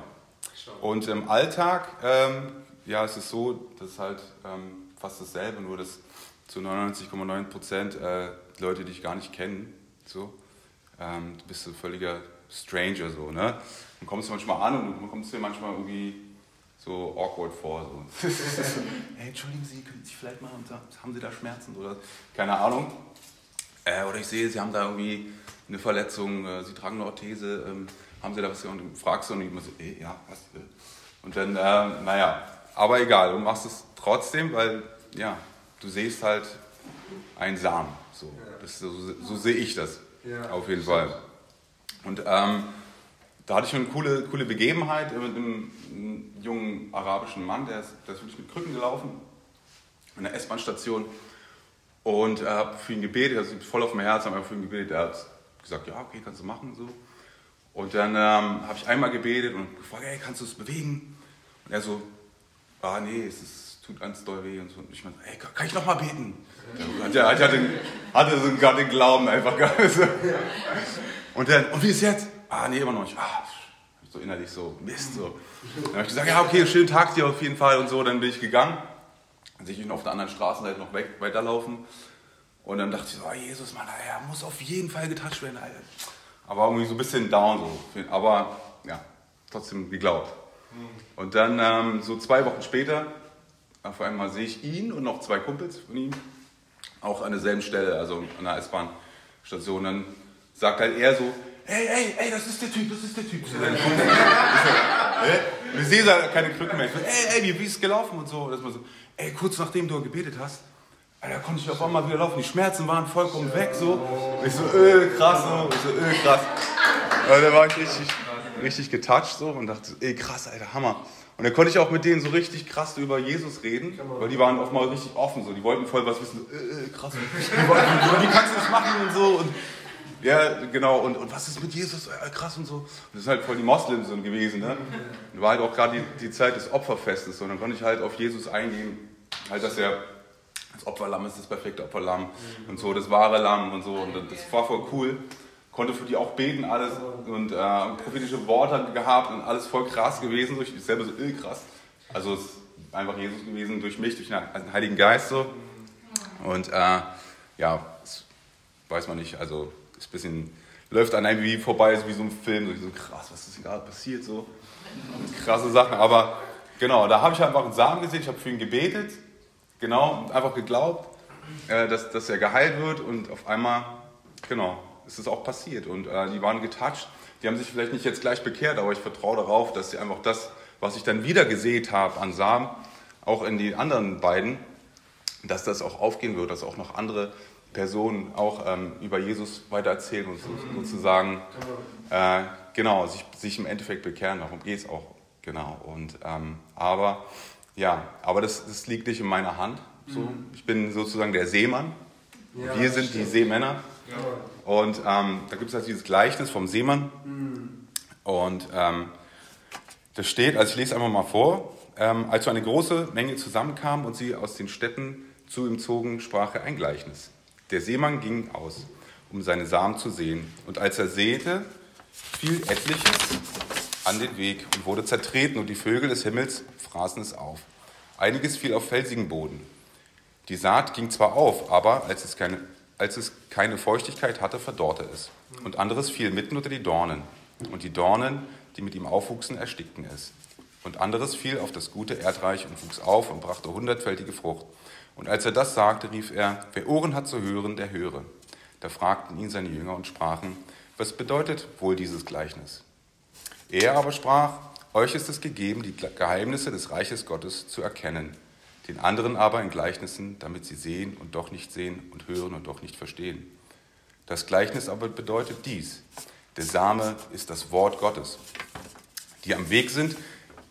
Und im Alltag, ähm, ja, es ist so, dass halt ähm, fast dasselbe, nur dass zu 99,9 Prozent äh, Leute dich gar nicht kennen. So. Ähm, du bist ein völliger Stranger so, ne? Dann kommst du manchmal an und man kommst dir manchmal irgendwie so awkward vor. So. hey, entschuldigen Sie, können Sie vielleicht mal, haben Sie da Schmerzen oder keine Ahnung? Äh, oder ich sehe, Sie haben da irgendwie eine Verletzung, äh, Sie tragen eine Orthese, ähm, haben Sie da was? Und du fragst du und ich immer so, ey, ja, was? Und dann, äh, naja, aber egal, du machst es trotzdem, weil ja, du siehst halt einen Samen. So, das, so, so sehe ich das auf jeden Fall. Und ähm, da hatte ich eine coole, coole Begebenheit mit einem, einem jungen arabischen Mann, der ist, der ist wirklich mit Krücken gelaufen, in der S-Bahn-Station. Und äh, habe für ihn gebetet, also voll auf dem Herz, habe für ihn gebetet. Er hat gesagt, ja, okay, kannst du machen. So. Und dann ähm, habe ich einmal gebetet und gefragt, hey, kannst du es bewegen? Und er so, ah nee, es ist, tut ganz doll weh und so. Und ich meinte, hey, kann, ich noch mal beten? Ja, ich hatte, hatte so gerade den Glauben einfach so. Und dann, und wie ist jetzt? Ah nee, immer noch nicht. Ah, so innerlich so, Mist so. Dann habe ich gesagt, ja okay, schönen Tag dir auf jeden Fall und so. Dann bin ich gegangen. Dann sehe ich ihn auf der anderen Straßenseite noch weg, weiterlaufen. Und dann dachte ich so, oh Jesus, Mann, er muss auf jeden Fall getoucht werden. Alter. Aber irgendwie so ein bisschen down so. Aber ja, trotzdem geglaubt. Und dann ähm, so zwei Wochen später, auf einmal sehe ich ihn und noch zwei Kumpels von ihm, auch an derselben Stelle, also an der S-Bahn-Station. Dann sagt halt er so, ey, ey, ey, das ist der Typ, das ist der Typ. So, dann kommt er, so, und ich da keine Krücken mehr. Ich so, ey, ey, wie, ist es gelaufen und so. Und das war so, ey, kurz nachdem du gebetet hast, da konnte ich auf einmal wieder laufen. Die Schmerzen waren vollkommen weg. So. Ich so, öh, krass. So. Ich so, öh, krass. Und da war ich richtig, richtig getoucht so und dachte, ey krass, Alter, Hammer. Und dann konnte ich auch mit denen so richtig krass über Jesus reden, weil die waren oft mal richtig offen, so. Die wollten voll was wissen, so, äh, äh, krass, wie, kannst du das machen und so. Und, ja, genau, und, und was ist mit Jesus? Ja, krass und so. Und das ist halt voll die Moslems so gewesen, ne? Und war halt auch gerade die, die Zeit des Opferfestes. Und dann konnte ich halt auf Jesus eingehen, halt, dass er das Opferlamm ist das perfekte Opferlamm und so, das wahre Lamm und so. Und das war voll cool. Konnte für die auch beten, alles und äh, prophetische Worte gehabt und alles voll krass gewesen. Ich bin selber so äh, krass. Also es ist einfach Jesus gewesen durch mich, durch den Heiligen Geist so. Und äh, ja, weiß man nicht. Also ist ein bisschen, läuft an einem wie vorbei, ist wie so ein Film, so, so krass, was ist denn gerade passiert, so. Krasse Sachen, aber genau, da habe ich einfach einen Samen gesehen, ich habe für ihn gebetet, genau, einfach geglaubt, äh, dass, dass er geheilt wird und auf einmal, genau, ist es auch passiert und äh, die waren getoucht. Die haben sich vielleicht nicht jetzt gleich bekehrt, aber ich vertraue darauf, dass sie einfach das, was ich dann wieder gesät habe an Samen, auch in die anderen beiden, dass das auch aufgehen wird, dass auch noch andere Personen auch ähm, über Jesus weitererzählen und so, sozusagen, äh, genau, sich, sich im Endeffekt bekehren. Darum geht es auch, genau. Und, ähm, aber, ja, aber das, das liegt nicht in meiner Hand. So. Ich bin sozusagen der Seemann. Ja, Wir sind stimmt. die Seemänner. Ja. Und ähm, da gibt es halt dieses Gleichnis vom Seemann. Mhm. Und ähm, das steht, also ich lese einfach mal vor, ähm, als so eine große Menge zusammenkam und sie aus den Städten zu ihm zogen, sprach er ein Gleichnis. Der Seemann ging aus, um seine Samen zu sehen. Und als er säte, fiel etliches an den Weg und wurde zertreten, und die Vögel des Himmels fraßen es auf. Einiges fiel auf felsigen Boden. Die Saat ging zwar auf, aber als es keine, als es keine Feuchtigkeit hatte, verdorrte es. Und anderes fiel mitten unter die Dornen. Und die Dornen, die mit ihm aufwuchsen, erstickten es. Und anderes fiel auf das gute Erdreich und wuchs auf und brachte hundertfältige Frucht. Und als er das sagte, rief er, wer Ohren hat zu hören, der höre. Da fragten ihn seine Jünger und sprachen, was bedeutet wohl dieses Gleichnis? Er aber sprach, euch ist es gegeben, die Geheimnisse des Reiches Gottes zu erkennen, den anderen aber in Gleichnissen, damit sie sehen und doch nicht sehen und hören und doch nicht verstehen. Das Gleichnis aber bedeutet dies, der Same ist das Wort Gottes. Die am Weg sind,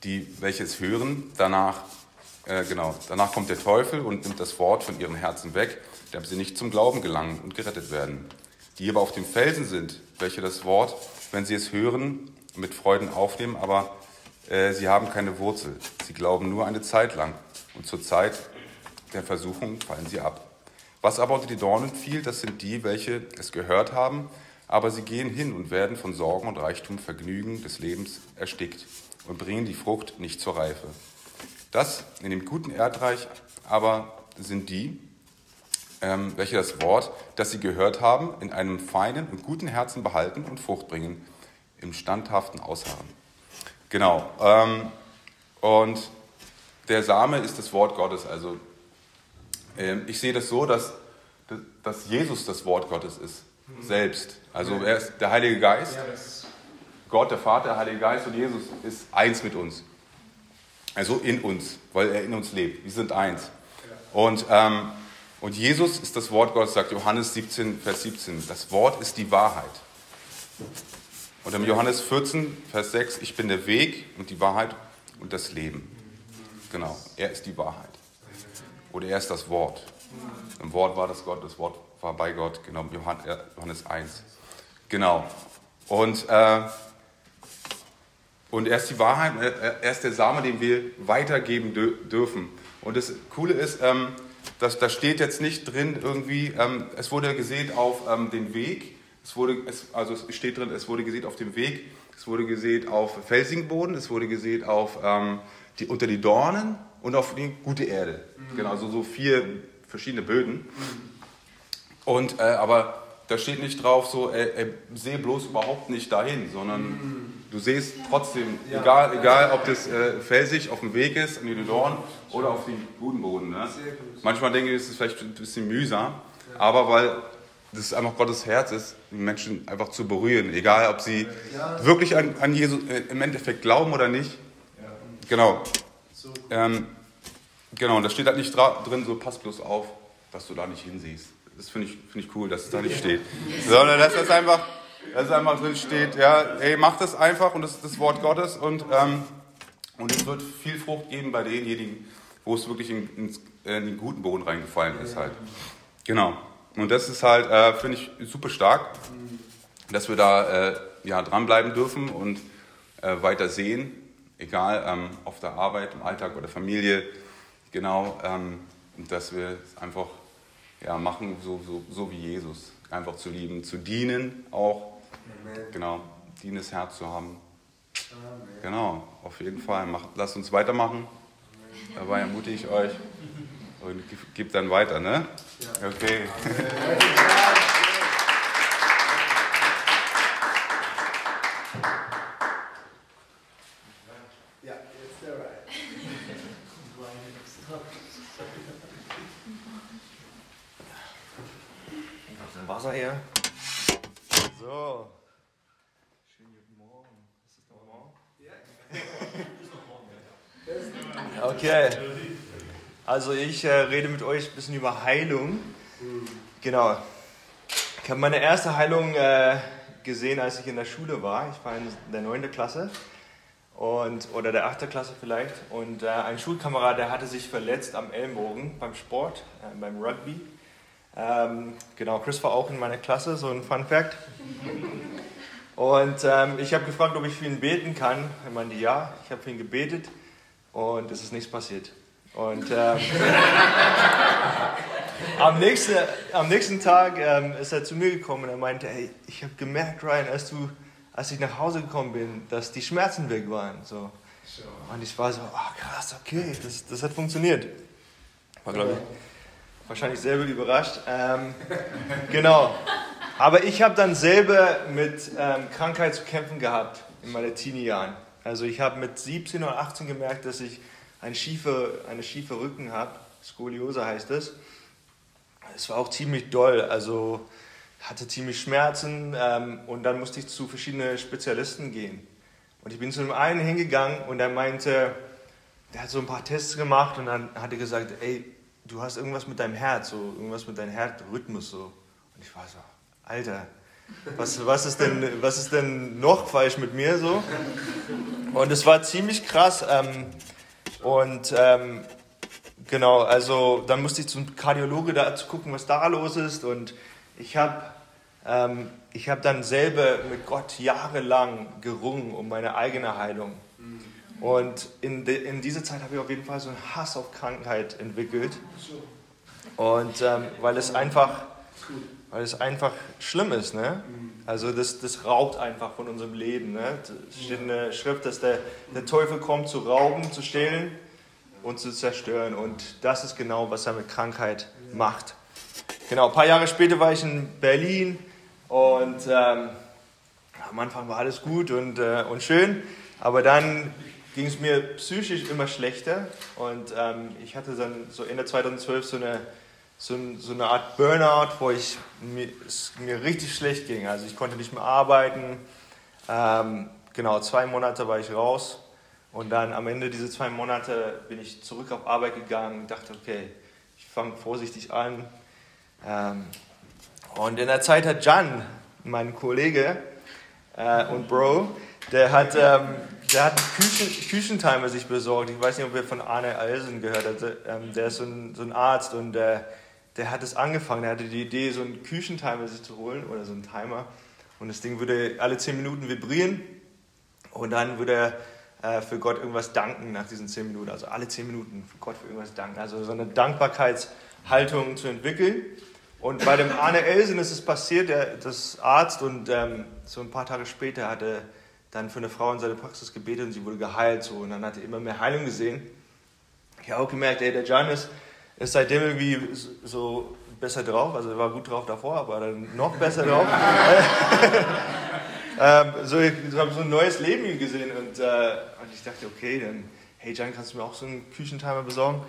die welches hören, danach äh, genau, danach kommt der Teufel und nimmt das Wort von ihren Herzen weg, damit sie nicht zum Glauben gelangen und gerettet werden. Die aber auf dem Felsen sind, welche das Wort, wenn sie es hören, mit Freuden aufnehmen, aber äh, sie haben keine Wurzel. Sie glauben nur eine Zeit lang und zur Zeit der Versuchung fallen sie ab. Was aber unter die Dornen fiel, das sind die, welche es gehört haben, aber sie gehen hin und werden von Sorgen und Reichtum, Vergnügen des Lebens erstickt und bringen die Frucht nicht zur Reife. Das in dem guten Erdreich aber sind die, ähm, welche das Wort, das sie gehört haben, in einem feinen und guten Herzen behalten und Frucht bringen, im standhaften Ausharren. Genau. Ähm, und der Same ist das Wort Gottes. Also ähm, ich sehe das so, dass, dass Jesus das Wort Gottes ist, selbst. Also er ist der Heilige Geist. Gott, der Vater, der Heilige Geist und Jesus ist eins mit uns. Also in uns, weil er in uns lebt. Wir sind eins. Und, ähm, und Jesus ist das Wort Gottes, sagt Johannes 17, Vers 17. Das Wort ist die Wahrheit. Und im Johannes 14, Vers 6, ich bin der Weg und die Wahrheit und das Leben. Genau, er ist die Wahrheit. Oder er ist das Wort. Im Wort war das Gott, das Wort war bei Gott, genau, Johannes 1. Genau. Und äh, und er ist die Wahrheit, er ist der Same, den wir weitergeben dürfen. Und das Coole ist, ähm, dass da steht jetzt nicht drin irgendwie, ähm, es wurde gesät auf ähm, den Weg, es wurde, also es steht drin, es wurde gesät auf dem Weg, es wurde gesät auf felsigen Boden, es wurde gesät auf die, unter die Dornen und auf die gute Erde. Mhm. Genau, also so vier verschiedene Böden. Mhm. Und, äh, aber da steht nicht drauf, so, äh, äh, sehe bloß überhaupt nicht dahin, sondern mhm du siehst trotzdem, ja. egal, egal ob das äh, felsig auf dem Weg ist, an die Dorn oder auf dem guten Boden. Ne? Manchmal denke ich, ist es vielleicht ein bisschen mühsam, ja. aber weil das einfach Gottes Herz ist, die Menschen einfach zu berühren, egal ob sie ja. wirklich an, an Jesus äh, im Endeffekt glauben oder nicht. Genau. Ähm, genau, und da steht halt nicht drin, so pass bloß auf, dass du da nicht hinsiehst. Das finde ich, find ich cool, dass es da nicht steht. Sondern dass das einfach dass es einfach drin steht, ja, hey, mach das einfach und das ist das Wort Gottes und, ähm, Und es wird viel Frucht geben bei denjenigen, wo es wirklich in, in, in den guten Boden reingefallen ist halt. Genau. Und das ist halt, äh, finde ich, super stark, dass wir da äh, ja, dranbleiben dürfen und äh, weiter sehen, egal ähm, auf der Arbeit, im Alltag oder Familie, genau, ähm, dass wir es einfach ja, machen, so, so, so wie Jesus, einfach zu lieben, zu dienen auch, Amen. genau, dienendes Herz zu haben. Amen. Genau, auf jeden Fall. Macht, lasst uns weitermachen. Dabei ermutige ich euch und gebt dann weiter, ne? Okay.
Wasser her. So. Schönen guten Morgen. Ist das noch morgen? Ja. Okay. Also ich äh, rede mit euch ein bisschen über Heilung. Genau. Ich habe meine erste Heilung äh, gesehen, als ich in der Schule war. Ich war in der 9. Klasse und, oder der 8. Klasse vielleicht. Und äh, ein Schulkamerad, der hatte sich verletzt am Ellenbogen beim Sport, äh, beim Rugby. Ähm, genau, Chris war auch in meiner Klasse, so ein Fun Fact. Und ähm, ich habe gefragt, ob ich für ihn beten kann. Er meinte ja, ich habe für ihn gebetet und es ist nichts passiert. Und ähm, am, nächsten, am nächsten Tag ähm, ist er zu mir gekommen und er meinte, hey, ich habe gemerkt, Ryan, als, du, als ich nach Hause gekommen bin, dass die Schmerzen weg waren. So. Und ich war so, oh, krass, okay, das, das hat funktioniert. War, glaube ich, wahrscheinlich selber überrascht. Ähm, genau. Aber ich habe dann selber mit ähm, Krankheit zu kämpfen gehabt in meinen Teenie-Jahren. Also ich habe mit 17 oder 18 gemerkt, dass ich eine schiefe, eine schiefe Rücken habe. Skoliose heißt es. Es war auch ziemlich doll. Also hatte ziemlich Schmerzen ähm, und dann musste ich zu verschiedenen Spezialisten gehen. Und ich bin zu dem einen hingegangen und er meinte, der hat so ein paar Tests gemacht und dann hat er gesagt, ey, du hast irgendwas mit deinem Herz, so irgendwas mit deinem Herzrhythmus so. Und ich war so, Alter, was, was, ist denn, was ist denn noch falsch mit mir so? Und es war ziemlich krass. Ähm, und ähm, genau, also dann musste ich zum Kardiologe da zu gucken, was da los ist. Und ich habe ähm, hab dann selber mit Gott jahrelang gerungen um meine eigene Heilung. Und in, de, in dieser Zeit habe ich auf jeden Fall so einen Hass auf Krankheit entwickelt. Und ähm, weil es einfach, weil es einfach schlimm ist, ne? Also das, das raubt einfach von unserem Leben, ne? Es steht in der Schrift, dass der, der Teufel kommt zu rauben, zu stehlen und zu zerstören. Und das ist genau, was er mit Krankheit macht. Genau, ein paar Jahre später war ich in Berlin und ähm, am Anfang war alles gut und, äh, und schön, aber dann ging es mir psychisch immer schlechter und ähm, ich hatte dann so Ende 2012 so eine, so, so eine Art Burnout, wo ich, mir, es mir richtig schlecht ging. Also ich konnte nicht mehr arbeiten. Ähm, genau, zwei Monate war ich raus und dann am Ende dieser zwei Monate bin ich zurück auf Arbeit gegangen dachte, okay, ich fange vorsichtig an. Ähm, und in der Zeit hat Jan, mein Kollege äh, und Bro, der hat, ähm, der hat Küchen, Küchentimer sich besorgt. Ich weiß nicht, ob ihr von Arne Alsen gehört habt. Ähm, der ist so ein, so ein Arzt und äh, der hat es angefangen. Der hatte die Idee, so einen Küchentimer sich zu holen oder so einen Timer. Und das Ding würde alle 10 Minuten vibrieren und dann würde er äh, für Gott irgendwas danken nach diesen 10 Minuten. Also alle 10 Minuten für Gott für irgendwas danken. Also so eine Dankbarkeitshaltung zu entwickeln. Und bei dem Arne Elsen ist es passiert, der das Arzt und ähm, so ein paar Tage später hatte dann für eine Frau in seine Praxis gebetet und sie wurde geheilt. So. Und dann hat er immer mehr Heilung gesehen. Ich habe auch gemerkt, ey, der Giannis ist seitdem irgendwie so besser drauf. Also war gut drauf davor, aber dann noch besser drauf. ähm, so, ich habe so ein neues Leben gesehen und, äh, und ich dachte, okay, dann, hey Gian, kannst du mir auch so einen Küchentimer besorgen?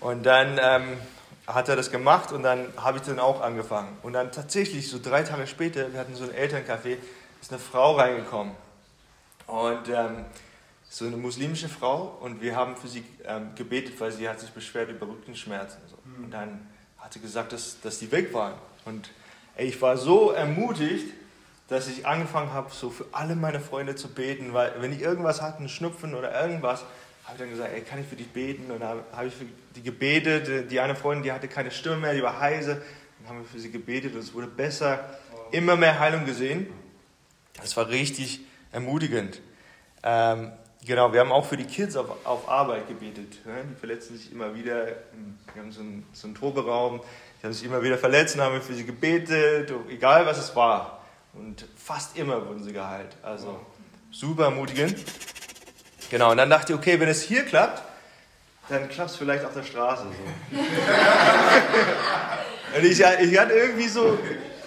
Und dann ähm, hat er das gemacht und dann habe ich dann auch angefangen. Und dann tatsächlich, so drei Tage später, wir hatten so ein Elterncafé, ist eine Frau reingekommen und ähm, so eine muslimische Frau und wir haben für sie ähm, gebetet, weil sie hat sich beschwert über Rückenschmerzen. So. Mhm. Und dann hat sie gesagt, dass, dass die weg waren. Und ey, ich war so ermutigt, dass ich angefangen habe, so für alle meine Freunde zu beten, weil wenn ich irgendwas hatte, einen Schnupfen oder irgendwas, habe ich dann gesagt, ey, kann ich für dich beten? Und dann habe ich für die gebetet. Die eine Freundin, die hatte keine Stimme mehr, die war heise. Dann haben wir für sie gebetet und es wurde besser. Immer mehr Heilung gesehen. Das war richtig ermutigend. Ähm, genau, wir haben auch für die Kids auf, auf Arbeit gebetet. Ne? Die verletzen sich immer wieder. Wir haben so einen, so einen Proberaum. Die haben sich immer wieder verletzt und haben wir für sie gebetet, egal was es war. Und fast immer wurden sie geheilt. Also super ermutigend. Genau, und dann dachte ich, okay, wenn es hier klappt, dann klappt es vielleicht auf der Straße. So. und ich, ich hatte irgendwie so,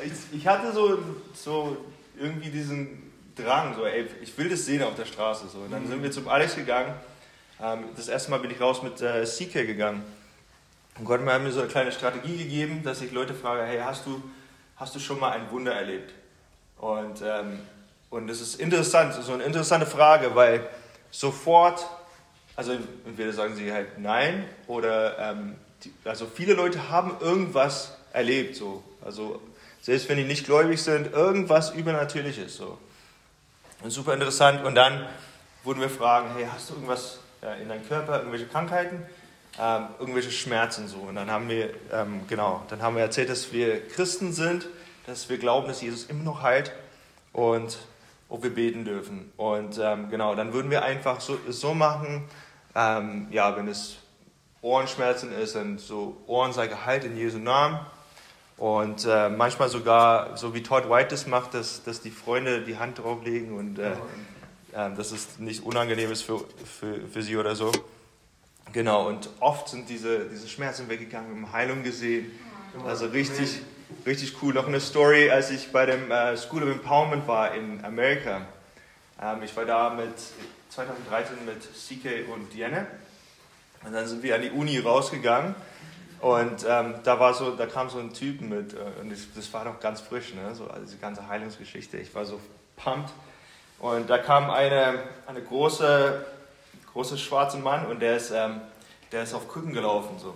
ich, ich hatte so, so irgendwie diesen Drang, so, ey, ich will das sehen auf der Straße. So. Und dann sind wir zum Alex gegangen. Ähm, das erste Mal bin ich raus mit äh, CK gegangen. Und Gott hat mir so eine kleine Strategie gegeben, dass ich Leute frage, hey, hast du, hast du schon mal ein Wunder erlebt? Und, ähm, und das ist interessant, so eine interessante Frage, weil sofort, also entweder sagen sie halt nein oder, ähm, die, also viele Leute haben irgendwas erlebt, so. Also selbst wenn die nicht gläubig sind, irgendwas Übernatürliches, so. Super interessant. Und dann wurden wir fragen, hey, hast du irgendwas äh, in deinem Körper, irgendwelche Krankheiten? Ähm, irgendwelche Schmerzen so. Und dann haben wir, ähm, genau, dann haben wir erzählt, dass wir Christen sind, dass wir glauben, dass Jesus immer noch heilt und ob wir beten dürfen. Und ähm, genau, dann würden wir einfach so, so machen, ähm, ja, wenn es Ohrenschmerzen ist, dann so Ohren sei geheilt in Jesu Namen. Und äh, manchmal sogar, so wie Todd White das macht, dass, dass die Freunde die Hand drauflegen und äh, äh, dass es nicht unangenehm ist für, für, für sie oder so. Genau, und oft sind diese, diese Schmerzen weggegangen, wir haben Heilung gesehen. Also richtig, richtig cool. Noch eine Story, als ich bei dem äh, School of Empowerment war in Amerika. Ähm, ich war da mit 2013 mit CK und Diane. Und dann sind wir an die Uni rausgegangen. Und ähm, da, war so, da kam so ein Typ mit, äh, und das, das, war noch ganz frisch, ne? so, also diese ganze Heilungsgeschichte. Ich war so pumped. Und da kam eine, eine große großer schwarzer Mann und der ist, ähm, der ist auf Krücken gelaufen. So.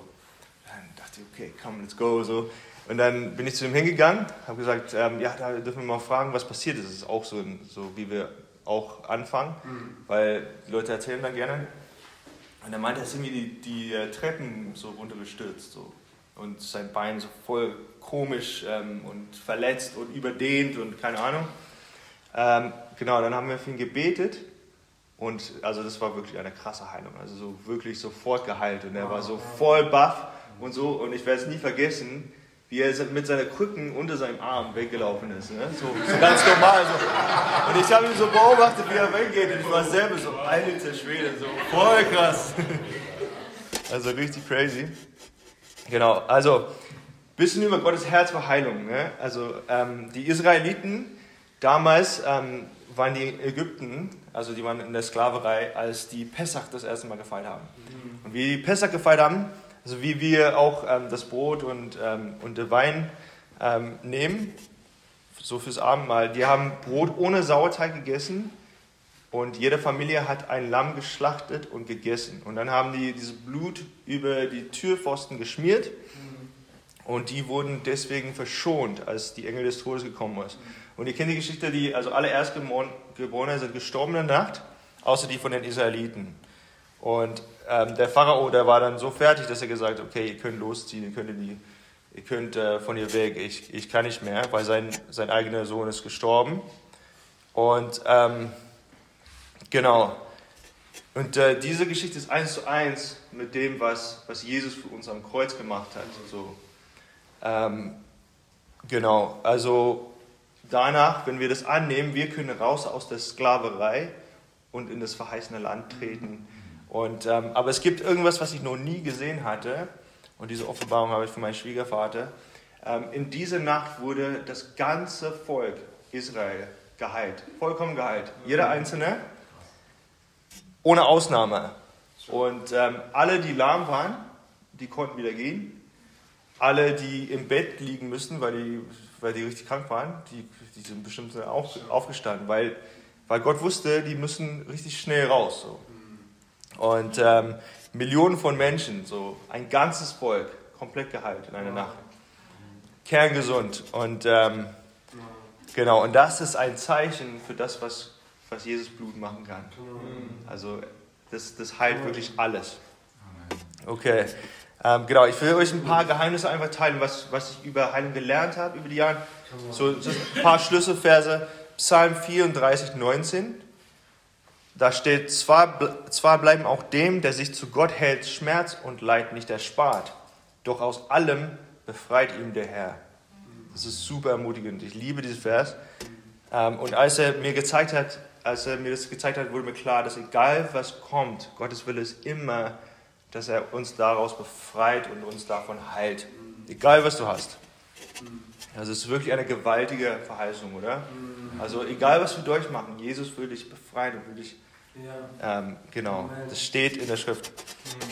Dann dachte ich, okay, komm, let's go. So. Und dann bin ich zu ihm hingegangen, habe gesagt, ähm, ja, da dürfen wir mal fragen, was passiert ist. Das ist auch so, so wie wir auch anfangen, mhm. weil die Leute erzählen dann gerne. Und er meinte, er ist irgendwie die, die äh, Treppen so runtergestürzt. So. Und sein Bein so voll komisch ähm, und verletzt und überdehnt und keine Ahnung. Ähm, genau, dann haben wir für ihn gebetet und also das war wirklich eine krasse Heilung. Also so wirklich sofort geheilt. Und er war so voll baff und so. Und ich werde es nie vergessen, wie er mit seinen Krücken unter seinem Arm weggelaufen ist. Ne? So, so, ganz normal. So. Und ich habe ihn so beobachtet, wie er weggeht. Und ich war selber so, alter Schwede, so voll krass. Also richtig crazy. Genau, also bisschen über Gottes Herz für Heilung. Ne? Also ähm, die Israeliten damals ähm, waren die Ägypten, also die waren in der Sklaverei, als die Pessach das erste Mal gefeiert haben. Und wie die Pessach gefeiert haben, also wie wir auch ähm, das Brot und, ähm, und den Wein ähm, nehmen, so fürs Abendmahl, die haben Brot ohne Sauerteig gegessen und jede Familie hat ein Lamm geschlachtet und gegessen. Und dann haben die dieses Blut über die Türpfosten geschmiert und die wurden deswegen verschont, als die Engel des Todes gekommen ist. Und ihr kennt die Geschichte, die, also alle Erstgeborenen sind gestorben in der Nacht, außer die von den Israeliten. Und ähm, der Pharao, der war dann so fertig, dass er gesagt hat, okay, ihr könnt losziehen, ihr könnt, die, ihr könnt äh, von ihr weg, ich, ich kann nicht mehr, weil sein, sein eigener Sohn ist gestorben. Und ähm, genau, und äh, diese Geschichte ist eins zu eins mit dem, was, was Jesus für uns am Kreuz gemacht hat. So, ähm, genau, also danach, wenn wir das annehmen, wir können raus aus der Sklaverei und in das verheißene Land treten. Und, ähm, aber es gibt irgendwas, was ich noch nie gesehen hatte, und diese Offenbarung habe ich von meinem Schwiegervater. Ähm, in dieser Nacht wurde das ganze Volk Israel geheilt, vollkommen geheilt. Jeder Einzelne, ohne Ausnahme. Und ähm, alle, die lahm waren, die konnten wieder gehen. Alle, die im Bett liegen müssen, weil die weil die richtig krank waren, die, die sind bestimmt auf, aufgestanden, weil, weil Gott wusste, die müssen richtig schnell raus. So. Und ähm, Millionen von Menschen, so ein ganzes Volk, komplett geheilt in einer Nacht. Kerngesund. Und ähm, genau, und das ist ein Zeichen für das, was, was Jesus Blut machen kann. Also Das, das heilt wirklich alles. Okay. Ähm, genau, ich will euch ein paar Geheimnisse einfach teilen, was, was ich über Heilung gelernt habe über die Jahre. So, so ein paar Schlüsselverse. Psalm 34, 19. Da steht, zwar, zwar bleiben auch dem, der sich zu Gott hält, Schmerz und Leid nicht erspart, doch aus allem befreit ihm der Herr. Das ist super ermutigend. Ich liebe diesen Vers. Ähm, und als er mir gezeigt hat, als er mir das gezeigt hat, wurde mir klar, dass egal was kommt, Gottes Wille ist immer, dass er uns daraus befreit und uns davon heilt. Egal was du hast. Es ist wirklich eine gewaltige Verheißung, oder? Also egal was wir durchmachen, Jesus will dich befreien und will dich. Ähm, genau, das steht in der Schrift.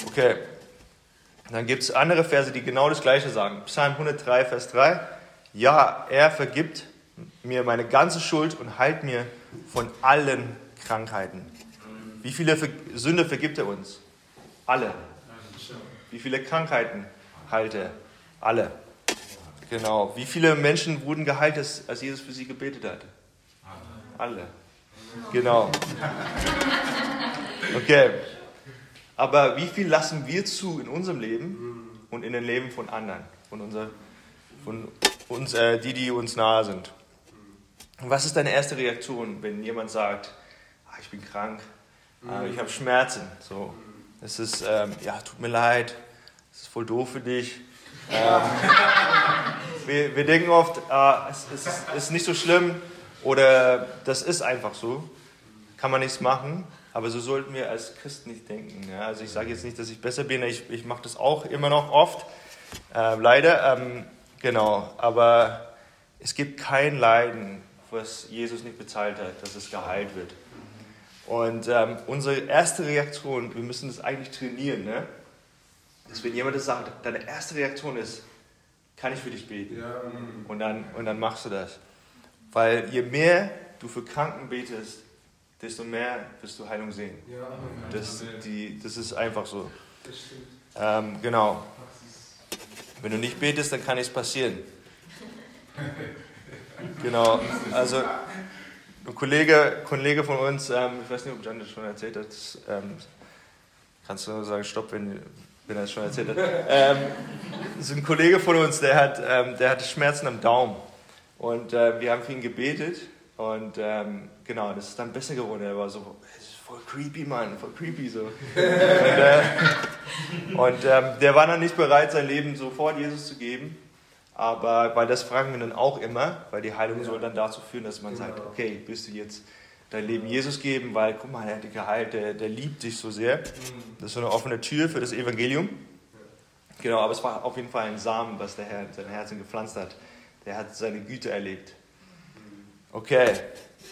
Okay. Dann gibt es andere Verse, die genau das Gleiche sagen. Psalm 103, Vers 3. Ja, er vergibt mir meine ganze Schuld und heilt mir von allen Krankheiten. Wie viele Sünde vergibt er uns? Alle. Wie viele Krankheiten heilt er? Alle. Genau. Wie viele Menschen wurden geheilt, als Jesus für sie gebetet hat? Alle. Genau. Okay. Aber wie viel lassen wir zu in unserem Leben und in dem Leben von anderen, von, unser, von uns, äh, die, die uns nahe sind? Und was ist deine erste Reaktion, wenn jemand sagt, ah, ich bin krank, äh, ich habe Schmerzen? So, es ist, ähm, ja, tut mir leid, es ist voll doof für dich. Ähm, wir, wir, denken oft, ah, es, es ist, ist nicht so schlimm oder das ist einfach so, kann man nichts machen. Aber so sollten wir als Christen nicht denken. Ja? Also ich sage jetzt nicht, dass ich besser bin, ich, ich mache das auch immer noch oft, äh, leider. Ähm, genau, aber es gibt kein Leiden, was Jesus nicht bezahlt hat, dass es geheilt wird. Und ähm, unsere erste Reaktion, wir müssen das eigentlich trainieren, ne? dass wenn jemand das sagt, deine erste Reaktion ist, kann ich für dich beten? Ja. Und, dann, und dann machst du das. Weil je mehr du für Kranken betest, desto mehr wirst du Heilung sehen. Ja, das, die, das ist einfach so. Ähm, genau. Wenn du nicht betest, dann kann nichts passieren. Genau. Also ein Kollege, Kollege von uns, ähm, ich weiß nicht, ob Jan das schon erzählt hat, ähm, kannst du nur sagen, stopp, wenn, wenn er es schon erzählt hat. Ähm, ist ein Kollege von uns, der hat, ähm, der hatte Schmerzen am Daumen. Und äh, wir haben für ihn gebetet und ähm, genau, das ist dann besser geworden. Er war so, das ist voll creepy, Mann, voll creepy so. und, äh, und ähm, der war dann nicht bereit, sein Leben sofort Jesus zu geben. Aber weil das fragen wir dann auch immer, weil die Heilung ja. soll dann dazu führen, dass man genau. sagt, okay, bist du jetzt dein Leben Jesus geben, weil guck mal, er hat dich geheilt, der, der liebt dich so sehr. Mhm. Das ist so eine offene Tür für das Evangelium. Genau, aber es war auf jeden Fall ein Samen, was der Herr in sein Herzen gepflanzt hat. Der hat seine Güte erlebt. Okay,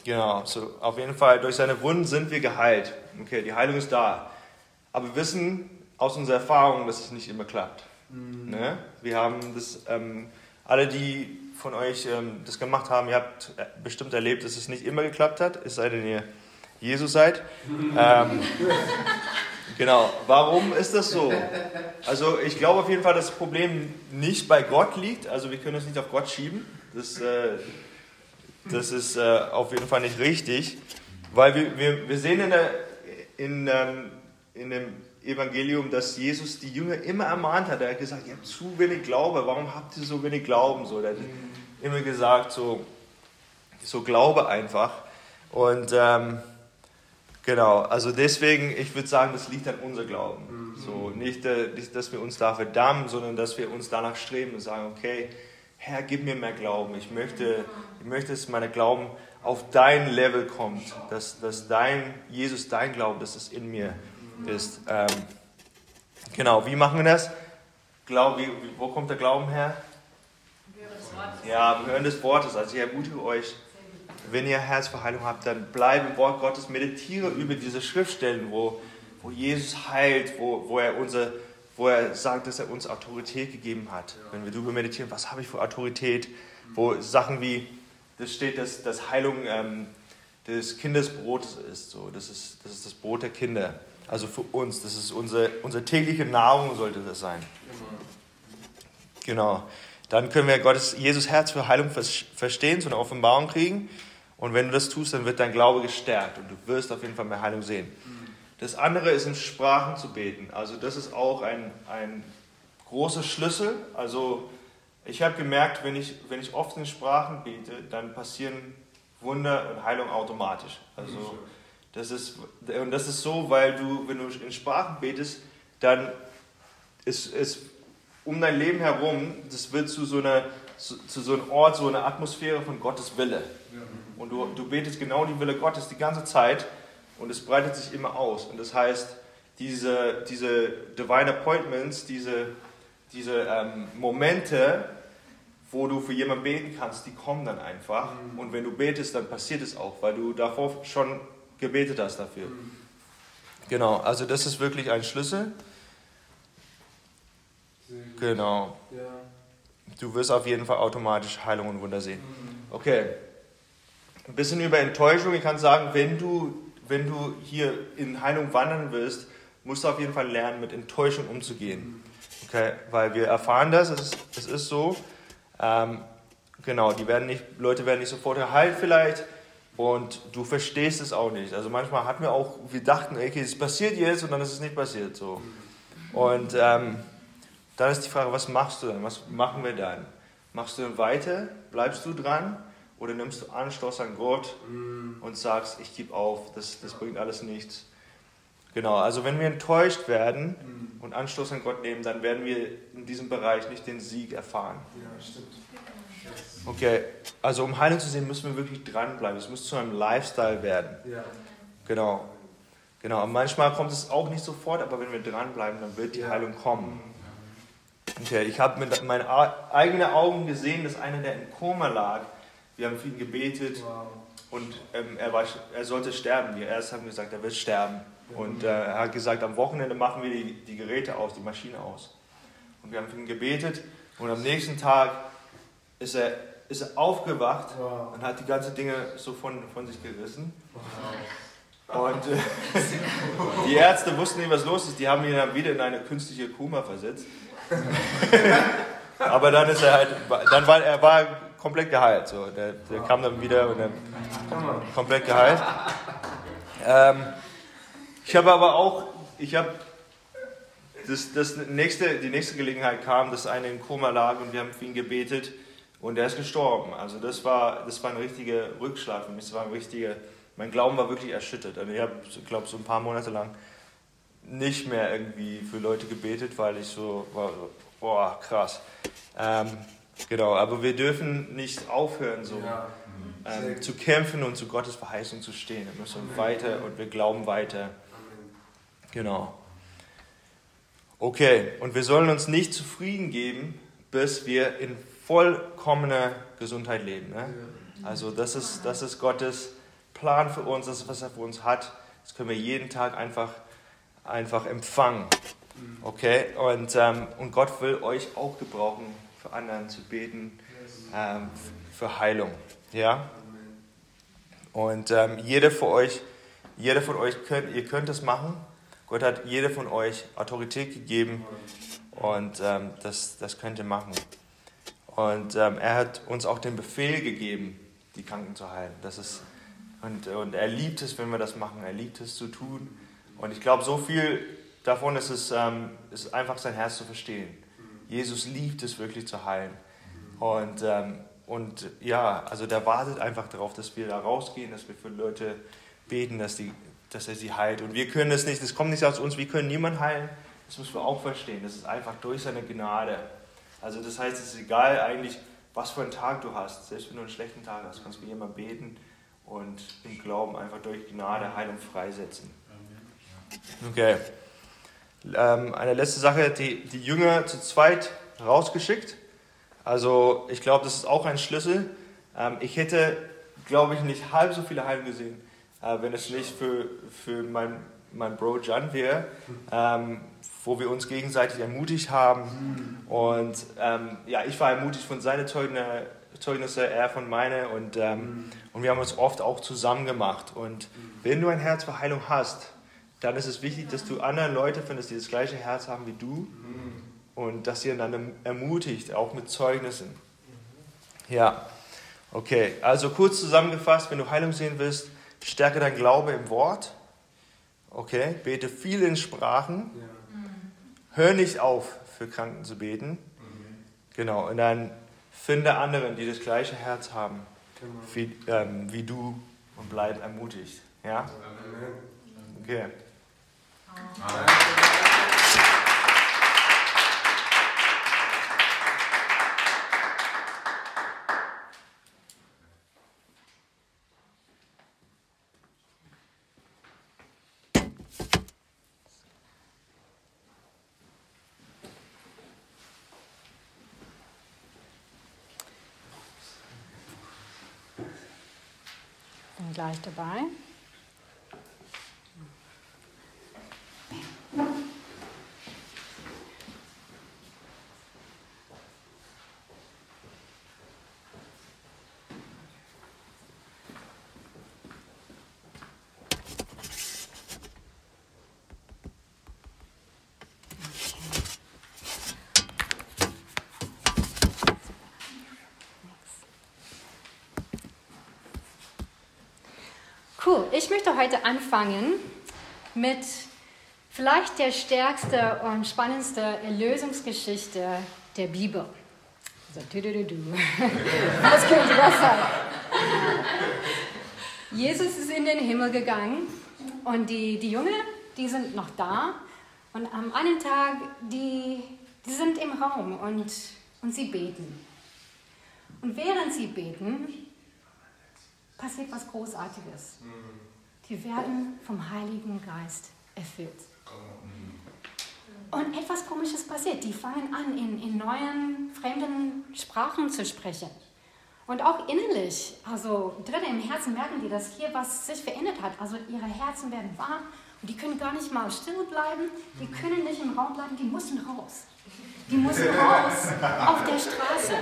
genau. So, auf jeden Fall, durch seine Wunden sind wir geheilt. Okay, die Heilung ist da. Aber wir wissen aus unserer Erfahrung, dass es nicht immer klappt. Mhm. Ne? Wir haben das, ähm, alle, die von euch ähm, das gemacht haben, ihr habt äh, bestimmt erlebt, dass es nicht immer geklappt hat, es sei denn, ihr Jesus seid. Mhm. Ähm, genau, warum ist das so? Also ich glaube auf jeden Fall, dass das Problem nicht bei Gott liegt, also wir können es nicht auf Gott schieben. Das, äh, das ist äh, auf jeden Fall nicht richtig, weil wir, wir, wir sehen in, der, in, ähm, in dem Evangelium, dass Jesus die Jünger immer ermahnt hat. Er hat gesagt, ihr habt zu wenig Glaube, warum habt ihr so wenig Glauben? So, er hat immer gesagt, so, so Glaube einfach. Und ähm, genau, also deswegen, ich würde sagen, das liegt an unser Glauben. So, nicht, äh, dass wir uns da verdammen, sondern dass wir uns danach streben und sagen, okay, Herr, gib mir mehr Glauben. Ich möchte, ich möchte, dass mein Glauben auf dein Level kommt, dass, dass dein, Jesus, dein Glaube, dass es in mir ist. Ähm, genau, wie machen wir das? Glaub, wie, wo kommt der Glauben her? Ja, wir hören des Wortes. Also ich ermutige euch, wenn ihr Herzverheilung habt, dann bleibe im Wort Gottes, meditiere über diese Schriftstellen, wo, wo Jesus heilt, wo, wo er unser wo er sagt, dass er uns Autorität gegeben hat. Wenn wir darüber meditieren, was habe ich für Autorität, wo Sachen wie, das steht, dass, dass Heilung ähm, des Kindesbrotes ist. So, das, ist, das ist das Brot der Kinder. Also für uns, das ist unsere, unsere tägliche Nahrung, sollte das sein. Genau. Dann können wir Gottes, Jesus Herz für Heilung verstehen, so eine Offenbarung kriegen. Und wenn du das tust, dann wird dein Glaube gestärkt und du wirst auf jeden Fall mehr Heilung sehen. Das andere ist in Sprachen zu beten. Also das ist auch ein, ein großer Schlüssel. Also ich habe gemerkt, wenn ich, wenn ich oft in Sprachen bete, dann passieren Wunder und Heilung automatisch. Also das ist, und das ist so, weil du, wenn du in Sprachen betest, dann ist es um dein Leben herum, das wird zu so, einer, zu, zu so einem Ort, so einer Atmosphäre von Gottes Wille. Und du, du betest genau die Wille Gottes die ganze Zeit und es breitet sich immer aus. Und das heißt, diese, diese Divine Appointments, diese, diese ähm, Momente, wo du für jemanden beten kannst, die kommen dann einfach. Mhm. Und wenn du betest, dann passiert es auch, weil du davor schon gebetet hast dafür. Mhm. Genau, also das ist wirklich ein Schlüssel. Genau. Ja. Du wirst auf jeden Fall automatisch Heilung und Wunder sehen. Mhm. Okay. Ein bisschen über Enttäuschung. Ich kann sagen, wenn du, wenn du hier in Heilung wandern willst, musst du auf jeden Fall lernen, mit Enttäuschung umzugehen. Okay? Weil wir erfahren das, es ist, es ist so. Ähm, genau, die werden nicht, Leute werden nicht sofort geheilt vielleicht und du verstehst es auch nicht. Also manchmal hatten wir auch, wir dachten, okay, es passiert jetzt und dann ist es nicht passiert so. Und ähm, dann ist die Frage, was machst du dann? Was machen wir dann? Machst du dann weiter? Bleibst du dran? Oder nimmst du Anstoß an Gott und sagst, ich gebe auf, das, das bringt alles nichts? Genau, also wenn wir enttäuscht werden und Anstoß an Gott nehmen, dann werden wir in diesem Bereich nicht den Sieg erfahren. Ja, stimmt. Okay, also um Heilung zu sehen, müssen wir wirklich dranbleiben. Es muss zu einem Lifestyle werden. Ja. Genau. Genau, und manchmal kommt es auch nicht sofort, aber wenn wir dranbleiben, dann wird die ja. Heilung kommen. Okay, ich habe mit meinen eigenen Augen gesehen, dass einer, der im Koma lag, wir haben für ihn gebetet wow. und ähm, er, war, er sollte sterben. Die Ärzte haben gesagt, er wird sterben. Und äh, er hat gesagt, am Wochenende machen wir die, die Geräte aus, die Maschine aus. Und wir haben für ihn gebetet und am nächsten Tag ist er, ist er aufgewacht wow. und hat die ganzen Dinge so von, von sich gerissen. Wow. Und äh, die Ärzte wussten nicht, was los ist. Die haben ihn dann wieder in eine künstliche Koma versetzt. Aber dann ist er halt, dann war er war komplett geheilt. So. Der, der kam dann wieder und dann komplett geheilt. Ähm, ich habe aber auch, ich habe das, das nächste, die nächste Gelegenheit kam, dass einer im Koma lag und wir haben für ihn gebetet und er ist gestorben. Also das war, das war ein richtiger Rückschlag für mich. Das war ein richtiger, mein Glauben war wirklich erschüttert. Und ich habe, glaube so ein paar Monate lang nicht mehr irgendwie für Leute gebetet, weil ich so war, boah, krass. Ähm, genau, aber wir dürfen nicht aufhören, so ja. ähm, zu kämpfen und zu Gottes Verheißung zu stehen. Wir müssen weiter und wir glauben weiter. Genau. Okay, und wir sollen uns nicht zufrieden geben, bis wir in vollkommener Gesundheit leben. Ne? Also das ist, das ist Gottes Plan für uns, das ist, was er für uns hat. Das können wir jeden Tag einfach, einfach empfangen. Okay, und, ähm, und Gott will euch auch gebrauchen, für anderen zu beten, ähm, für Heilung. Ja? Und ähm, jeder, von euch, jeder von euch, könnt, ihr könnt es machen. Gott hat jeder von euch Autorität gegeben und ähm, das, das könnt ihr machen. Und ähm, er hat uns auch den Befehl gegeben, die Kranken zu heilen. Das ist, und, und er liebt es, wenn wir das machen. Er liebt es zu tun. Und ich glaube, so viel davon ist es ähm, ist einfach sein Herz zu verstehen. Jesus liebt es wirklich zu heilen. Und, ähm, und ja, also der wartet einfach darauf, dass wir da rausgehen, dass wir für Leute beten, dass die dass er sie heilt. Und wir können es nicht, das kommt nicht aus uns, wir können niemanden heilen. Das müssen wir auch verstehen. Das ist einfach durch seine Gnade. Also das heißt, es ist egal eigentlich, was für einen Tag du hast. Selbst wenn du einen schlechten Tag hast, kannst du jemanden beten und im Glauben einfach durch Gnade Heilung freisetzen. Okay. Ähm, eine letzte Sache, die, die Jünger zu zweit rausgeschickt. Also ich glaube, das ist auch ein Schlüssel. Ähm, ich hätte, glaube ich, nicht halb so viele Heilungen gesehen, äh, wenn es nicht für, für mein, mein Bro Jan wäre, ähm, wo wir uns gegenseitig ermutigt haben. Und ähm, ja, ich war ermutigt von seinen Zeugnisse, Zeugnisse er von meine und, ähm, und wir haben uns oft auch zusammen gemacht. Und wenn du ein Herz für Heilung hast, dann ist es wichtig, dass du andere Leute findest, die das gleiche Herz haben wie du und dass ihr einander ermutigt, auch mit Zeugnissen. Ja, okay, also kurz zusammengefasst, wenn du Heilung sehen willst, Stärke dein Glaube im Wort. Okay, bete viel in Sprachen. Hör nicht auf, für Kranken zu beten. Genau, und dann finde anderen, die das gleiche Herz haben wie, ähm, wie du und bleib ermutigt. Ja? Okay.
Bin gleich dabei. Cool, ich möchte heute anfangen mit vielleicht der stärkste und spannendste Erlösungsgeschichte der Bibel. Also, du, du, du. Was könnte das sein? Jesus ist in den Himmel gegangen und die, die Jungen, die sind noch da. Und am einen Tag, die, die sind im Raum und, und sie beten. Und während sie beten, passiert was Großartiges. Die werden vom Heiligen Geist erfüllt. Und etwas Komisches passiert. Die fangen an, in, in neuen, fremden Sprachen zu sprechen. Und auch innerlich, also drinnen im Herzen merken die, dass hier was sich verändert hat. Also ihre Herzen werden warm und die können gar nicht mal still bleiben. Die können nicht im Raum bleiben, die müssen raus. Die müssen raus auf der Straße.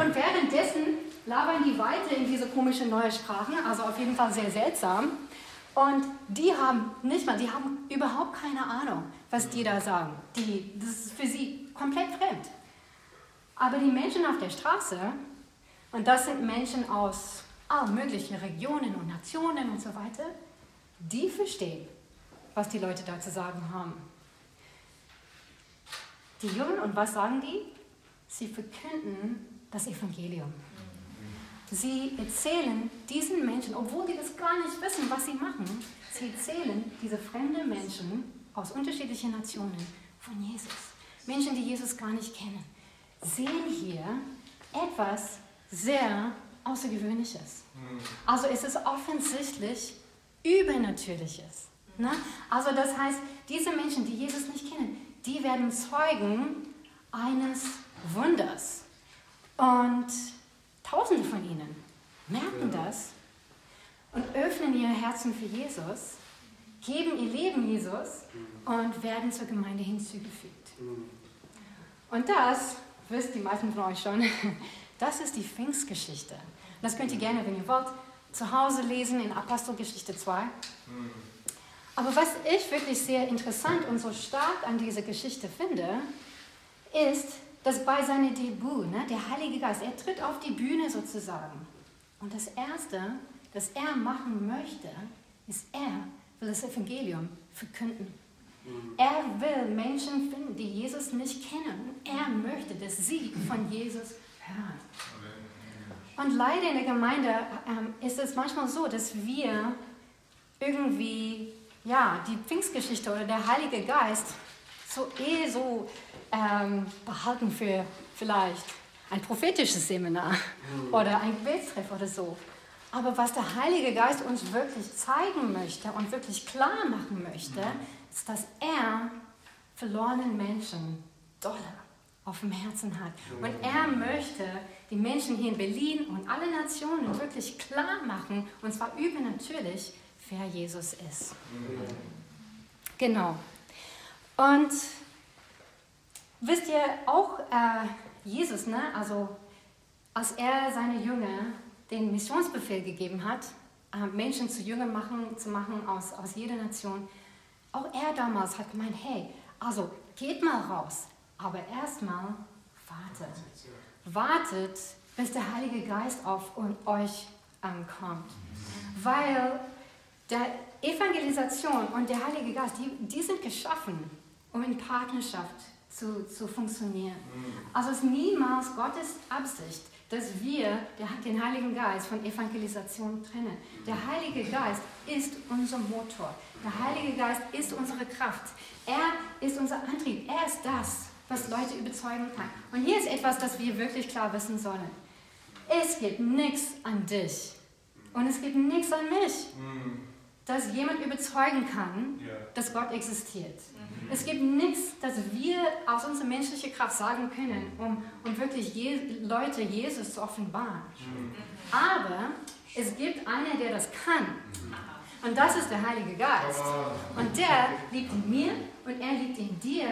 Und währenddessen labern die weiter in diese komische neue Sprachen, also auf jeden Fall sehr seltsam. Und die haben nicht mal, die haben überhaupt keine Ahnung, was die da sagen. Die, das ist für sie komplett fremd. Aber die Menschen auf der Straße, und das sind Menschen aus allen möglichen Regionen und Nationen und so weiter, die verstehen, was die Leute da zu sagen haben. Die Jungen, und was sagen die? Sie verkünden das Evangelium. Sie erzählen diesen Menschen, obwohl die das gar nicht wissen, was sie machen, sie erzählen diese fremden Menschen aus unterschiedlichen Nationen von Jesus. Menschen, die Jesus gar nicht kennen, sehen hier etwas sehr Außergewöhnliches. Also es ist offensichtlich Übernatürliches. Ne? Also das heißt, diese Menschen, die Jesus nicht kennen, die werden Zeugen eines Wunders. Und Tausende von ihnen merken das und öffnen ihr Herzen für Jesus, geben ihr Leben Jesus und werden zur Gemeinde hinzugefügt. Und das, wisst die meisten von euch schon, das ist die Pfingstgeschichte. Das könnt ihr gerne, wenn ihr wollt, zu Hause lesen in Apostelgeschichte 2. Aber was ich wirklich sehr interessant und so stark an dieser Geschichte finde, ist, dass bei seinem Debüt, ne, der Heilige Geist, er tritt auf die Bühne sozusagen. Und das Erste, das er machen möchte, ist, er will das Evangelium verkünden. Er will Menschen finden, die Jesus nicht kennen. Er möchte, dass sie von Jesus hören. Und leider in der Gemeinde ähm, ist es manchmal so, dass wir irgendwie, ja, die Pfingstgeschichte oder der Heilige Geist so eh so ähm, behalten für vielleicht ein prophetisches Seminar oder ein Gebetstreff oder so. Aber was der Heilige Geist uns wirklich zeigen möchte und wirklich klar machen möchte, ist, dass er verlorenen Menschen dolle auf dem Herzen hat. Und er möchte die Menschen hier in Berlin und alle Nationen wirklich klar machen, und zwar übernatürlich, wer Jesus ist. Genau. Und wisst ihr auch, äh, Jesus, ne? also als er seine Jünger den Missionsbefehl gegeben hat, äh, Menschen zu Jüngern machen, zu machen aus, aus jeder Nation, auch er damals hat gemeint, hey, also geht mal raus, aber erstmal wartet. Wartet, bis der Heilige Geist auf euch ähm, kommt. Weil Der Evangelisation und der Heilige Geist, die, die sind geschaffen, um in Partnerschaft zu, zu funktionieren. Also es ist niemals Gottes Absicht, dass wir den Heiligen Geist von Evangelisation trennen. Der Heilige Geist ist unser Motor. Der Heilige Geist ist unsere Kraft. Er ist unser Antrieb. Er ist das, was Leute überzeugen kann. Und hier ist etwas, das wir wirklich klar wissen sollen. Es gibt nichts an dich und es gibt nichts an mich, das jemand überzeugen kann, dass Gott existiert. Es gibt nichts, das wir aus unserer menschlichen Kraft sagen können, um, um wirklich Je Leute Jesus zu offenbaren. Aber es gibt einen, der das kann. Und das ist der Heilige Geist. Und der liebt in mir und er liebt in dir.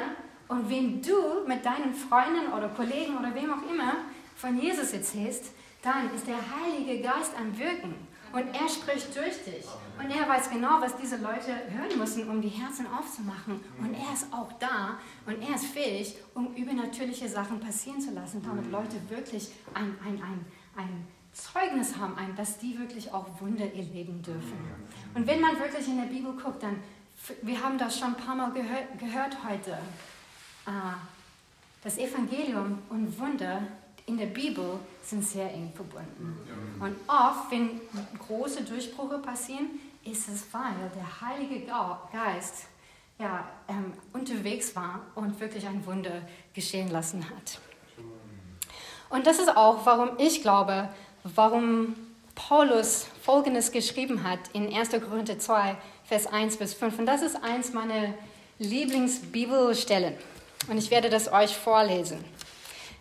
Und wenn du mit deinen Freunden oder Kollegen oder wem auch immer von Jesus erzählst, dann ist der Heilige Geist am Wirken. Und er spricht durch dich. Und er weiß genau, was diese Leute hören müssen, um die Herzen aufzumachen. Und er ist auch da und er ist fähig, um übernatürliche Sachen passieren zu lassen, damit Leute wirklich ein, ein, ein, ein Zeugnis haben, ein, dass die wirklich auch Wunder erleben dürfen. Und wenn man wirklich in der Bibel guckt, dann, wir haben das schon ein paar Mal gehört, gehört heute, äh, das Evangelium und Wunder in der Bibel sind sehr eng verbunden. Und oft, wenn große Durchbrüche passieren, ist es, weil der Heilige Geist ja, ähm, unterwegs war und wirklich ein Wunder geschehen lassen hat. Und das ist auch, warum ich glaube, warum Paulus Folgendes geschrieben hat in 1. Korinther 2, Vers 1 bis 5. Und das ist eins meiner Lieblingsbibelstellen. Und ich werde das euch vorlesen.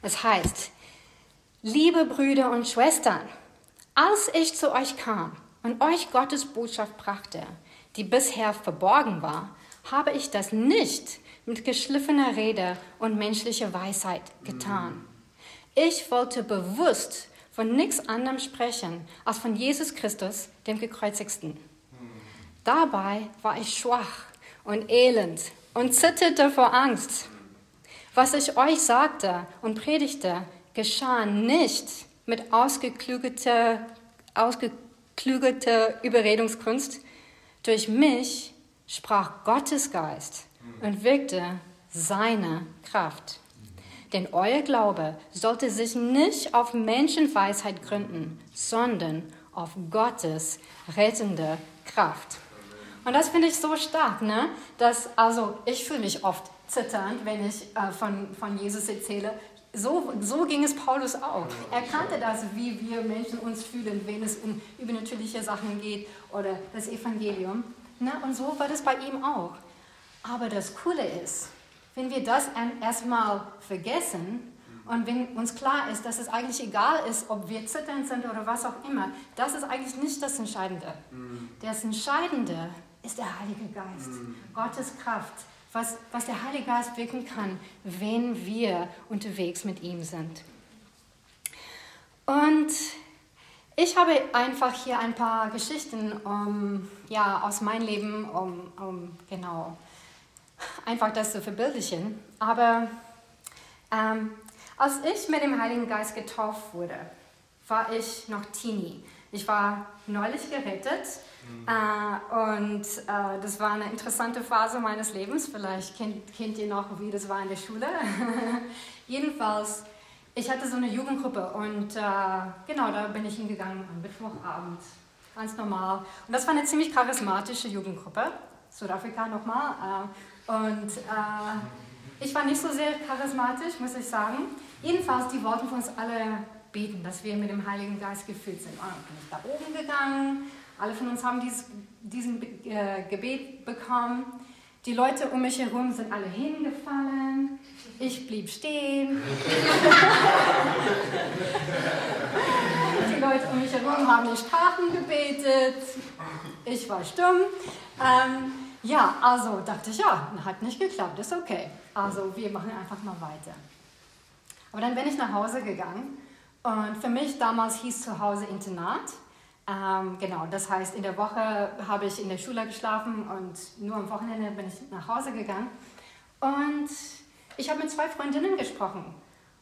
Es heißt, Liebe Brüder und Schwestern, als ich zu euch kam und euch Gottes Botschaft brachte, die bisher verborgen war, habe ich das nicht mit geschliffener Rede und menschlicher Weisheit getan. Ich wollte bewusst von nichts anderem sprechen als von Jesus Christus, dem Gekreuzigten. Dabei war ich schwach und elend und zitterte vor Angst. Was ich euch sagte und predigte, geschah nicht mit ausgeklügelter, ausgeklügelter Überredungskunst. Durch mich sprach Gottes Geist und wirkte seine Kraft. Denn euer Glaube sollte sich nicht auf Menschenweisheit gründen, sondern auf Gottes rettende Kraft. Und das finde ich so stark, ne? Dass, also ich fühle mich oft zitternd, wenn ich äh, von, von Jesus erzähle. So, so ging es Paulus auch. Er kannte das, wie wir Menschen uns fühlen, wenn es um übernatürliche Sachen geht oder das Evangelium. Ne? Und so war das bei ihm auch. Aber das Coole ist, wenn wir das erstmal vergessen und wenn uns klar ist, dass es eigentlich egal ist, ob wir zitternd sind oder was auch immer, das ist eigentlich nicht das Entscheidende. Das Entscheidende ist der Heilige Geist, Gottes Kraft was, was der Heilige Geist wirken kann, wenn wir unterwegs mit ihm sind. Und ich habe einfach hier ein paar Geschichten um, ja, aus meinem Leben, um, um genau einfach das zu verbildlichen. Aber ähm, als ich mit dem Heiligen Geist getauft wurde, war ich noch Teenie. Ich war neulich gerettet Äh, und äh, das war eine interessante Phase meines Lebens. Vielleicht kennt, kennt ihr noch, wie das war in der Schule. Jedenfalls, ich hatte so eine Jugendgruppe und äh, genau, da bin ich hingegangen am Mittwochabend. Ganz normal. Und das war eine ziemlich charismatische Jugendgruppe. Südafrika nochmal. Äh, und äh, ich war nicht so sehr charismatisch, muss ich sagen. Jedenfalls, die wollten für uns alle beten, dass wir mit dem Heiligen Geist gefüllt sind. Und dann bin ich da oben gegangen alle von uns haben dieses, diesen äh, Gebet bekommen. Die Leute um mich herum sind alle hingefallen. Ich blieb stehen. Die Leute um mich herum haben in Sprachen gebetet. Ich war stumm. Ähm, ja, also dachte ich, ja, hat nicht geklappt, ist okay. Also wir machen einfach mal weiter. Aber dann bin ich nach Hause gegangen und für mich damals hieß zu Hause Internat. Ähm, genau, das heißt, in der Woche habe ich in der Schule geschlafen und nur am Wochenende bin ich nach Hause gegangen. Und ich habe mit zwei Freundinnen gesprochen.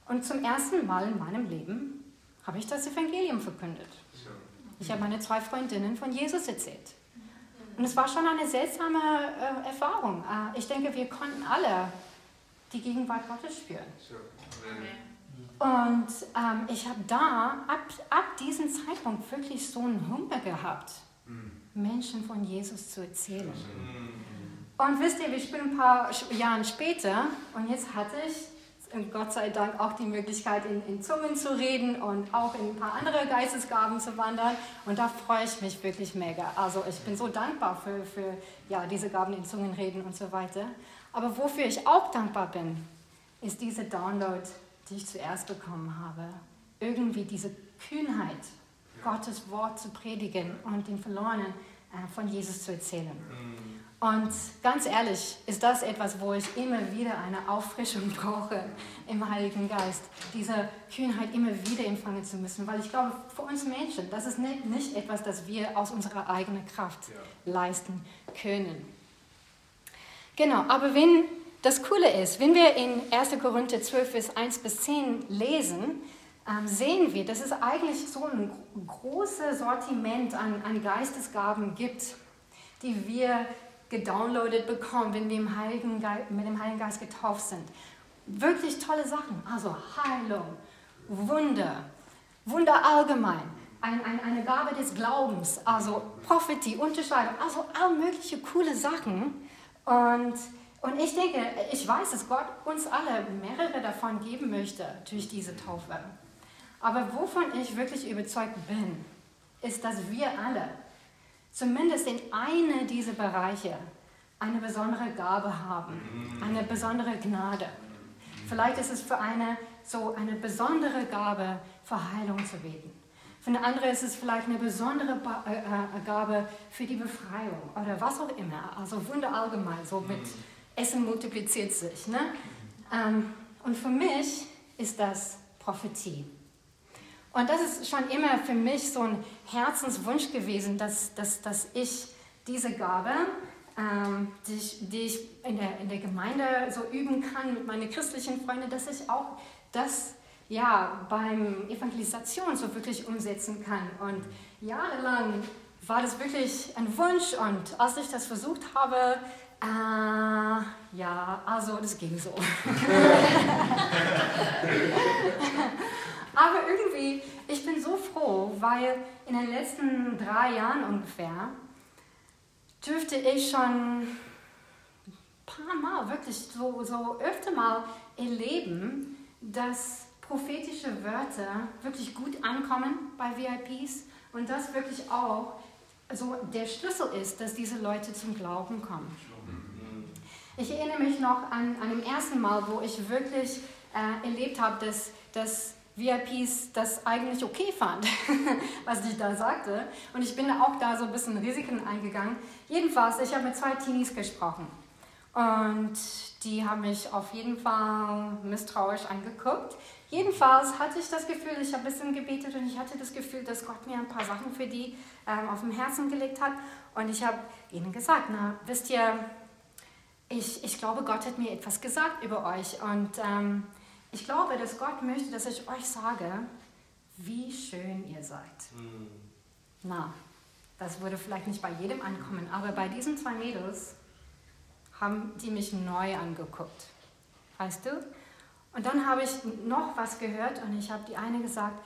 Und zum ersten Mal in meinem Leben habe ich das Evangelium verkündet. Ich habe meine zwei Freundinnen von Jesus erzählt. Und es war schon eine seltsame äh, Erfahrung. Äh, ich denke, wir konnten alle die Gegenwart Gottes spüren. Und ähm, ich habe da, ab, ab diesem Zeitpunkt, wirklich so einen Hunger gehabt, Menschen von Jesus zu erzählen. Und wisst ihr, ich bin ein paar Jahre später und jetzt hatte ich Gott sei Dank auch die Möglichkeit, in, in, Zungen zu reden und auch in ein paar andere Geistesgaben zu wandern. Und da freue ich mich wirklich mega. Also ich bin so dankbar für, für ja, diese Gaben in Zungen reden und so weiter. Aber wofür ich auch dankbar bin, ist diese Download, die ich zuerst bekommen habe. Irgendwie diese Kühnheit, Gottes Wort zu predigen und den Verlorenen äh, von Jesus zu erzählen. Mhm. Und ganz ehrlich, ist das etwas, wo ich immer wieder eine Auffrischung brauche im Heiligen Geist. Diese Kühnheit immer wieder empfangen zu müssen. Weil ich glaube, für uns Menschen, das ist nicht, nicht etwas, das wir aus unserer eigenen Kraft ja. leisten können. Genau, aber wenn das Coole ist, wenn wir in 1. Korinther 12, Vers 1 bis 10 lesen, ähm, sehen wir, dass es eigentlich so ein großes Sortiment an, an Geistesgaben gibt, die wir gedownloadet bekommen, wenn wir im Heiligen Geist, mit dem Heiligen Geist getauft sind. Wirklich tolle Sachen. Also Heilung, Wunder, Wunder allgemein, ein, ein, eine Gabe des Glaubens, also Prophetie, Unterscheidung, also all mögliche coole Sachen. Und, und ich denke, ich weiß, dass Gott uns alle mehrere davon geben möchte durch diese Taufe. Aber wovon ich wirklich überzeugt bin, ist, dass wir alle zumindest in einer dieser Bereiche eine besondere Gabe haben, eine besondere Gnade. Vielleicht ist es für eine so eine besondere Gabe, für Heilung zu beten. Für eine andere ist es vielleicht eine besondere äh, äh, Gabe für die Befreiung oder was auch immer. Also Wunder allgemein, so mit Essen multipliziert sich. Ne? Ähm, und für mich ist das Prophetie. Und das ist schon immer für mich so ein Herzenswunsch gewesen, dass, dass, dass ich diese Gabe, ähm, die, ich, die ich in der, in der Gemeinde so üben kann mit meinen christlichen Freunden, dass ich auch das ja, beim Evangelisation so wirklich umsetzen kann. Und jahrelang war das wirklich ein Wunsch und als ich das versucht habe, äh, ja, also das ging so. Aber irgendwie, ich bin so froh, weil in den letzten drei Jahren ungefähr dürfte ich schon ein paar Mal, wirklich so, so öfter mal erleben, dass prophetische Wörter wirklich gut ankommen bei VIPs und das wirklich auch so der Schlüssel ist, dass diese Leute zum Glauben kommen. Ich erinnere mich noch an, an dem ersten Mal, wo ich wirklich äh, erlebt habe, dass, dass VIPs das eigentlich okay fand, was ich da sagte. Und ich bin auch da so ein bisschen Risiken eingegangen. Jedenfalls, ich habe mit zwei Teenies gesprochen. Und die haben mich auf jeden Fall misstrauisch angeguckt. Jedenfalls hatte ich das Gefühl, ich habe ein bisschen gebetet und ich hatte das Gefühl, dass Gott mir ein paar Sachen für die ähm, auf dem Herzen gelegt hat. Und ich habe ihnen gesagt, na, wisst ihr, ich, ich glaube, Gott hat mir etwas gesagt über euch. Und ähm, ich glaube, dass Gott möchte, dass ich euch sage, wie schön ihr seid. Mhm. Na, das würde vielleicht nicht bei jedem ankommen, aber bei diesen zwei Mädels haben die mich neu angeguckt. Weißt du? Und dann habe ich noch was gehört und ich habe die eine gesagt,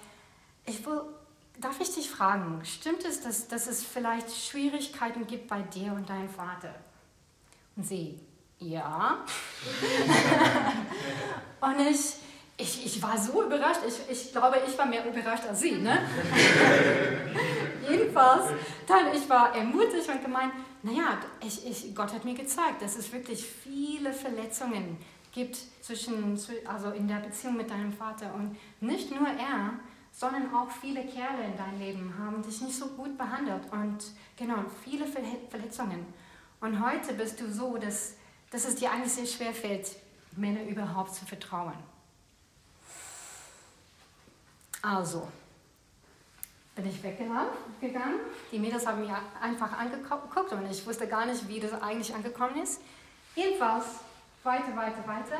ich will, darf ich dich fragen, stimmt es, dass, dass es vielleicht Schwierigkeiten gibt bei dir und deinem Vater? Und sie, ja. und ich, ich, ich war so überrascht. Ich, ich glaube, ich war mehr überrascht als sie. Ne? Jedenfalls, dann ich war ermutigt und gemeint, naja, ich, ich, Gott hat mir gezeigt, dass es wirklich viele Verletzungen gibt zwischen, also in der Beziehung mit deinem Vater. Und nicht nur er, sondern auch viele Kerle in deinem Leben haben dich nicht so gut behandelt. Und genau, viele Verletzungen. Und heute bist du so, dass dass es dir eigentlich sehr schwer fällt, Männern überhaupt zu vertrauen. Also, bin ich weggegangen. Die Mädels haben mich einfach angeguckt und ich wusste gar nicht, wie das eigentlich angekommen ist. Jedenfalls weiter, weiter, weiter.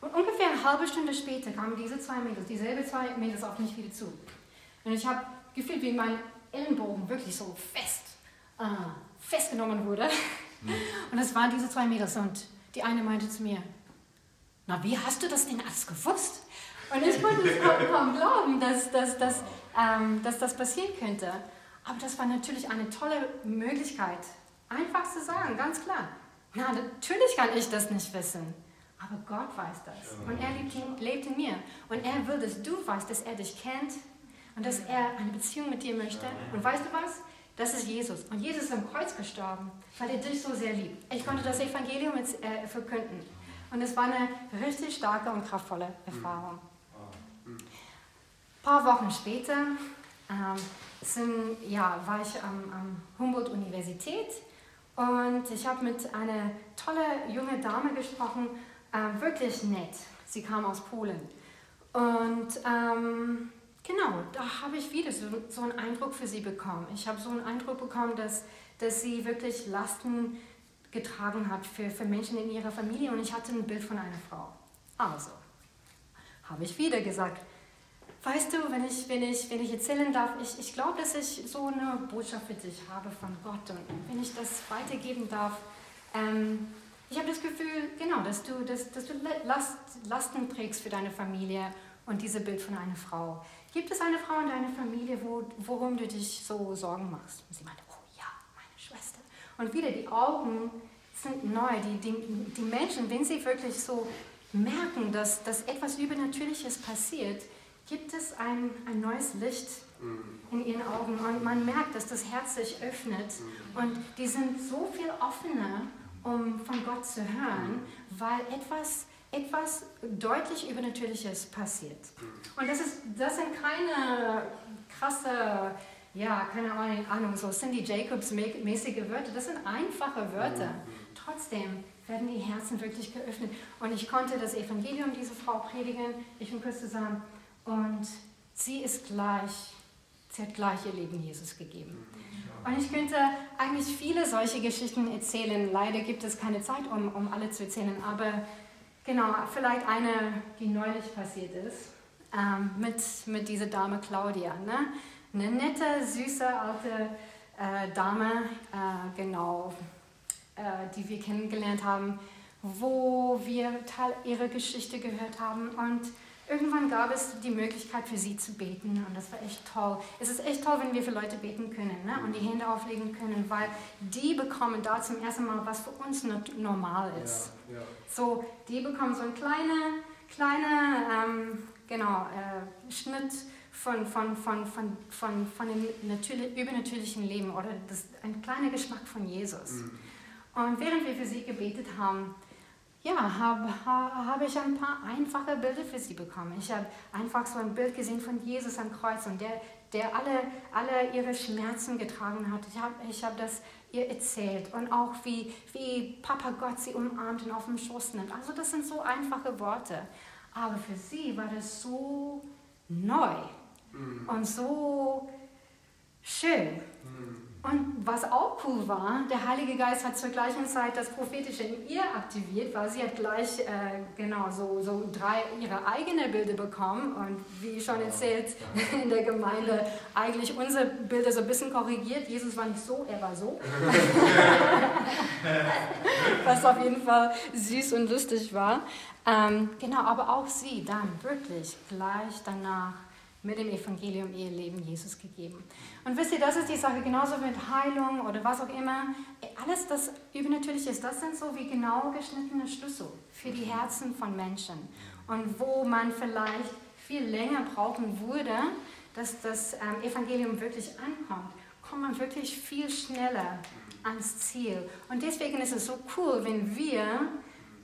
Und ungefähr eine halbe Stunde später kamen diese zwei Mädels, dieselbe zwei Mädels auf mich wieder zu. Und ich habe gefühlt, wie mein Ellenbogen wirklich so fest äh, festgenommen wurde. Und es waren diese zwei Mädels und die eine meinte zu mir, na, wie hast du das denn alles gewusst? Und ich konnte es kaum glauben, dass, dass, dass, ähm, dass das passieren könnte. Aber das war natürlich eine tolle Möglichkeit, einfach zu sagen, ganz klar. Na, natürlich kann ich das nicht wissen. Aber Gott weiß das. Und er lebt in, lebt in mir. Und er will, dass du weißt, dass er dich kennt und dass er eine Beziehung mit dir möchte. Und weißt du was? Das ist Jesus. Und Jesus ist am Kreuz gestorben, weil er dich so sehr liebt. Ich konnte das Evangelium jetzt äh, verkünden. Und es war eine richtig starke und kraftvolle Erfahrung. Ein paar Wochen später ähm, sind, ja, war ich am, am Humboldt-Universität und ich habe mit einer tolle junge Dame gesprochen, äh, wirklich nett. Sie kam aus Polen. Und ähm, genau, da habe ich wieder so, so einen Eindruck für sie bekommen. Ich habe so einen Eindruck bekommen, dass, dass sie wirklich Lasten getragen hat für, für Menschen in ihrer Familie und ich hatte ein Bild von einer Frau. Also, habe ich wieder gesagt, weißt du, wenn ich, wenn ich, wenn ich erzählen darf, ich, ich glaube, dass ich so eine Botschaft für dich habe von Gott und wenn ich das weitergeben darf, ähm, ich habe das Gefühl, genau, dass du, dass, dass du Last, Lasten trägst für deine Familie und dieses Bild von einer Frau. Gibt es eine Frau in deiner Familie, wo, worum du dich so Sorgen machst? Und sie meinte, oh ja, meine Schwester. Und wieder, die Augen sind neu. Die, die, die Menschen, wenn sie wirklich so merken, dass, dass etwas Übernatürliches passiert, gibt es ein, ein neues Licht in ihren Augen. Und man merkt, dass das Herz sich öffnet. Und die sind so viel offener, um von Gott zu hören, weil etwas, etwas deutlich Übernatürliches passiert. Und das, ist, das sind keine krasse, ja, keine Ahnung, so Cindy Jacobs-mäßige Wörter. Das sind einfache Wörter. Trotzdem werden die Herzen wirklich geöffnet. Und ich konnte das Evangelium dieser Frau predigen, ich und Chris zusammen. Und sie ist gleich, sie hat gleich ihr Leben Jesus gegeben. Und ich könnte eigentlich viele solche Geschichten erzählen. Leider gibt es keine Zeit, um, um alle zu erzählen. Aber genau, vielleicht eine, die neulich passiert ist, ähm, mit, mit dieser Dame Claudia. Ne? Eine nette, süße, alte äh, Dame, äh, genau, äh, die wir kennengelernt haben, wo wir Teil ihrer Geschichte gehört haben. Und irgendwann gab es die Möglichkeit für sie zu beten und das war echt toll. Es ist echt toll, wenn wir für Leute beten können ne? und die Hände auflegen können, weil die bekommen da zum ersten Mal, was für uns normal ist. Ja, ja. So, die bekommen so einen kleinen, kleine, ähm, genau, äh, Schnitt von, von, von, von, von, von dem natürlich, übernatürlichen Leben oder das, ein kleiner Geschmack von Jesus. Mhm. Und während wir für sie gebetet haben, ja, habe hab ich ein paar einfache Bilder für sie bekommen. Ich habe einfach so ein Bild gesehen von Jesus am Kreuz und der, der alle, alle ihre Schmerzen getragen hat. Ich habe ich hab das ihr erzählt und auch wie, wie Papa Gott sie umarmt und auf dem Schoß nimmt. Also das sind so einfache Worte. Aber für sie war das so neu mhm. und so schön. Mhm. Und was auch cool war, der Heilige Geist hat zur gleichen Zeit das Prophetische in ihr aktiviert, weil sie hat gleich äh, genau so, so drei ihre eigenen Bilder bekommen und wie schon erzählt in der Gemeinde eigentlich unsere Bilder so ein bisschen korrigiert. Jesus war nicht so, er war so. was auf jeden Fall süß und lustig war. Ähm, genau, aber auch sie dann wirklich gleich danach mit dem Evangelium ihr Leben Jesus gegeben. Und wisst ihr, das ist die Sache, genauso mit Heilung oder was auch immer. Alles, das übernatürlich ist, das sind so wie genau geschnittene Schlüssel für die Herzen von Menschen. Und wo man vielleicht viel länger brauchen würde, dass das ähm, Evangelium wirklich ankommt, kommt man wirklich viel schneller ans Ziel. Und deswegen ist es so cool, wenn wir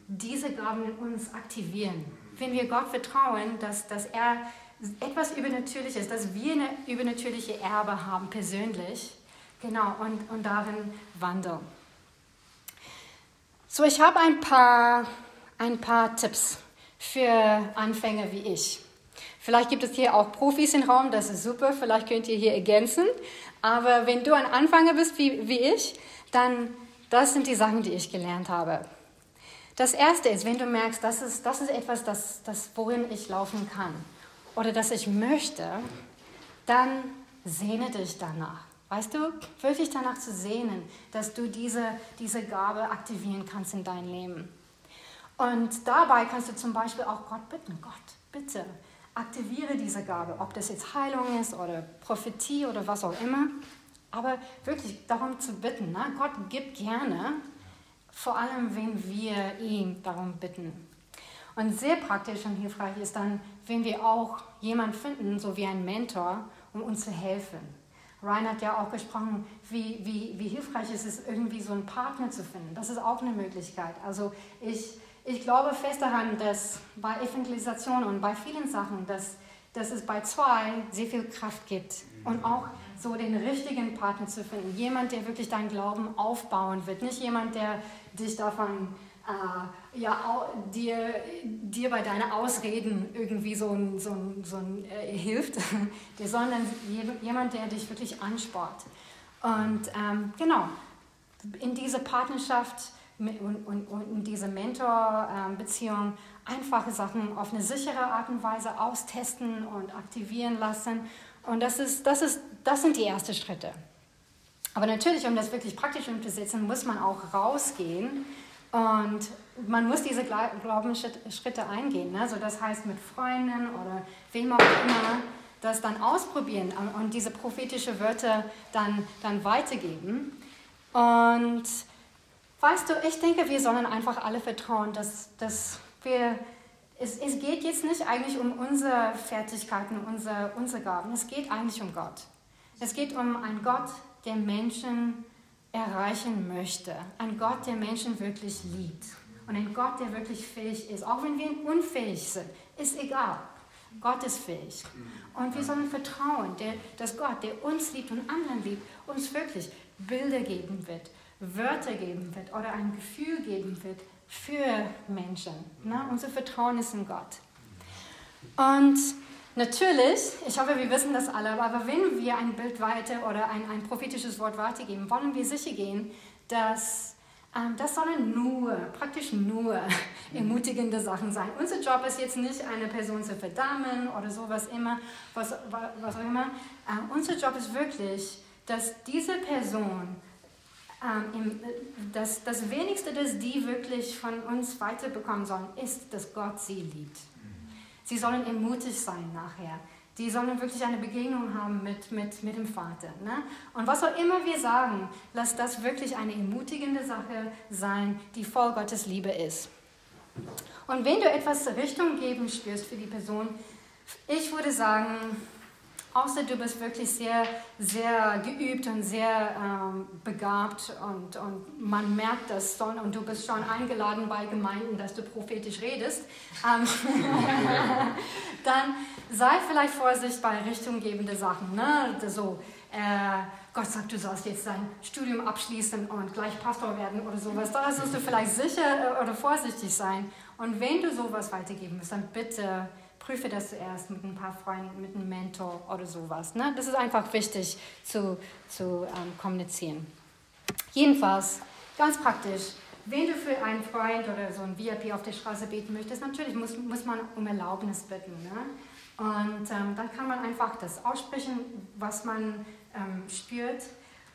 diese Gaben in uns aktivieren. Wenn wir Gott vertrauen, dass, dass er etwas Übernatürliches, dass wir eine übernatürliche Erbe haben, persönlich, genau, und, und darin wandeln. So, ich habe ein paar, ein paar Tipps für Anfänger wie ich. Vielleicht gibt es hier auch Profis im Raum, das ist super, vielleicht könnt ihr hier ergänzen. Aber wenn du ein Anfänger bist wie, wie ich, dann das sind die Sachen, die ich gelernt habe. Das erste ist, wenn du merkst, das ist, das ist etwas, das, das, worin ich laufen kann oder dass ich möchte, dann sehne dich danach. Weißt du, wirklich danach zu sehnen, dass du diese, diese Gabe aktivieren kannst in dein Leben. Und dabei kannst du zum Beispiel auch Gott bitten, Gott, bitte, aktiviere diese Gabe, ob das jetzt Heilung ist oder Prophetie oder was auch immer. Aber wirklich darum zu bitten, ne? Gott gibt gerne, vor allem wenn wir ihn darum bitten. Und sehr praktisch und hilfreich ist dann, wenn wir auch jemanden finden, so wie ein Mentor, um uns zu helfen. Ryan hat ja auch gesprochen, wie, wie, wie hilfreich es ist, irgendwie so einen Partner zu finden. Das ist auch eine Möglichkeit. Also ich, ich glaube fest daran, dass bei Evangelisation und bei vielen Sachen, dass, dass es bei zwei sehr viel Kraft gibt. Und auch so den richtigen Partner zu finden. Jemand, der wirklich deinen Glauben aufbauen wird. Nicht jemand, der dich davon äh, ja, dir, dir bei deinen Ausreden irgendwie so, ein, so, ein, so ein, äh, hilft, sondern jemand, der dich wirklich anspart. Und ähm, genau, in diese Partnerschaft und, und, und in diese Mentor-Beziehung einfache Sachen auf eine sichere Art und Weise austesten und aktivieren lassen. Und das, ist, das, ist, das sind die ersten Schritte. Aber natürlich, um das wirklich praktisch umzusetzen, muss man auch rausgehen und man muss diese Glaubensschritte eingehen. Ne? Also das heißt mit Freunden oder wem auch immer das dann ausprobieren und diese prophetischen Wörter dann, dann weitergeben. Und weißt du, ich denke, wir sollen einfach alle vertrauen, dass, dass wir, es, es geht jetzt nicht eigentlich um unsere Fertigkeiten, unsere, unsere Gaben, es geht eigentlich um Gott. Es geht um einen Gott, der Menschen erreichen möchte. Ein Gott, der Menschen wirklich liebt. Und ein Gott, der wirklich fähig ist. Auch wenn wir unfähig sind, ist egal. Gott ist fähig. Und wir sollen vertrauen, dass Gott, der uns liebt und anderen liebt, uns wirklich Bilder geben wird, Wörter geben wird oder ein Gefühl geben wird für Menschen. Ne? Unser Vertrauen ist in Gott. Und Natürlich, ich hoffe, wir wissen das alle, aber wenn wir ein Bild weiter oder ein, ein prophetisches Wort weitergeben, wollen wir sicher gehen, dass ähm, das sollen nur, praktisch nur ermutigende Sachen sein. Unser Job ist jetzt nicht, eine Person zu verdammen oder sowas immer, was, was auch immer. Ähm, unser Job ist wirklich, dass diese Person ähm, das, das Wenigste, das die wirklich von uns weiterbekommen sollen, ist, dass Gott sie liebt. Sie sollen ermutigt sein nachher. Die sollen wirklich eine Begegnung haben mit, mit, mit dem Vater. Ne? Und was auch immer wir sagen, lass das wirklich eine ermutigende Sache sein, die voll Gottes Liebe ist. Und wenn du etwas Richtung geben spürst für die Person, ich würde sagen, außer du bist wirklich sehr, sehr geübt und sehr ähm, begabt und, und man merkt das schon und du bist schon eingeladen bei Gemeinden, dass du prophetisch redest, ähm, dann sei vielleicht vorsichtig bei richtunggebenden Sachen. Ne? So, äh, Gott sagt, du sollst jetzt dein Studium abschließen und gleich Pastor werden oder sowas. Da sollst du vielleicht sicher äh, oder vorsichtig sein. Und wenn du sowas weitergeben musst, dann bitte prüfe das zuerst mit ein paar Freunden, mit einem Mentor oder sowas. Ne? Das ist einfach wichtig zu, zu ähm, kommunizieren. Jedenfalls, ganz praktisch, wenn du für einen Freund oder so ein VIP auf der Straße beten möchtest, natürlich muss, muss man um Erlaubnis bitten. Ne? Und ähm, dann kann man einfach das aussprechen, was man ähm, spürt.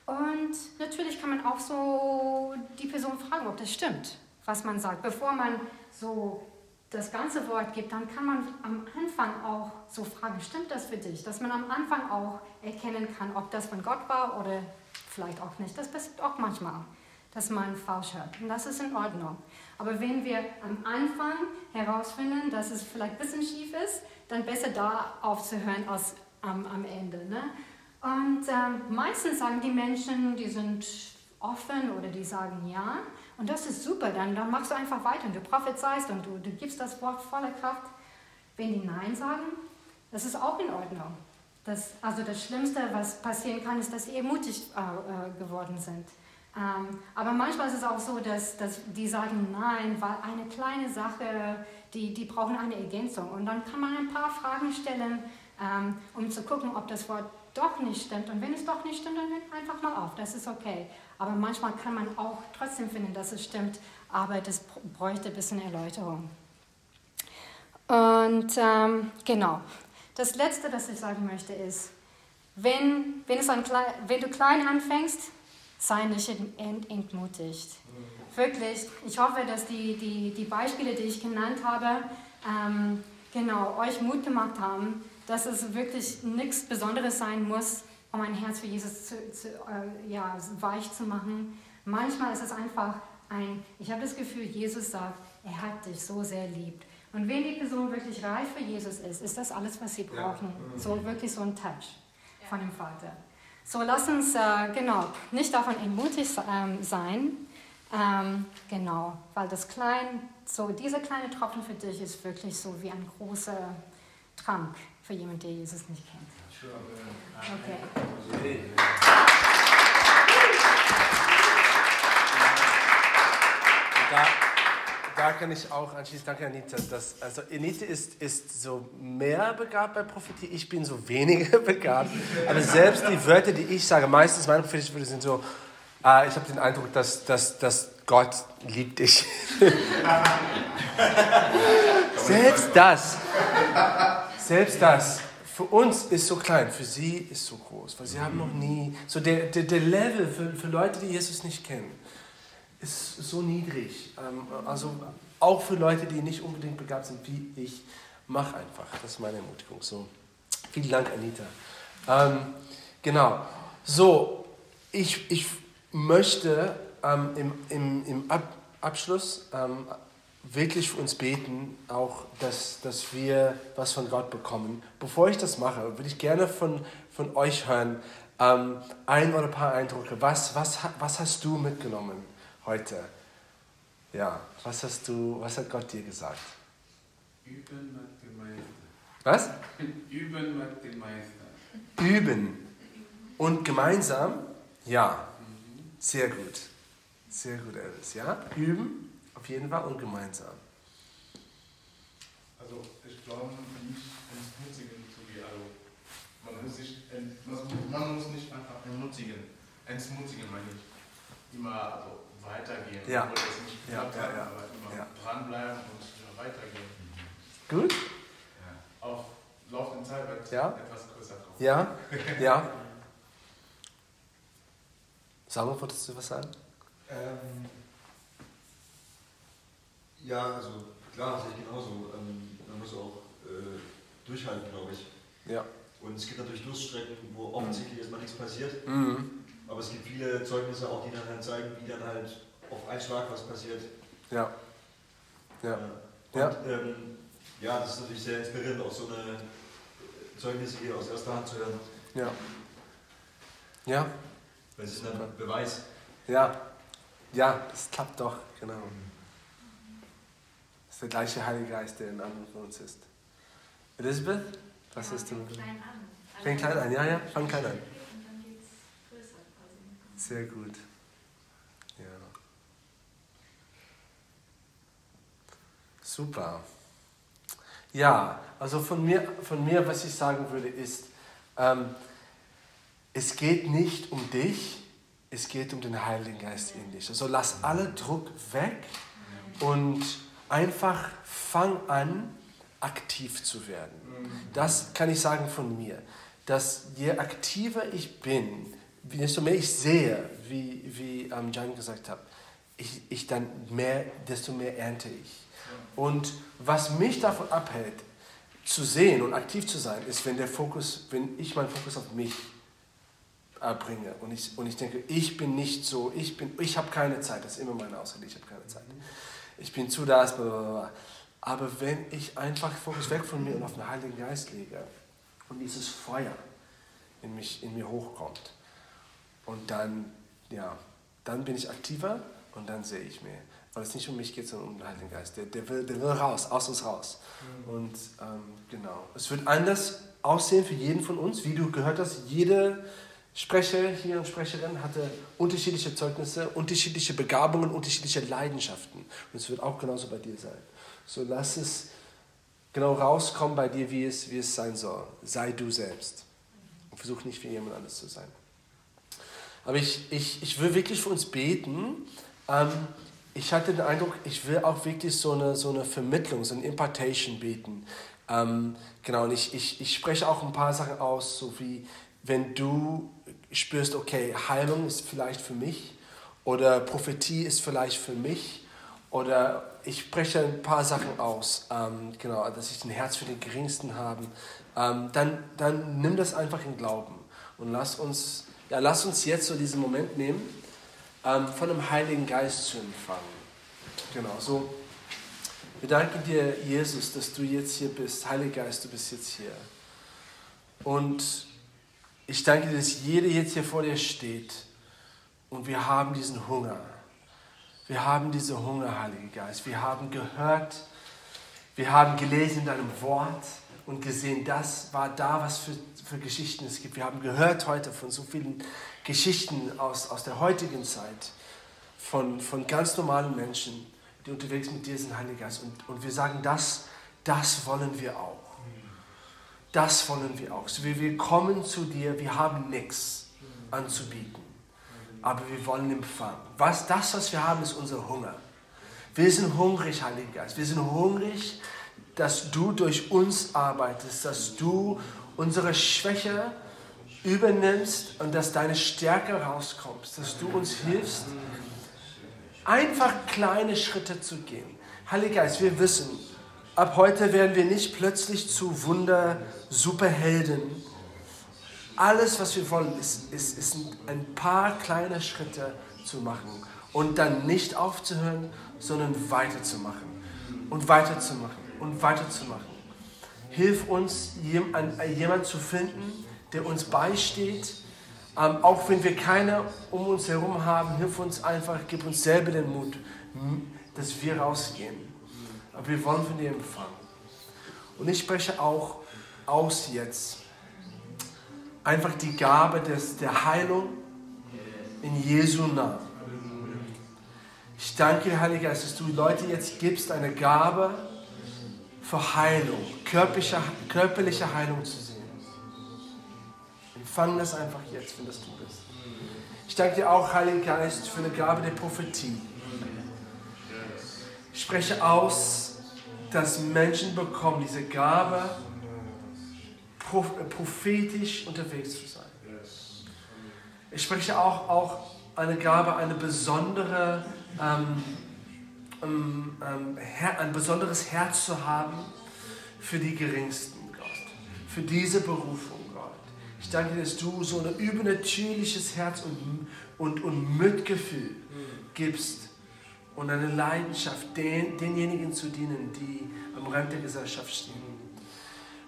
Und natürlich kann man auch so die Person fragen, ob das stimmt, was man sagt, bevor man so das ganze Wort gibt, dann kann man am Anfang auch so fragen, stimmt das für dich? Dass man am Anfang auch erkennen kann, ob das von Gott war oder vielleicht auch nicht. Das passiert auch manchmal, dass man falsch hört. Und das ist in Ordnung. Aber wenn wir am Anfang herausfinden, dass es vielleicht ein bisschen schief ist, dann besser da aufzuhören als am, am Ende. Ne? Und ähm, meistens sagen die Menschen, die sind offen oder die sagen ja. Und das ist super, dann, dann machst du einfach weiter und du prophezeist und du, du gibst das Wort voller Kraft. Wenn die Nein sagen, das ist auch in Ordnung. Das, also das Schlimmste, was passieren kann, ist, dass sie ermutigt äh, äh, geworden sind. Ähm, aber manchmal ist es auch so, dass, dass die sagen Nein, weil eine kleine Sache, die, die brauchen eine Ergänzung. Und dann kann man ein paar Fragen stellen, ähm, um zu gucken, ob das Wort doch nicht stimmt. Und wenn es doch nicht stimmt, dann hört einfach mal auf. Das ist okay. Aber manchmal kann man auch trotzdem finden, dass es stimmt, aber das bräuchte ein bisschen Erläuterung. Und ähm, genau, das Letzte, was ich sagen möchte, ist, wenn, wenn, es ein, wenn du klein anfängst, sei nicht ent, entmutigt. Wirklich, ich hoffe, dass die, die, die Beispiele, die ich genannt habe, ähm, genau euch Mut gemacht haben, dass es wirklich nichts Besonderes sein muss, um ein Herz für Jesus zu, zu, äh, ja, weich zu machen. Manchmal ist es einfach ein, ich habe das Gefühl, Jesus sagt, er hat dich so sehr lieb. Und wenn die Person wirklich reif für Jesus ist, ist das alles, was sie brauchen. Ja. So wirklich so ein Touch von dem Vater. So lass uns äh, genau nicht davon entmutigt ähm, sein, ähm, genau, weil das klein, so dieser kleine Tropfen für dich ist wirklich so wie ein großer Trank für jemanden, der Jesus nicht kennt. Okay.
Da, da kann ich auch anschließen. Danke, Anita. Das, also Anita ist, ist so mehr begabt bei Prophetie, ich bin so weniger begabt. Aber selbst die Wörter, die ich sage, meistens meine prophetischen Wörter sind so, äh, ich habe den Eindruck, dass, dass, dass Gott liebt dich. selbst das, selbst das für uns ist so klein, für sie ist so groß, weil sie haben noch nie, so der, der, der Level für, für Leute, die Jesus nicht kennen, ist so niedrig. Ähm, also auch für Leute, die nicht unbedingt begabt sind wie ich, mach einfach. Das ist meine Ermutigung. So, vielen Dank, Anita. Ähm, genau. So, ich, ich möchte ähm, im, im, im Ab Abschluss ähm, wirklich für uns beten, auch dass, dass wir was von Gott bekommen. Bevor ich das mache, würde ich gerne von, von euch hören, ähm, ein oder ein paar Eindrücke. Was, was, was hast du mitgenommen heute? Ja, was hast du, was hat Gott dir gesagt?
Üben mit dem Meister.
Was?
Üben mit dem Meister.
Üben. Und gemeinsam? Ja. Sehr gut. Sehr gut, Elvis. Ja? Üben auf jeden Fall und gemeinsam.
Also ich glaube nicht entmutigen zu gehen. Also man muss, sich, man muss nicht einfach entmutigen. Entmutigen meine ich. Immer also weitergehen.
Ja.
Obwohl das nicht
ja,
ja,
ja,
aber immer
ja.
dranbleiben und ja, weitergehen.
Gut?
Ja. Auf laufenden Zeit wird
Ja.
etwas größer drauf.
Ja? Ja? Samuel, wolltest du was sagen?
Ähm, ja, also klar, sehe ich genauso. Ähm, man muss auch äh, durchhalten, glaube ich.
Ja.
Und es gibt natürlich Durststrecken, wo offensichtlich erstmal nichts passiert.
Mhm.
Aber es gibt viele Zeugnisse auch, die dann halt zeigen, wie dann halt auf einen Schlag was passiert.
Ja. Ja.
Und,
Ja.
Ähm, ja, das ist natürlich sehr inspirierend, auch so eine Zeugnisse hier aus erster Hand zu hören.
Ja. Ja?
Weil es ist ein Beweis.
Ja. Ja, das klappt doch, genau. Das ist der gleiche Heilige Geist, der in anderen von uns ist. Elizabeth, was ist denn?
klein an.
Fängt klein an, ja, ja, fang klein an.
Und dann geht's größer quasi.
Sehr gut. Ja. Super. Ja, also von mir, von mir, was ich sagen würde, ist, ähm, es geht nicht um dich, es geht um den Heiligen Geist in dich. Also lass alle Druck weg und einfach fang an, aktiv zu werden. Das kann ich sagen von mir, dass je aktiver ich bin, desto mehr ich sehe, wie, wie ähm, Jan gesagt hat, ich, ich dann mehr, desto mehr ernte ich. Und was mich davon abhält, zu sehen und aktiv zu sein, ist, wenn der Fokus, wenn ich meinen Fokus auf mich äh, bringe und ich, und ich denke, ich bin nicht so, ich ich habe keine Zeit, das ist immer meine Ausrede, ich habe keine Zeit. Ich bin zu das, bla, bla, bla. aber wenn ich einfach Fokus weg von mir und auf den Heiligen Geist lege und dieses Feuer in, mich, in mir hochkommt und dann, ja, dann bin ich aktiver und dann sehe ich mehr. Weil es nicht um mich geht, sondern um den Heiligen Geist. Der, der, will, der will raus, aus uns raus. Und ähm, genau. Es wird anders aussehen für jeden von uns, wie du gehört hast. Jede Sprecher hier und Sprecherin hatte unterschiedliche Zeugnisse, unterschiedliche Begabungen, unterschiedliche Leidenschaften. Und es wird auch genauso bei dir sein. So lass es genau rauskommen bei dir, wie es, wie es sein soll. Sei du selbst. Und versuch nicht wie jemand anderes zu sein. Aber ich, ich, ich will wirklich für uns beten. Ähm, ich hatte den Eindruck, ich will auch wirklich so eine, so eine Vermittlung, so eine Impartation beten. Ähm, genau, und ich, ich, ich spreche auch ein paar Sachen aus, so wie wenn du spürst, okay, Heilung ist vielleicht für mich oder Prophetie ist vielleicht für mich oder ich spreche ein paar Sachen aus, ähm, genau, dass ich ein Herz für den Geringsten habe, ähm, dann, dann nimm das einfach in Glauben und lass uns, ja, lass uns jetzt so diesen Moment nehmen, ähm, von dem Heiligen Geist zu empfangen. Genau, so. Wir danken dir, Jesus, dass du jetzt hier bist. Heiliger Geist, du bist jetzt hier. Und ich danke dir, dass jeder jetzt hier vor dir steht und wir haben diesen Hunger. Wir haben diesen Hunger, Heiliger Geist. Wir haben gehört, wir haben gelesen in deinem Wort und gesehen, das war da, was für, für Geschichten es gibt. Wir haben gehört heute von so vielen Geschichten aus, aus der heutigen Zeit, von, von ganz normalen Menschen, die unterwegs mit dir sind, Heiliger Geist. Und, und wir sagen, das, das wollen wir auch. Das wollen wir auch. Wir, kommen zu dir, wir haben nichts anzubieten, aber wir wollen empfangen. Was, das, was wir haben, ist unser Hunger. Wir sind hungrig, Heiliger Geist. Wir sind hungrig, dass du durch uns arbeitest, dass du unsere Schwäche übernimmst und dass deine Stärke rauskommt, dass du uns hilfst, einfach kleine Schritte zu gehen. Heiliger Geist, wir wissen, ab heute werden wir nicht plötzlich zu Wunder-Superhelden. Alles, was wir wollen, ist, ist, ist ein paar kleine Schritte zu machen und dann nicht aufzuhören, sondern weiterzumachen und weiterzumachen und weiterzumachen. Hilf uns, jemanden zu finden, der uns beisteht, ähm, auch wenn wir keine um uns herum haben, hilf uns einfach, gib uns selber den Mut, dass wir rausgehen. Aber wir wollen von dir empfangen. Und ich spreche auch aus jetzt einfach die Gabe des, der Heilung in Jesu Namen. Ich danke dir, Heiliger Geist, dass du Leute jetzt gibst, eine Gabe für Heilung, körperliche, körperliche Heilung zu sehen. Empfang das einfach jetzt, wenn das du bist. Ich danke dir auch, Heiliger Geist, für eine Gabe der Prophetie. Ich spreche aus, dass Menschen bekommen diese Gabe, prophetisch unterwegs zu sein. Ich spreche auch, auch eine Gabe, eine besondere, ähm, ähm, ähm ein besonderes Herz zu haben für die Geringsten, Gott. Für diese Berufung, Gott. Ich danke dir, dass du so ein übernatürliches Herz und, und, und Mitgefühl gibst und eine Leidenschaft, den, denjenigen zu dienen, die am Rand der Gesellschaft stehen.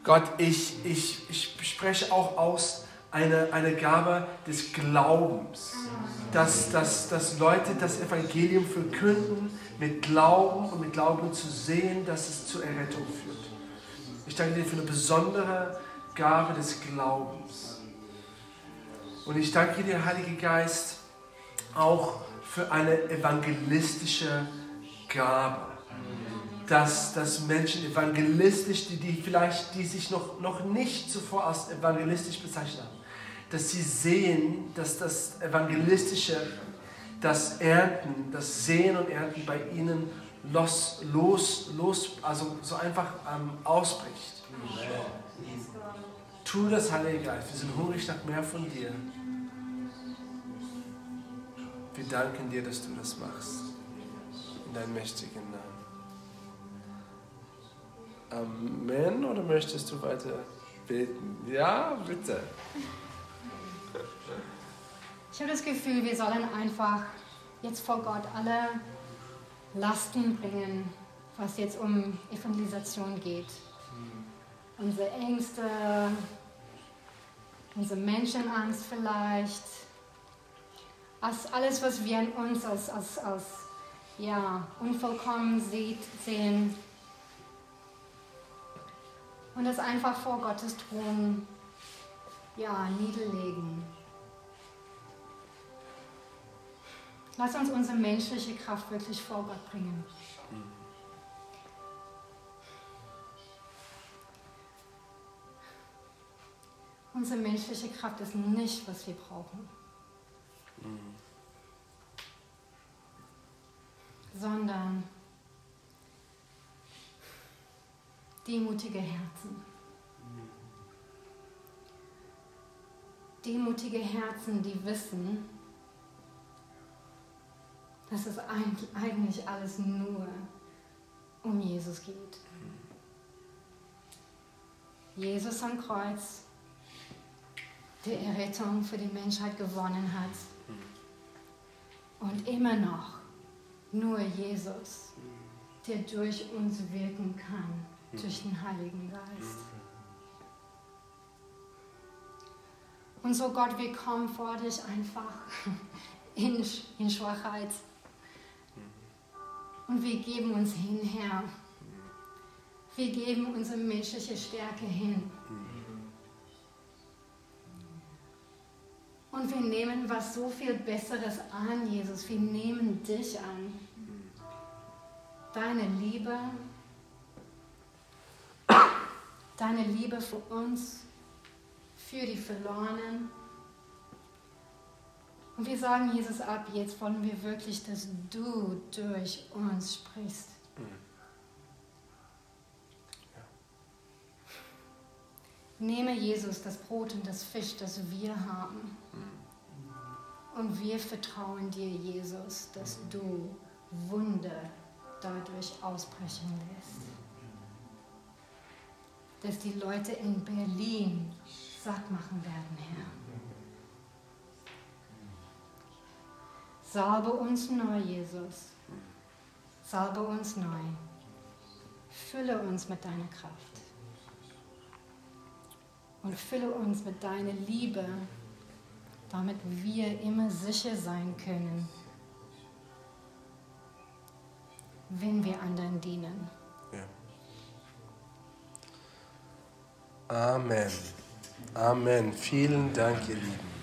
Gott, ich, ich, ich spreche auch aus eine, eine Gabe des Glaubens, dass, dass, dass Leute das Evangelium verkünden mit Glauben und mit Glauben zu sehen, dass es zur Errettung führt. Ich danke dir für eine besondere Gabe des Glaubens. Und ich danke dir, Heiliger Geist, auch für eine evangelistische Gabe. Dass, dass Menschen evangelistisch, die, die vielleicht, die sich noch, noch nicht zuvor als evangelistisch bezeichnet haben, dass sie sehen, dass das evangelistische, das Ernten, das Sehen und Ernten bei ihnen los, los, los also so einfach ähm, ausbricht. Tu das, Heilige Geist. Wir sind hungrig nach mehr von dir. Wir danken dir, dass du das machst. In deinem mächtigen Namen. Amen. Oder möchtest du weiter beten? Ja, bitte.
Ich habe das Gefühl, wir sollen einfach jetzt vor Gott alle Lasten bringen, was jetzt um Evangelisation geht. Unsere Ängste, unsere Menschenangst vielleicht, als alles, was wir in uns als, als, als ja, unvollkommen sieht, sehen. Und das einfach vor Gottes Thron ja, niederlegen. Lass uns unsere menschliche Kraft wirklich vor Gott bringen. Unsere menschliche Kraft ist nicht, was wir brauchen. Sondern demutige Herzen. Demutige Herzen, die wissen, dass es eigentlich alles nur um Jesus geht. Jesus am Kreuz, der Errettung für die Menschheit gewonnen hat. Und immer noch nur Jesus, der durch uns wirken kann, durch den Heiligen Geist. Und so Gott, wir kommen vor dich einfach in, in Schwachheit. Und wir geben uns hin, Herr. Wir geben unsere menschliche Stärke hin. Und wir nehmen was so viel Besseres an, Jesus. Wir nehmen dich an. Deine Liebe, deine Liebe für uns, für die Verlorenen. Und wir sagen, Jesus, ab jetzt wollen wir wirklich, dass du durch uns sprichst. Nehme Jesus das Brot und das Fisch, das wir haben. Und wir vertrauen dir, Jesus, dass du Wunder dadurch ausbrechen lässt. Dass die Leute in Berlin satt machen werden, Herr. Salbe uns neu, Jesus. Salbe uns neu. Fülle uns mit deiner Kraft. Und fülle uns mit deiner Liebe, damit wir immer sicher sein können, wenn wir anderen dienen.
Ja. Amen. Amen. Vielen Dank, ihr Lieben.